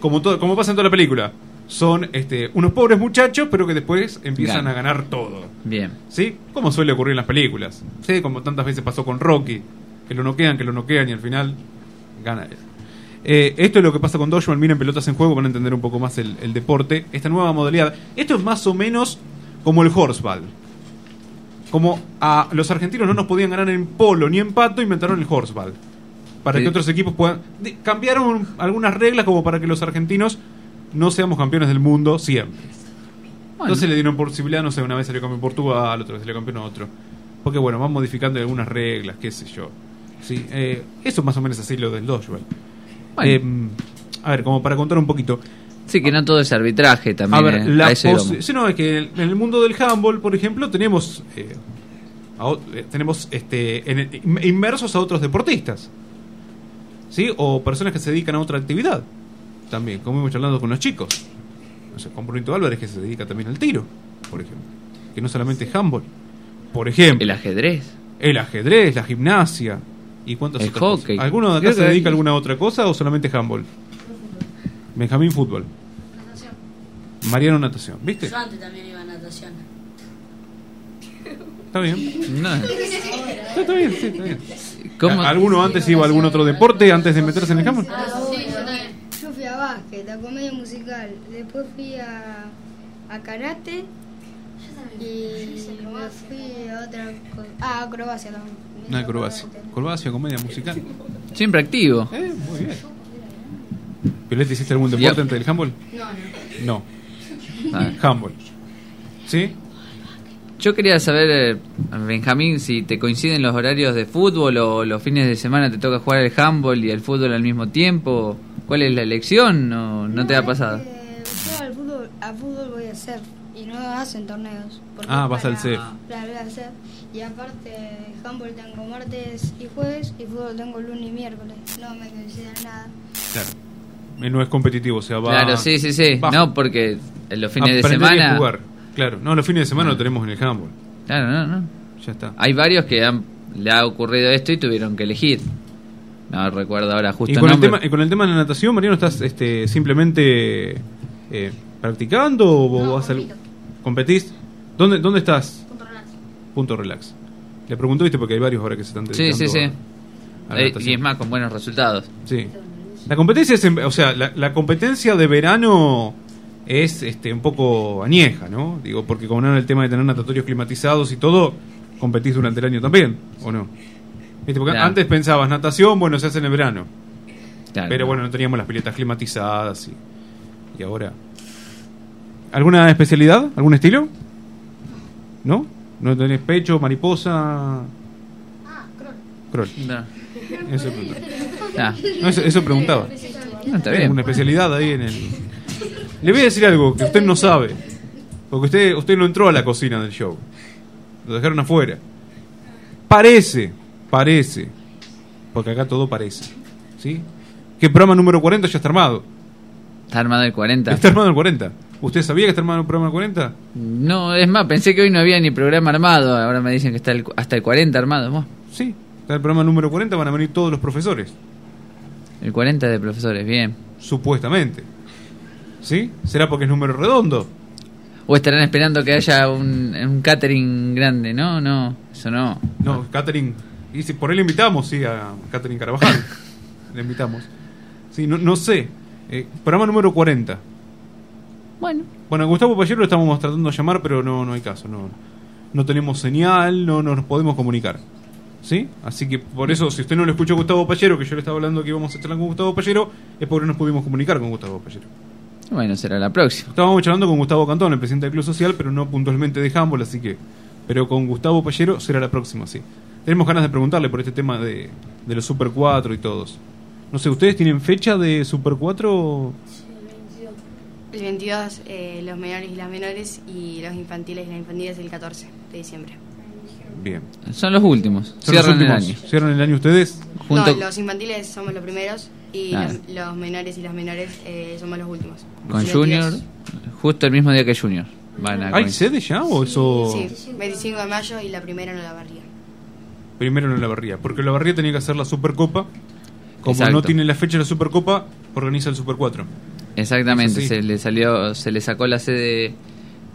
como, todo, como pasa en toda la película, son este, unos pobres muchachos, pero que después empiezan a ganar todo. Bien. ¿Sí? Como suele ocurrir en las películas. ¿Sí? Como tantas veces pasó con Rocky, que lo noquean, que lo noquean y al final gana él. Eh, esto es lo que pasa con Dodgeball. Miren pelotas en juego, van a entender un poco más el, el deporte. Esta nueva modalidad. Esto es más o menos como el horseball. Como a los argentinos no nos podían ganar en polo ni en pato, inventaron el horseball. Para Sí. que otros equipos puedan. de- cambiaron algunas reglas como para que los argentinos no seamos campeones del mundo siempre. Entonces le dieron posibilidad, no sé, una vez salió campeón Portugal, otra vez salió campeón otro. Porque bueno, van modificando algunas reglas, qué sé yo. Sí, eh, eso más o menos así lo del dodgeball. Bueno. Eh, a ver, como para contar un poquito. Sí, que no todo es arbitraje también. A ver, eh, la a sí, no, es que en el mundo del handball, por ejemplo, tenemos eh, a eh, tenemos este en el- inmersos a otros deportistas. ¿Sí? O personas que se dedican a otra actividad. También, como hemos hablando con los chicos. No sé, con Brunito Álvarez que se dedica también al tiro, por ejemplo. Que no solamente es handball. Por ejemplo. El ajedrez. El ajedrez, la gimnasia. ¿Y cuántas El otras hockey. cosas? ¿Alguno de acá Creo se dedica a alguna otra cosa o solamente handball? Benjamín fútbol. Mariano natación, ¿viste? Yo antes también iba a natación. Está bien. No. Está, está bien, sí, está bien. ¿Cómo? ¿Alguno antes iba a algún otro deporte antes de meterse en el handball? Ah, sí, yo también. Yo fui a básquet, a comedia musical. Después fui a, a karate. Y me fui a otra cosa. Ah, acrobacia también. Una acrobacia. Acrobacia, comedia musical. Siempre activo. Eh, muy bien. ¿Violeta hiciste algún deporte antes del handball? No, no. No. Ah. Handball. ¿Sí? Yo quería saber, eh, Benjamín, si te coinciden los horarios de fútbol o los fines de semana te toca jugar el handball y el fútbol al mismo tiempo. ¿Cuál es la elección? ¿No, no te ha pasado? Eh, yo al fútbol, a fútbol voy a hacer. Y no hacen torneos. porque Ah, vas al CEF. Claro, voy a hacer. Y aparte, handball tengo martes y jueves. Y fútbol tengo lunes y miércoles. No me coinciden nada. Claro. No es competitivo, o sea, va. Claro, sí, sí, sí. bajo. No, porque los fines de y semana... jugar. Claro, no, los fines de semana Ah. lo tenemos en el handball. Claro, no, no. Ya está. Hay varios que han, le ha ocurrido esto y tuvieron que elegir. No recuerdo ahora justo Y con el, tema, y con el tema de la natación, Mariano, ¿estás este, simplemente eh, practicando o vas a competís? ¿Dónde, ¿Dónde estás? Punto relax. Le pregunto, viste, porque hay varios ahora que se están Sí, dedicando sí, sí. a- a la Eh, natación. y es más, con buenos resultados. Sí. La competencia es, o sea, la, la competencia de verano es este un poco añeja, ¿no? Digo, porque como no era el tema de tener natatorios climatizados y todo, competís durante el año también, ¿o no? ¿Viste? Porque Claro. antes pensabas, natación, bueno, se hace en el verano. Claro. Pero bueno, no teníamos las piletas climatizadas y, y ahora. ¿Alguna especialidad? ¿Algún estilo? ¿No? ¿No tenés pecho, mariposa? Crawl. No. Eso preguntaba. Ah. No, eso, eso preguntaba. No, está ¿Hay bien. Una especialidad ahí en el. Le voy a decir algo que usted no sabe. Porque usted, usted no entró a la cocina del show. Lo dejaron afuera. Parece, parece. Porque acá todo parece. ¿Sí? Que el programa número 40 ya está armado. Está armado el 40. Está armado el 40. ¿Usted sabía que está armado el programa 40? No, es más, pensé que hoy no había ni programa armado. Ahora me dicen que está el- hasta el 40 armado. Vos. Sí. Está el programa número 40, van a venir todos los profesores. El 40 de profesores, bien. Supuestamente. ¿Sí? ¿Será porque es número redondo? O estarán esperando que haya un, un catering grande, ¿no? No, eso no. No, Catherine. Y si por él le invitamos, sí, a Catherine Carvajal. le invitamos. Sí, no, no sé. Eh, programa número 40. Bueno. Bueno, a Gustavo Payero lo estamos tratando de llamar, pero no, no hay caso. No, no tenemos señal, no, no nos podemos comunicar. ¿Sí? Así que por eso, si usted no lo escuchó a Gustavo Payero, que yo le estaba hablando que íbamos a charlar con Gustavo Payero, es porque no nos pudimos comunicar con Gustavo Payero. Bueno, será la próxima. Estábamos charlando con Gustavo Cantón, el presidente del Club Social, pero no puntualmente de Humboldt, así que. Pero con Gustavo Payero será la próxima, sí. Tenemos ganas de preguntarle por este tema de, de los Super 4 y todos. No sé, ¿ustedes tienen fecha de Super 4? El 22 eh, los menores y las menores y los infantiles y las infantiles el 14 de diciembre. Bien. Son los últimos. Son los Cierran el últimos. año. ¿Cierran el año ustedes? Junto No, los infantiles somos los primeros y Ah. los, los menores y las menores eh, somos los últimos. con Los Junior, 22. justo el mismo día que Junior. Van a ¿Hay sede ya o eso? Sí, 25 de mayo y la primera no la barría. Primero en la barría. Porque la barría tenía que hacer la Supercopa. Como Exacto. no tiene la fecha de la Supercopa, organiza el Super 4. Exactamente, sí. se le salió, se le sacó la sede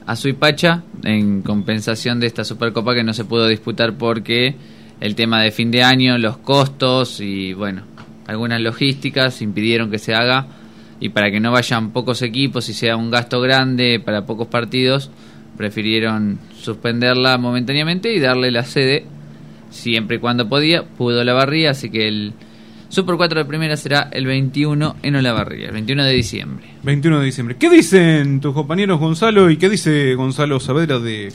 a Suipacha en compensación de esta Supercopa que no se pudo disputar porque el tema de fin de año, los costos y bueno, algunas logísticas impidieron que se haga y para que no vayan pocos equipos y sea un gasto grande para pocos partidos, prefirieron suspenderla momentáneamente y darle la sede siempre y cuando podía, pudo la barría, así que el Super 4 de primera será el 21 en Olavarría, el 21 de diciembre. 21 de diciembre. ¿Qué dicen tus compañeros Gonzalo y qué dice Gonzalo Saavedra de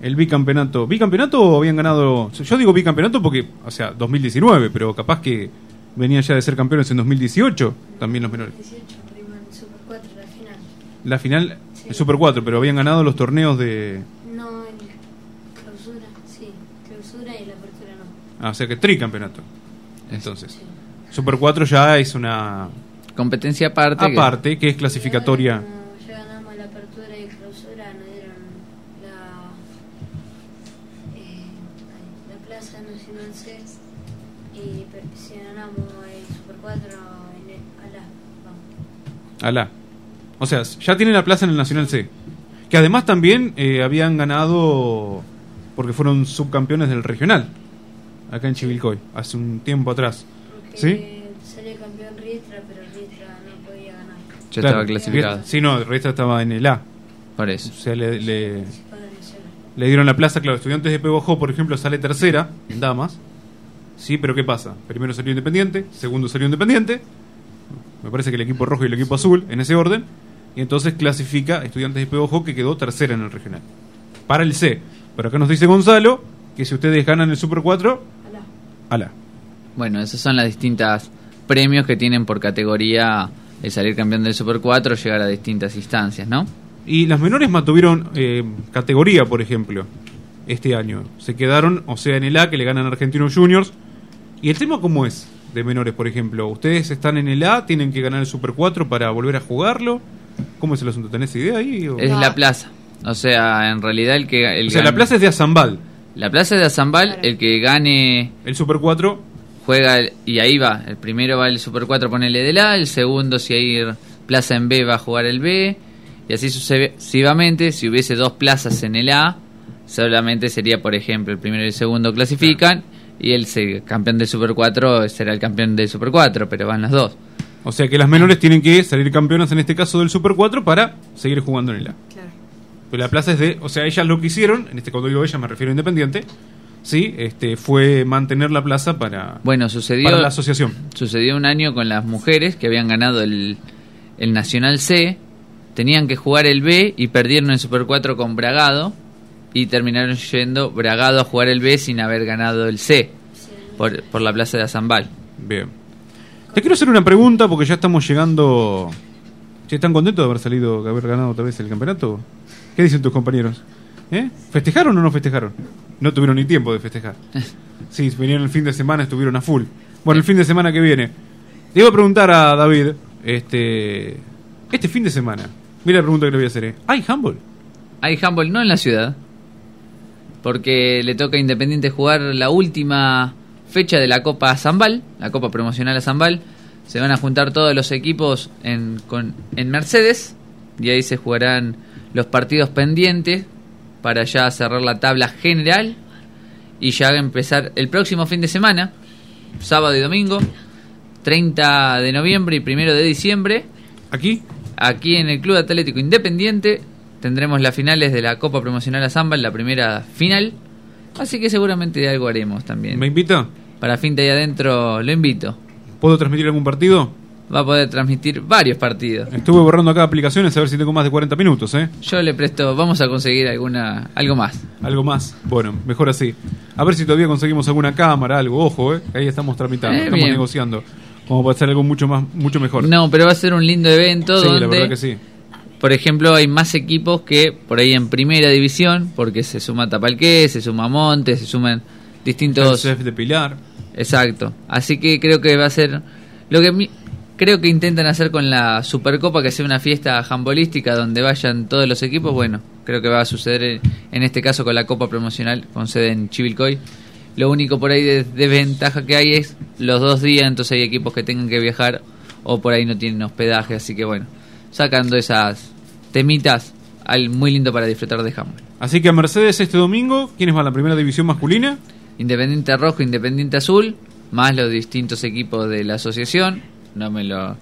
el bicampeonato? ¿Bicampeonato o habían ganado? Yo digo bicampeonato porque, o sea, 2019, pero capaz que venían ya de ser campeones en 2018, también los menores. 18 primer Super 4 la final. La final, el Super 4, pero habían ganado los torneos de... No, en clausura, sí. Clausura y la apertura no. Ah, o sea que tricampeonato. Entonces, Super 4 ya es una... Competencia aparte. que- Aparte, que es clasificatoria. No, ya ganamos la apertura y clausura, nos dieron la, eh, la Plaza Nacional C y per- si ganamos el Super 4 en el, vamos. Alá. O sea, ya tienen la plaza en el Nacional C. Que además también eh, habían ganado porque fueron subcampeones del regional. Acá en Chivilcoy, hace un tiempo atrás. ¿Sí? Eh, salió campeón Riestra, pero Riestra no podía ganar. Ya estaba clasificado. Sí, no, Riestra estaba en el A. Por eso. O sea, le, le, le dieron la plaza, claro, Estudiantes de Pebojó, por ejemplo, sale tercera en Damas. Sí, pero ¿qué pasa? Primero salió Independiente, segundo salió Independiente. Me parece que el equipo rojo y el equipo azul, en ese orden. Y entonces clasifica Estudiantes de Pebojó, que quedó tercera en el regional. Para el C. Pero acá nos dice Gonzalo que si ustedes ganan el Super 4, ala. Bueno, esos son las distintas premios que tienen por categoría el salir campeón del Super 4, llegar a distintas instancias, ¿no? Y las menores mantuvieron eh, categoría, por ejemplo, este año. Se quedaron, o sea, en el A, que le ganan a Argentinos Juniors. ¿Y el tema cómo es de menores, por ejemplo? ¿Ustedes están en el A, tienen que ganar el Super 4 para volver a jugarlo? ¿Cómo es el asunto? ¿Tenés idea ahí? o- Es la plaza. O sea, en realidad el que... El O sea, la plaza es de Azambal. La plaza es de Azambal, el que gane... El Super 4 juega el- y ahí va. El primero va el Super 4, ponele del A. El segundo, si hay plaza en B, va a jugar el B. Y así sucesivamente. Si hubiese dos plazas en el A, solamente sería, por ejemplo, el primero y el segundo clasifican y el campeón del Super 4 será el campeón del Super 4, pero van los dos. O sea que las menores tienen que salir campeonas en este caso del Super 4 para seguir jugando en el A. Claro. Pero la plaza es de, o sea, ellas lo que hicieron, en este cuando digo ella me refiero a Independiente, sí, este fue mantener la plaza para Bueno, sucedió para la asociación. Sucedió un año con las mujeres que habían ganado el, el Nacional C, tenían que jugar el B y perdieron el Super 4 con Bragado y terminaron yendo Bragado a jugar el B sin haber ganado el C por, por la plaza de Azambal. Bien. Te quiero hacer una pregunta porque ya estamos llegando. ¿Están contentos de haber salido, de haber ganado otra vez el campeonato? ¿Qué dicen tus compañeros? ¿Eh? ¿Festejaron o no festejaron? No tuvieron ni tiempo de festejar. Sí, vinieron el fin de semana, estuvieron a full. Bueno, el fin de semana que viene. Le iba a preguntar a David, este, este fin de semana. Mira la pregunta que le voy a hacer. ¿eh? ¿Hay handball? Hay handball no en la ciudad, porque le toca a Independiente jugar la última fecha de la Copa Zambal, la Copa Promocional a Zambal. Se van a juntar todos los equipos en, con, en Mercedes y ahí se jugarán los partidos pendientes para ya cerrar la tabla general y ya empezar el próximo fin de semana, sábado y domingo, 30 de noviembre y 1 de diciembre. ¿Aquí? Aquí en el Club Atlético Independiente tendremos las finales de la Copa Promocional a Zambal, la primera final. Así que seguramente algo haremos también. ¿Me invita? Para Finta y Adentro lo invito. ¿Puedo transmitir algún partido? Va a poder transmitir varios partidos. Estuve borrando acá aplicaciones a ver si tengo más de 40 minutos, ¿eh? Yo le presto, vamos a conseguir alguna algo más. Algo más. Bueno, mejor así. A ver si todavía conseguimos alguna cámara, algo. Ojo, ¿eh? Ahí estamos tramitando, Eh, estamos bien. negociando. Como para hacer algo mucho más, mucho mejor. No, pero va a ser un lindo evento Sí, la donde, verdad que sí. por ejemplo, hay más equipos que por ahí en primera división, porque se suma Tapalqué, se suma Monte, se suman distintos... El CEF de Pilar. Exacto. Así que creo que va a ser lo que mi- creo que intentan hacer con la Supercopa, que sea una fiesta jambolística donde vayan todos los equipos. Bueno, creo que va a suceder en, en este caso con la Copa Promocional con sede en Chivilcoy. Lo único por ahí de desventaja que hay es los dos días, entonces hay equipos que tengan que viajar o por ahí no tienen hospedaje, así que bueno, sacando esas temitas, al muy lindo para disfrutar de handball. Así que a Mercedes este domingo, ¿quiénes van a la primera división masculina? Independiente Rojo, Independiente Azul, más los distintos equipos de la asociación. No me lo,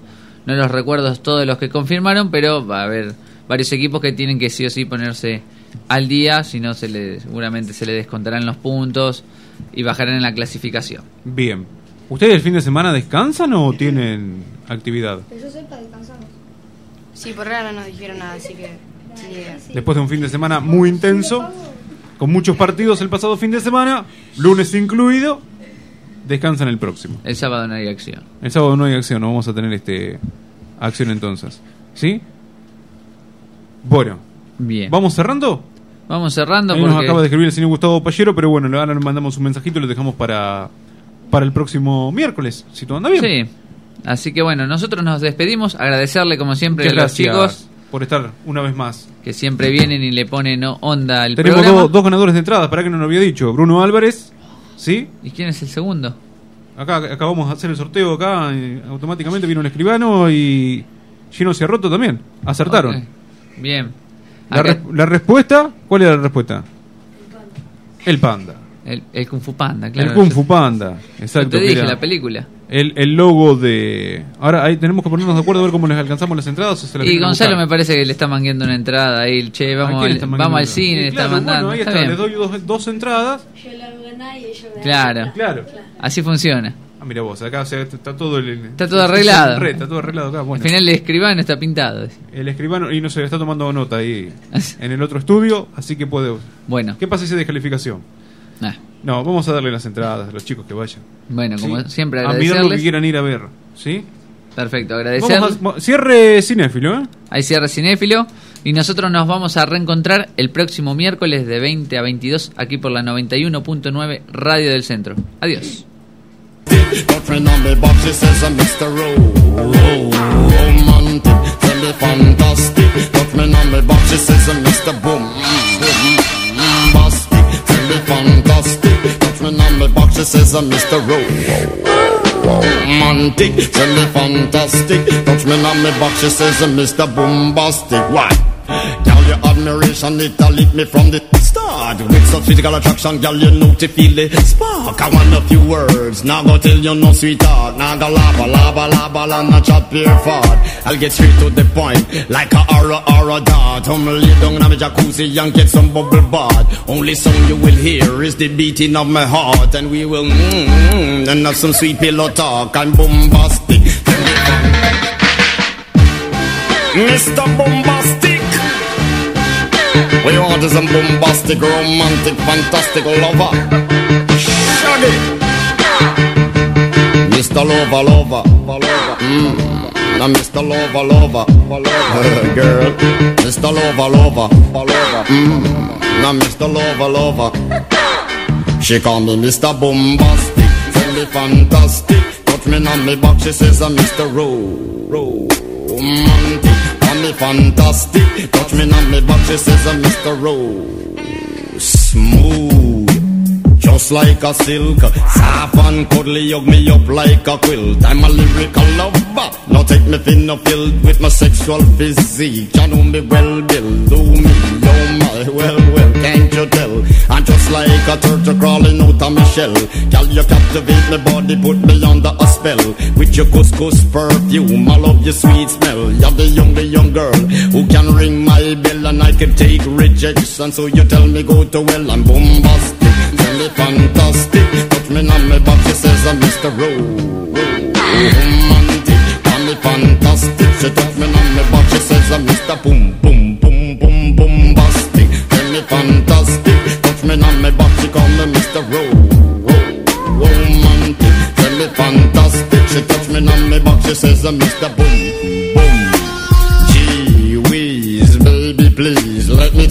no los recuerdo todos los que confirmaron, pero va a haber varios equipos que tienen que sí o sí ponerse al día, si no se le, seguramente se le descontarán los puntos y bajarán en la clasificación. Bien. ¿Ustedes el fin de semana descansan o tienen actividad? Que yo sepa, descansamos. Sí, por ahora no nos dijeron nada, así que. Después de un fin de semana muy intenso, con muchos partidos el pasado fin de semana, lunes incluido, descansan el próximo. El sábado no hay acción. El sábado no hay acción, no vamos a tener este acción entonces. ¿Sí? Bueno. Bien. ¿Vamos cerrando? Vamos cerrando Ahí nos acaba de escribir el señor Gustavo Pallero, pero bueno, ahora le mandamos un mensajito y lo dejamos para, para el próximo miércoles, si todo anda bien. Sí. Así que bueno, nosotros nos despedimos, agradecerle como siempre Muchas a los chicos por estar una vez más. que siempre vienen y le ponen onda al Tenemos programa. dos, dos ganadores de entradas, para que no lo había dicho. Bruno Álvarez, ¿sí? ¿Y quién es el segundo? Acá acabamos de hacer el sorteo acá, y automáticamente vino un escribano y Gino Ciarroto también. Acertaron. Bien. La, la respuesta, ¿cuál era la respuesta? El panda. El, el Kung Fu Panda, claro. el Kung Fu Panda, exacto. te que dije, la película. El, el logo de... Ahora ahí tenemos que ponernos de acuerdo a ver cómo les alcanzamos las entradas. o se las Y Gonzalo buscar. me parece que le está mangueando una entrada ahí. Che, ¿A vamos, al, vamos al cine, Sí, le está claro, mandando. Bueno, ahí Está está, les doy dos, dos entradas. Yo la gané y ellos me Claro. Claro. Así funciona. Ah, mira vos, acá o sea, está todo el, Está todo arreglado. Re, Está todo arreglado acá. Bueno. Al final el escribano está pintado. El escribano, y no sé, está tomando nota ahí en el otro estudio, así que puede. Bueno. ¿Qué pasa si hay descalificación? Ah. No, vamos a darle las entradas a los chicos que vayan. Bueno, como Sí. siempre, A mirar lo que quieran ir a ver. ¿Sí? Perfecto, agradecerles. a- cierre cinéfilo, ¿eh? Hay cierre cinéfilo. Y nosotros nos vamos a reencontrar el próximo miércoles de 20 a 22 aquí por la 91.9 Radio del Centro. Adiós. Bastic, tell me fantastic. Girlfriend on me box, she says I'm Mr. Ro- Romantic, tell me fantastic. Girlfriend on me box, she says I'm Mr. Bombastic. Why? Girl, your admiration, it a lit me from the start. With such physical attraction, girl, you know to feel the spark. I want a few words, now go tell you no sweetheart. Now go lava, lava, lava, la, not chat pure fart. I'll get straight to the point, like a aura, aura dart. I'm lay down in my jacuzzi and get some bubble bath. Only song you will hear is the beating of my heart, and we will mmm, mm, and have some sweet pillow talk. I'm bombastic. Mr. Bombastic. We want is bombastic, romantic, fantastic lover. Shaggy. Mr. Lover, lover, lover. Mm. Now, Mr. Lover, lover, lover. Girl. Mr. Lover, lover, lover. Mm. Now, Mr. Lover, lover. She call me Mr. Bombastic, tell me fantastic. Touch me on me back, she says I'm Mr. Ro, romantic. Me fantastic, touch me on me back, she says I'm Mr. Ro, smooth. Just like a silk, soft and cuddly, hug me up like a quilt. I'm a lyrical lover. Now take me thin filled with my sexual physique. You know me well, Bill. Do me, oh my, well, like a turtle crawling out of my shell. Girl, you captivate my body, put me under a spell. With your couscous perfume, I love your sweet smell. You're the young, the young girl who can ring my bell and I can take rejection. So you tell me go to well, I'm bombastic. Tell me fantastic. Touch me on my back, she says I'm Mr. Ro. Romantic. Me fantastic. She touch me on my back, she says I'm Mr. Boom, boom, boom, boom, bombastic. Tell me fantastic. Me on my back, she call me Mr. Ro. Ro- Romantic. Tell me fantastic. She touch me on my back, she says uh, I'm Mr. Boom, boom. Gee whiz, baby, please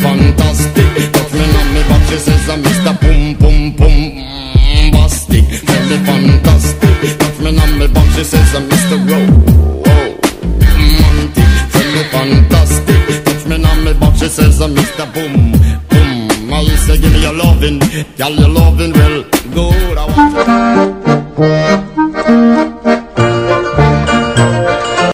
fantastic. Touch me on me back, she says I'm Mr. Pum Pum Pum Bastic. Tell me fantastic. Touch me on me back, she says I'm Mr. Ro. Romantic. Tell me fantastic. Touch me on me back, she says I'm Mr. Boom Boom. I say give me your loving, girl, your loving well good. I want